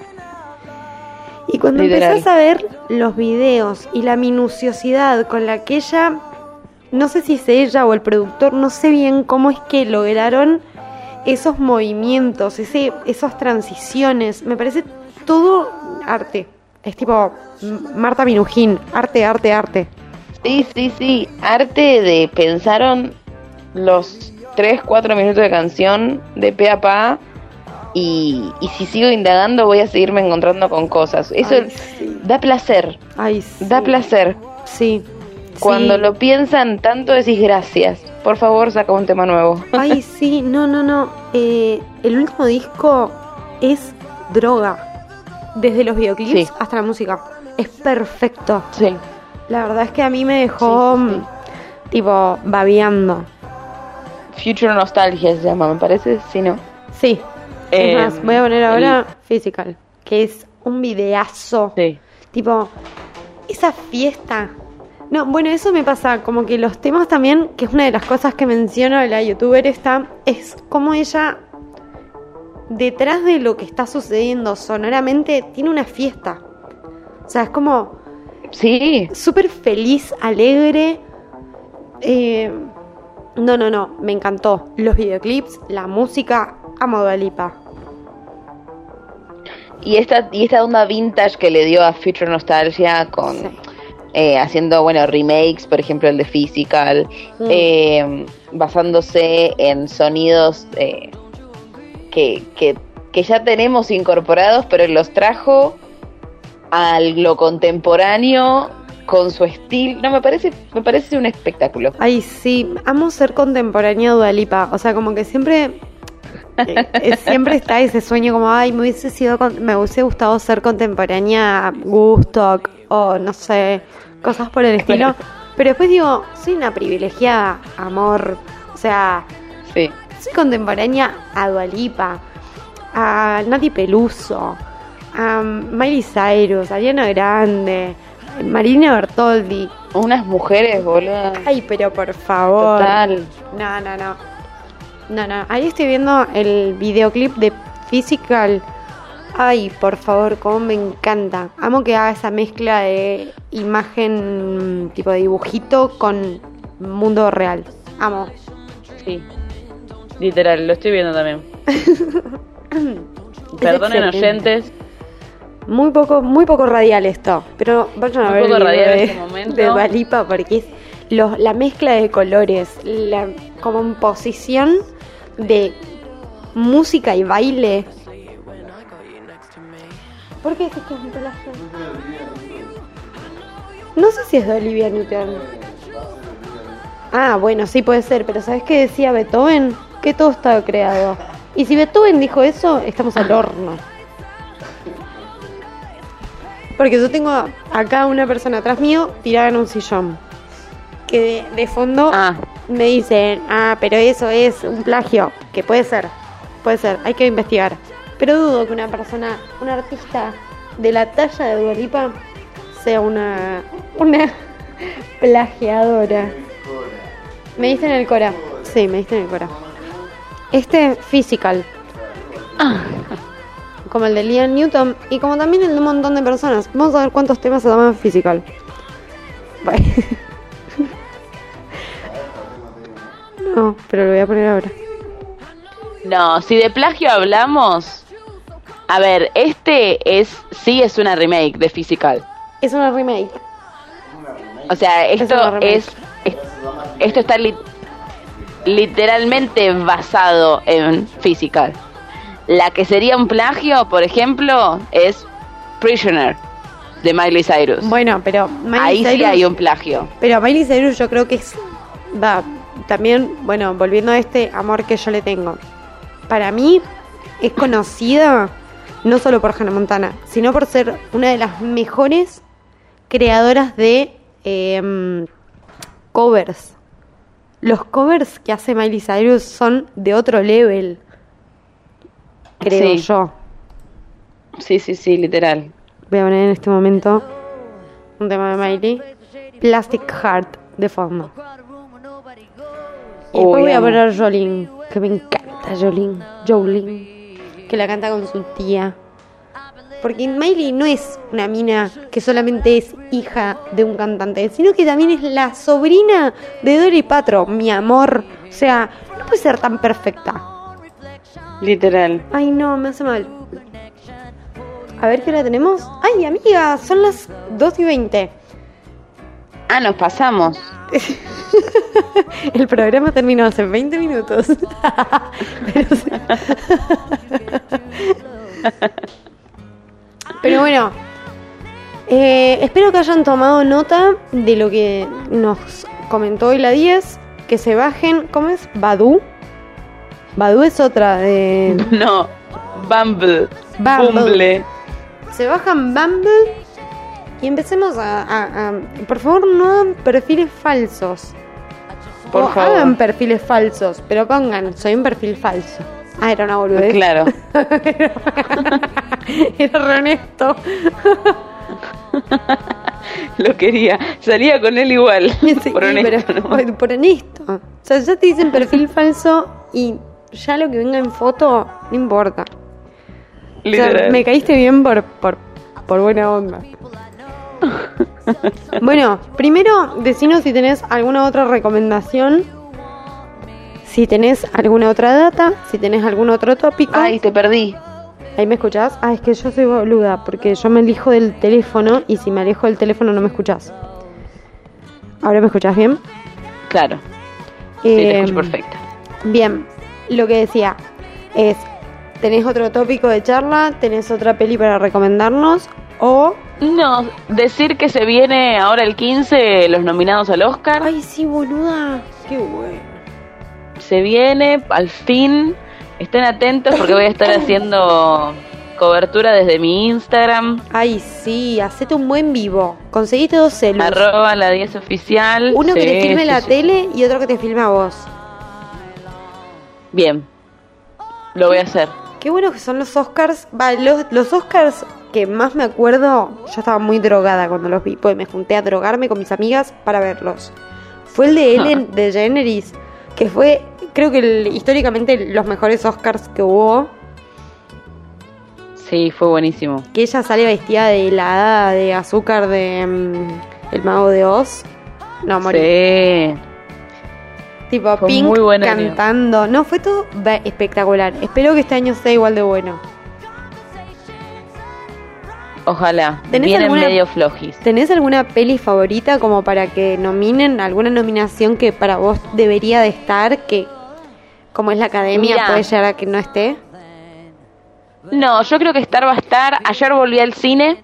Y cuando Literal. empezás a ver los videos y la minuciosidad con la que ella, no sé si es ella o el productor, no sé bien cómo es que lograron esos movimientos, ese, esas transiciones, me parece todo arte. Es tipo Marta Minujín, arte, arte, arte. Sí, sí, sí. Arte de pensaron los 3, 4 minutos de canción de pe a pa. Y, y si sigo indagando voy a seguirme encontrando con cosas. Eso Ay, sí. da placer, Ay, sí. da placer. Sí. Cuando sí. lo piensan tanto decís gracias. Por favor, saca un tema nuevo. Ay, sí, no, no, no. Eh, el último disco es droga. Desde los videoclips Sí. hasta la música. Es perfecto. Sí. La verdad es que a mí me dejó, Sí, mm, tipo, babeando. Future Nostalgia se llama, me parece. Sí, no. Sí. Eh, es más, voy a poner ahora Physical, que es un videazo. Sí. Tipo, esa fiesta. No, bueno, eso me pasa, como que los temas también, que es una de las cosas que menciono de la youtuber esta, es como ella, detrás de lo que está sucediendo sonoramente, tiene una fiesta. O sea, es como Sí. súper feliz, alegre. Eh, no, no, no, me encantó. Los videoclips, la música, amo a Lipa. Y esta, y esta onda vintage que le dio a Future Nostalgia con Sí. eh, haciendo, bueno, remakes, por ejemplo, el de Physical, Mm. eh, basándose en sonidos eh, que, que, que ya tenemos incorporados, pero los trajo a lo contemporáneo con su estilo. No, me parece, me parece un espectáculo. Ay, sí, amo ser contemporánea a Dua Lipa. O sea, como que siempre. eh, siempre está ese sueño como, ay, me hubiese sido me hubiese gustado ser contemporánea a Gustock o no sé, cosas por el estilo. Pero después digo, soy una privilegiada, amor. O sea, Sí. soy contemporánea a Dua Lipa, a Nati Peluso, a Miley Cyrus, a Ariana Grande, Marina Bertoldi. Unas mujeres, boludo. Ay, pero por favor. Total. No, no, no. No, no. Ahí estoy viendo el videoclip de Physical. Ay, por favor, cómo me encanta. Amo que haga esa mezcla de imagen tipo de dibujito con mundo real. Amo. Sí. Literal, lo estoy viendo también. Perdonen oyentes. Muy poco, muy poco radial esto, pero vayan a Muy ver poco el video radial en de, este momento. de Dua Lipa porque es los- la mezcla de colores, la composición de música y baile. ¿Por qué decís que es plagio? No sé si es de Olivia Newton. Ah, bueno, sí puede ser, pero ¿sabes qué decía Beethoven? Que todo estaba creado. Y si Beethoven dijo eso, estamos al horno. Porque yo tengo acá una persona atrás mío tirada en un sillón. Que de, de fondo Ah, me dicen, ah, pero eso es un plagio. Que puede ser, puede ser, hay que investigar. Pero dudo que una persona, un artista de la talla de Dua Lipa sea una, una plagiadora. Me diste en el Cora. Sí, me diste en el Cora. Este, Physical. Como el de Liam Newton y como también el de un montón de personas. Vamos a ver cuántos temas se llaman Physical. Bye. No, pero lo voy a poner ahora. no, si de plagio hablamos, A ver, este es sí es una remake de Physical. Es una remake. O sea, esto es, es- esto está li- literalmente basado en Physical. La que sería un plagio, por ejemplo, es Prisoner de Miley Cyrus. Bueno, pero Miley Ahí sí Cyrus- hay un plagio. Pero Miley Cyrus yo creo que es... Va, también, bueno, volviendo a este amor que yo le tengo. Para mí es conocida no solo por Hannah Montana, sino por ser una de las mejores creadoras de em, covers. Los covers que hace Miley Cyrus son de otro level, creo Sí. yo. Sí, sí, sí, literal. Voy a poner en este momento un tema de Miley. Plastic Heart de fondo. Y después voy a poner Jolene, que me encanta Jolene. Jolene, que la canta con su tía. Porque Miley no es una mina que solamente es hija de un cantante, sino que también es la sobrina de Dory Patro, mi amor. O sea, no puede ser tan perfecta. Literal. Ay, no, me hace mal. A ver qué hora tenemos. Ay, amiga, son las 2 y 20. Ah, nos pasamos. El programa terminó hace 20 minutos. Pero. Pero bueno, eh, espero que hayan tomado nota de lo que nos comentó hoy la 10. Que se bajen, ¿cómo es? Badu. Badu es otra de... No, Bumble. Bumble. Bumble. Se bajan Bumble y empecemos a, a- a- Por favor, no hagan perfiles falsos. Por o favor. hagan perfiles falsos, pero pongan, soy un perfil falso. Ah, era una boludez. Claro. era re honesto. Lo quería. Salía con él igual. Sí, por honesto, pero- ¿no? por honesto. O sea, ya te dicen perfil falso y ya lo que venga en foto no importa. O sea, Literal. me caíste bien por, por, por buena onda. bueno, primero, decinos si tenés alguna otra recomendación. Si tenés alguna otra data, si tenés algún otro tópico. Ay, te perdí. Ahí me escuchás. Ah, es que yo soy boluda, porque yo me elijo del teléfono y si me alejo del teléfono no me escuchás. ¿Ahora me escuchás bien? Claro. Sí, te Em, escucho perfecta. Bien, lo que decía es, ¿tenés otro tópico de charla? ¿Tenés otra peli para recomendarnos? O... No, decir que se viene ahora el 15 los nominados al Oscar. Ay, sí, boluda. Qué bueno. Se viene, al fin. Estén atentos porque voy a estar haciendo cobertura desde mi Instagram. Ay, sí, hacete un buen vivo. Conseguiste dos celos. Arroba la 10 oficial. Uno que te filme sí, la sí. tele y otro que te filme a vos. Bien. Lo voy a hacer. Qué bueno que son los Oscars. Va, los, los Oscars que más me acuerdo, yo estaba muy drogada cuando los vi, pues me junté a drogarme con mis amigas para verlos. Fue el de Ellen DeGeneres, que fue, creo que el- históricamente los mejores Oscars que hubo. Sí, fue buenísimo. Que ella sale vestida de la hada de azúcar de mm, El Mago de Oz. No, morí. Sí. Tipo Fue Pink muy buen año. cantando. No, fue todo espectacular. Espero que este año sea igual de bueno. Ojalá. ¿Tenés Vienen alguna- medio flojis. ¿Tenés alguna peli favorita como para que nominen alguna nominación que para vos debería de estar? Que como es la academia Mirá. puede llegar a que no esté. No, yo creo que Star va a estar. Ayer volví al cine.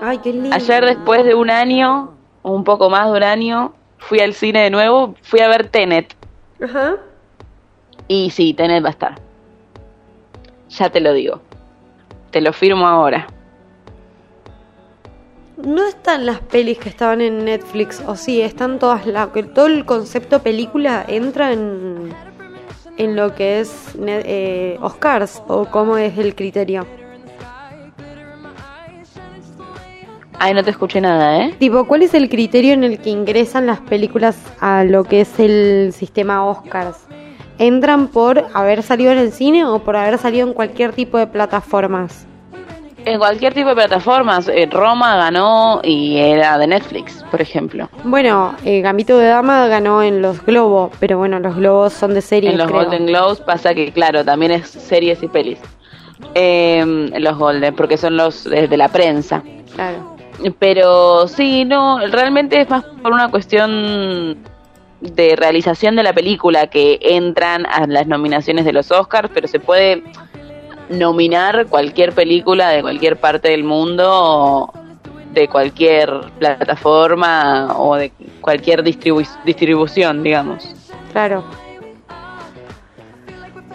Ay, qué lindo. Ayer después de un año, o un poco más de un año, fui al cine de nuevo. Fui a ver Tenet. Ajá. Y sí, Tenet va a estar. Ya te lo digo. Te lo firmo ahora. No están las pelis que estaban en Netflix, o sí, están todas las. que Todo el concepto película entra en, en lo que es eh, Oscars, o cómo es el criterio. Ay, no te escuché nada, ¿eh? Tipo, ¿cuál es el criterio en el que ingresan las películas a lo que es el sistema Oscars? ¿Entran por haber salido en el cine o por haber salido en cualquier tipo de plataformas? En cualquier tipo de plataformas. eh, Roma ganó y era de Netflix, por ejemplo. Bueno, eh, Gambito de Dama ganó en los Globos, pero bueno, los Globos son de series, en los creo. Golden Globes pasa que, claro, también es series y pelis. eh, los Golden, porque son los de la prensa. Claro. Pero sí, no, realmente es más por una cuestión de realización de la película que entran a las nominaciones de los Oscars, pero se puede nominar cualquier película de cualquier parte del mundo, de cualquier plataforma o de cualquier distribu distribución, digamos. Claro.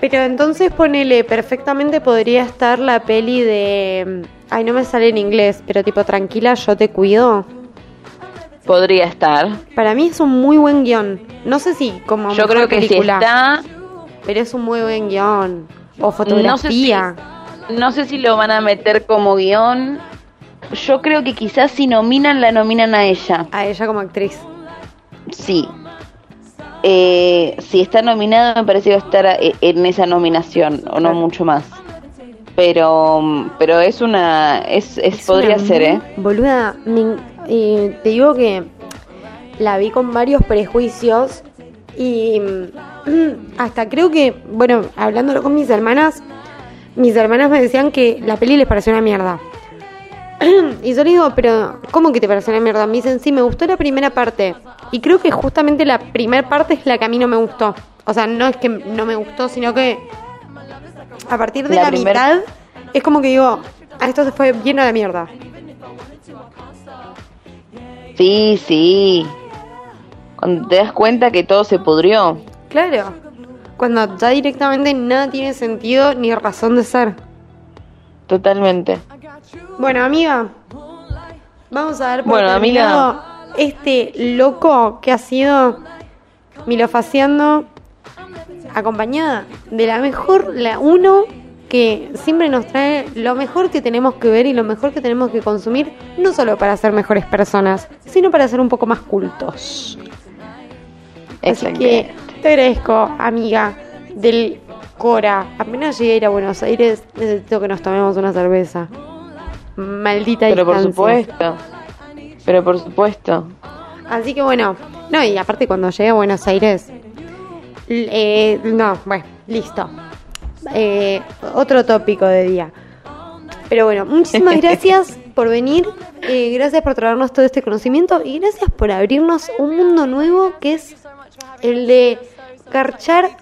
Pero entonces ponele, perfectamente podría estar la peli de... Ay, no me sale en inglés, pero tipo, tranquila, yo te cuido. Podría estar. Para mí es un muy buen guion. No sé si como Yo creo que película, si está, pero es un muy buen guion. O fotografía. No sé, si, no sé si lo van a meter como guion. Yo creo que quizás si nominan, la nominan a ella. A ella como actriz. Sí. Eh, si está nominada, me parece que va a estar eh, en esa nominación, o no mucho más. Pero, pero es una, es, es, Es podría una ser, ¿eh? Boluda, me- eh, te digo que la vi con varios prejuicios y mm, hasta creo que, bueno, hablándolo con mis hermanas, mis hermanas me decían que la peli les pareció una mierda. Y yo le digo, pero ¿cómo que te pareció una mierda? Me dicen, sí, me gustó la primera parte. Y creo que justamente la primera parte es la que a mí no me gustó. O sea, no es que no me gustó, sino que a partir de La la, primer- mitad es como que digo, a esto se fue bien a la mierda. Sí, sí. Cuando te das cuenta que todo se pudrió. Claro. Cuando ya directamente nada tiene sentido ni razón de ser. Totalmente. Bueno, amiga. Vamos a ver por Bueno, terminado este loco que ha sido Milofaciando acompañada de la mejor, la uno que siempre nos trae lo mejor que tenemos que ver y lo mejor que tenemos que consumir, no solo para ser mejores personas, sino para ser un poco más cultos. Así que te agradezco, amiga del Cora. Apenas llegué a ir a Buenos Aires, necesito que nos tomemos una cerveza. Maldita Pero por supuesto. Pero por supuesto. Así que bueno, no, y aparte cuando llegué a Buenos Aires, eh, no, bueno, listo. Eh, otro tópico de día. Pero bueno, muchísimas gracias por venir, eh, gracias por traernos todo este conocimiento y gracias por abrirnos un mundo nuevo que es el de garchar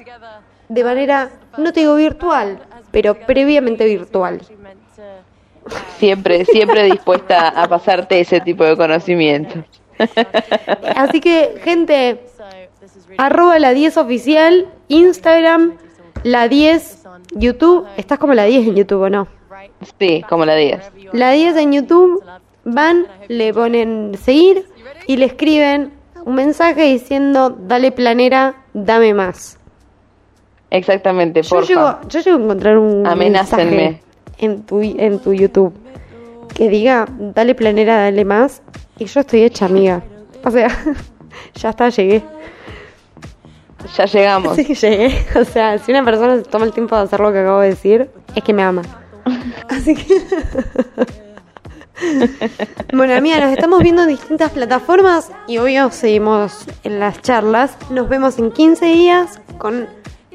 de manera, no te digo virtual, pero previamente virtual. Siempre, siempre dispuesta a pasarte ese tipo de conocimiento. Así que, gente, arroba la 10 oficial, Instagram, la 10, YouTube. Estás como la 10 en YouTube, ¿o no? Sí, como la 10. La 10 en YouTube, van, le ponen seguir y le escriben un mensaje diciendo, dale planera, dame más. Exactamente, Yo llego, yo llego a encontrar un Amenácenme. mensaje en tu, en tu YouTube que diga, dale planera, dale más. Y yo estoy hecha, amiga. O sea, ya está, llegué. Ya llegamos. Sí, llegué. O sea, si una persona se toma el tiempo de hacer lo que acabo de decir, es que me ama. Así que. bueno, amiga, nos estamos viendo en distintas plataformas y obvio seguimos en las charlas. Nos vemos en 15 días con.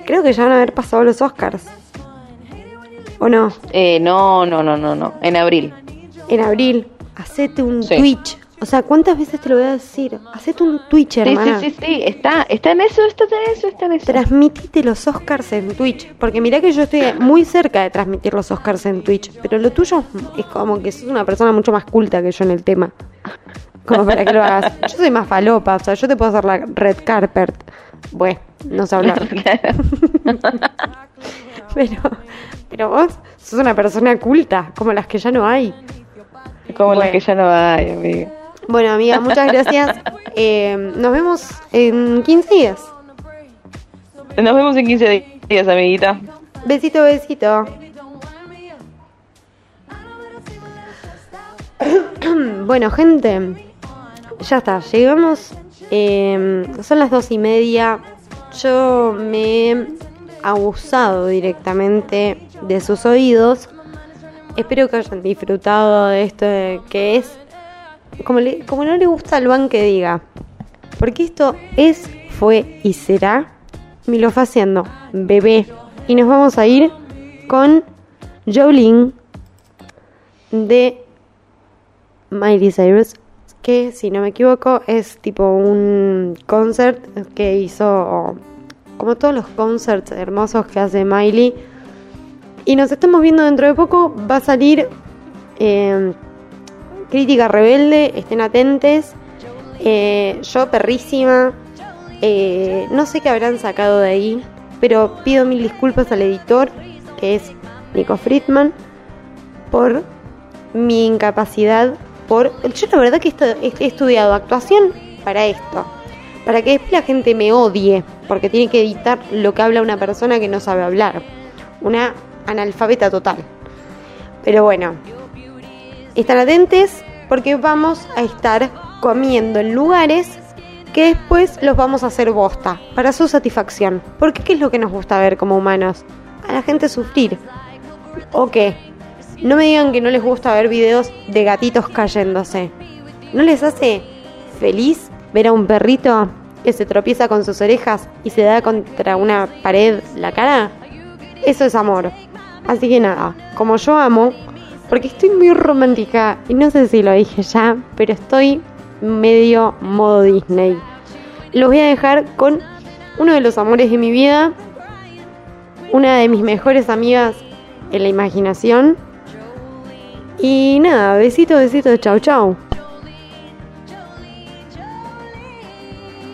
Creo que ya van a haber pasado los Oscars. ¿O no? Eh, no, no, no, no, no. En abril. En abril. Hacete un Sí. Twitch. O sea, ¿cuántas veces te lo voy a decir? Hacete un Twitch, Sí, hermana. sí, sí, sí. Está, está en eso, está en eso, está en eso. Transmitite los Oscars en Twitch. Porque mirá que yo estoy muy cerca de transmitir los Oscars en Twitch. Pero lo tuyo es como que sos una persona mucho más culta que yo en el tema. Como para que lo hagas. Yo soy más falopa. O sea, yo te puedo hacer la red carpet. Bueno, no sé hablar. Pero, pero vos sos una persona culta. Como las que ya no hay. Como las que ya no hay, amiga. Bueno, amiga, muchas gracias. Eh, nos vemos en 15 días. Nos vemos en 15 días, amiguita. Besito, besito. bueno, gente, ya está, llegamos. eh, son las dos y media. Yo me abusado directamente de sus oídos. Espero que hayan disfrutado de esto que es como, le- como no le gusta al ban que diga. Porque esto es, fue y será Milofaciendo, bebé. Y nos vamos a ir con Jolene de Miley Cyrus, que si no me equivoco es tipo un concert que hizo, como todos los concerts hermosos que hace Miley. Y nos estamos viendo dentro de poco, va a salir eh, Crítica Rebelde, estén atentes. Eh, yo perrísima, eh, no sé qué habrán sacado de ahí, pero pido mil disculpas al editor, que es Nico Friedman, por mi incapacidad. Por, yo la verdad que he estudiado actuación para esto, para que después la gente me odie, porque tiene que editar lo que habla una persona que no sabe hablar, una analfabeta total. Pero bueno, están atentos porque vamos a estar comiendo en lugares que después los vamos a hacer bosta, para su satisfacción. Porque ¿qué es lo que nos gusta ver como humanos? A la gente sufrir. ¿O qué? No me digan que no les gusta ver videos de gatitos cayéndose. ¿No les hace feliz ver a un perrito que se tropieza con sus orejas y se da contra una pared la cara? Eso es amor. Así que nada, como yo amo, porque estoy muy romántica y no sé si lo dije ya, pero estoy medio modo Disney. Los voy a dejar con uno de los amores de mi vida, una de mis mejores amigas en la imaginación. Y nada, besito, besito, chau chau.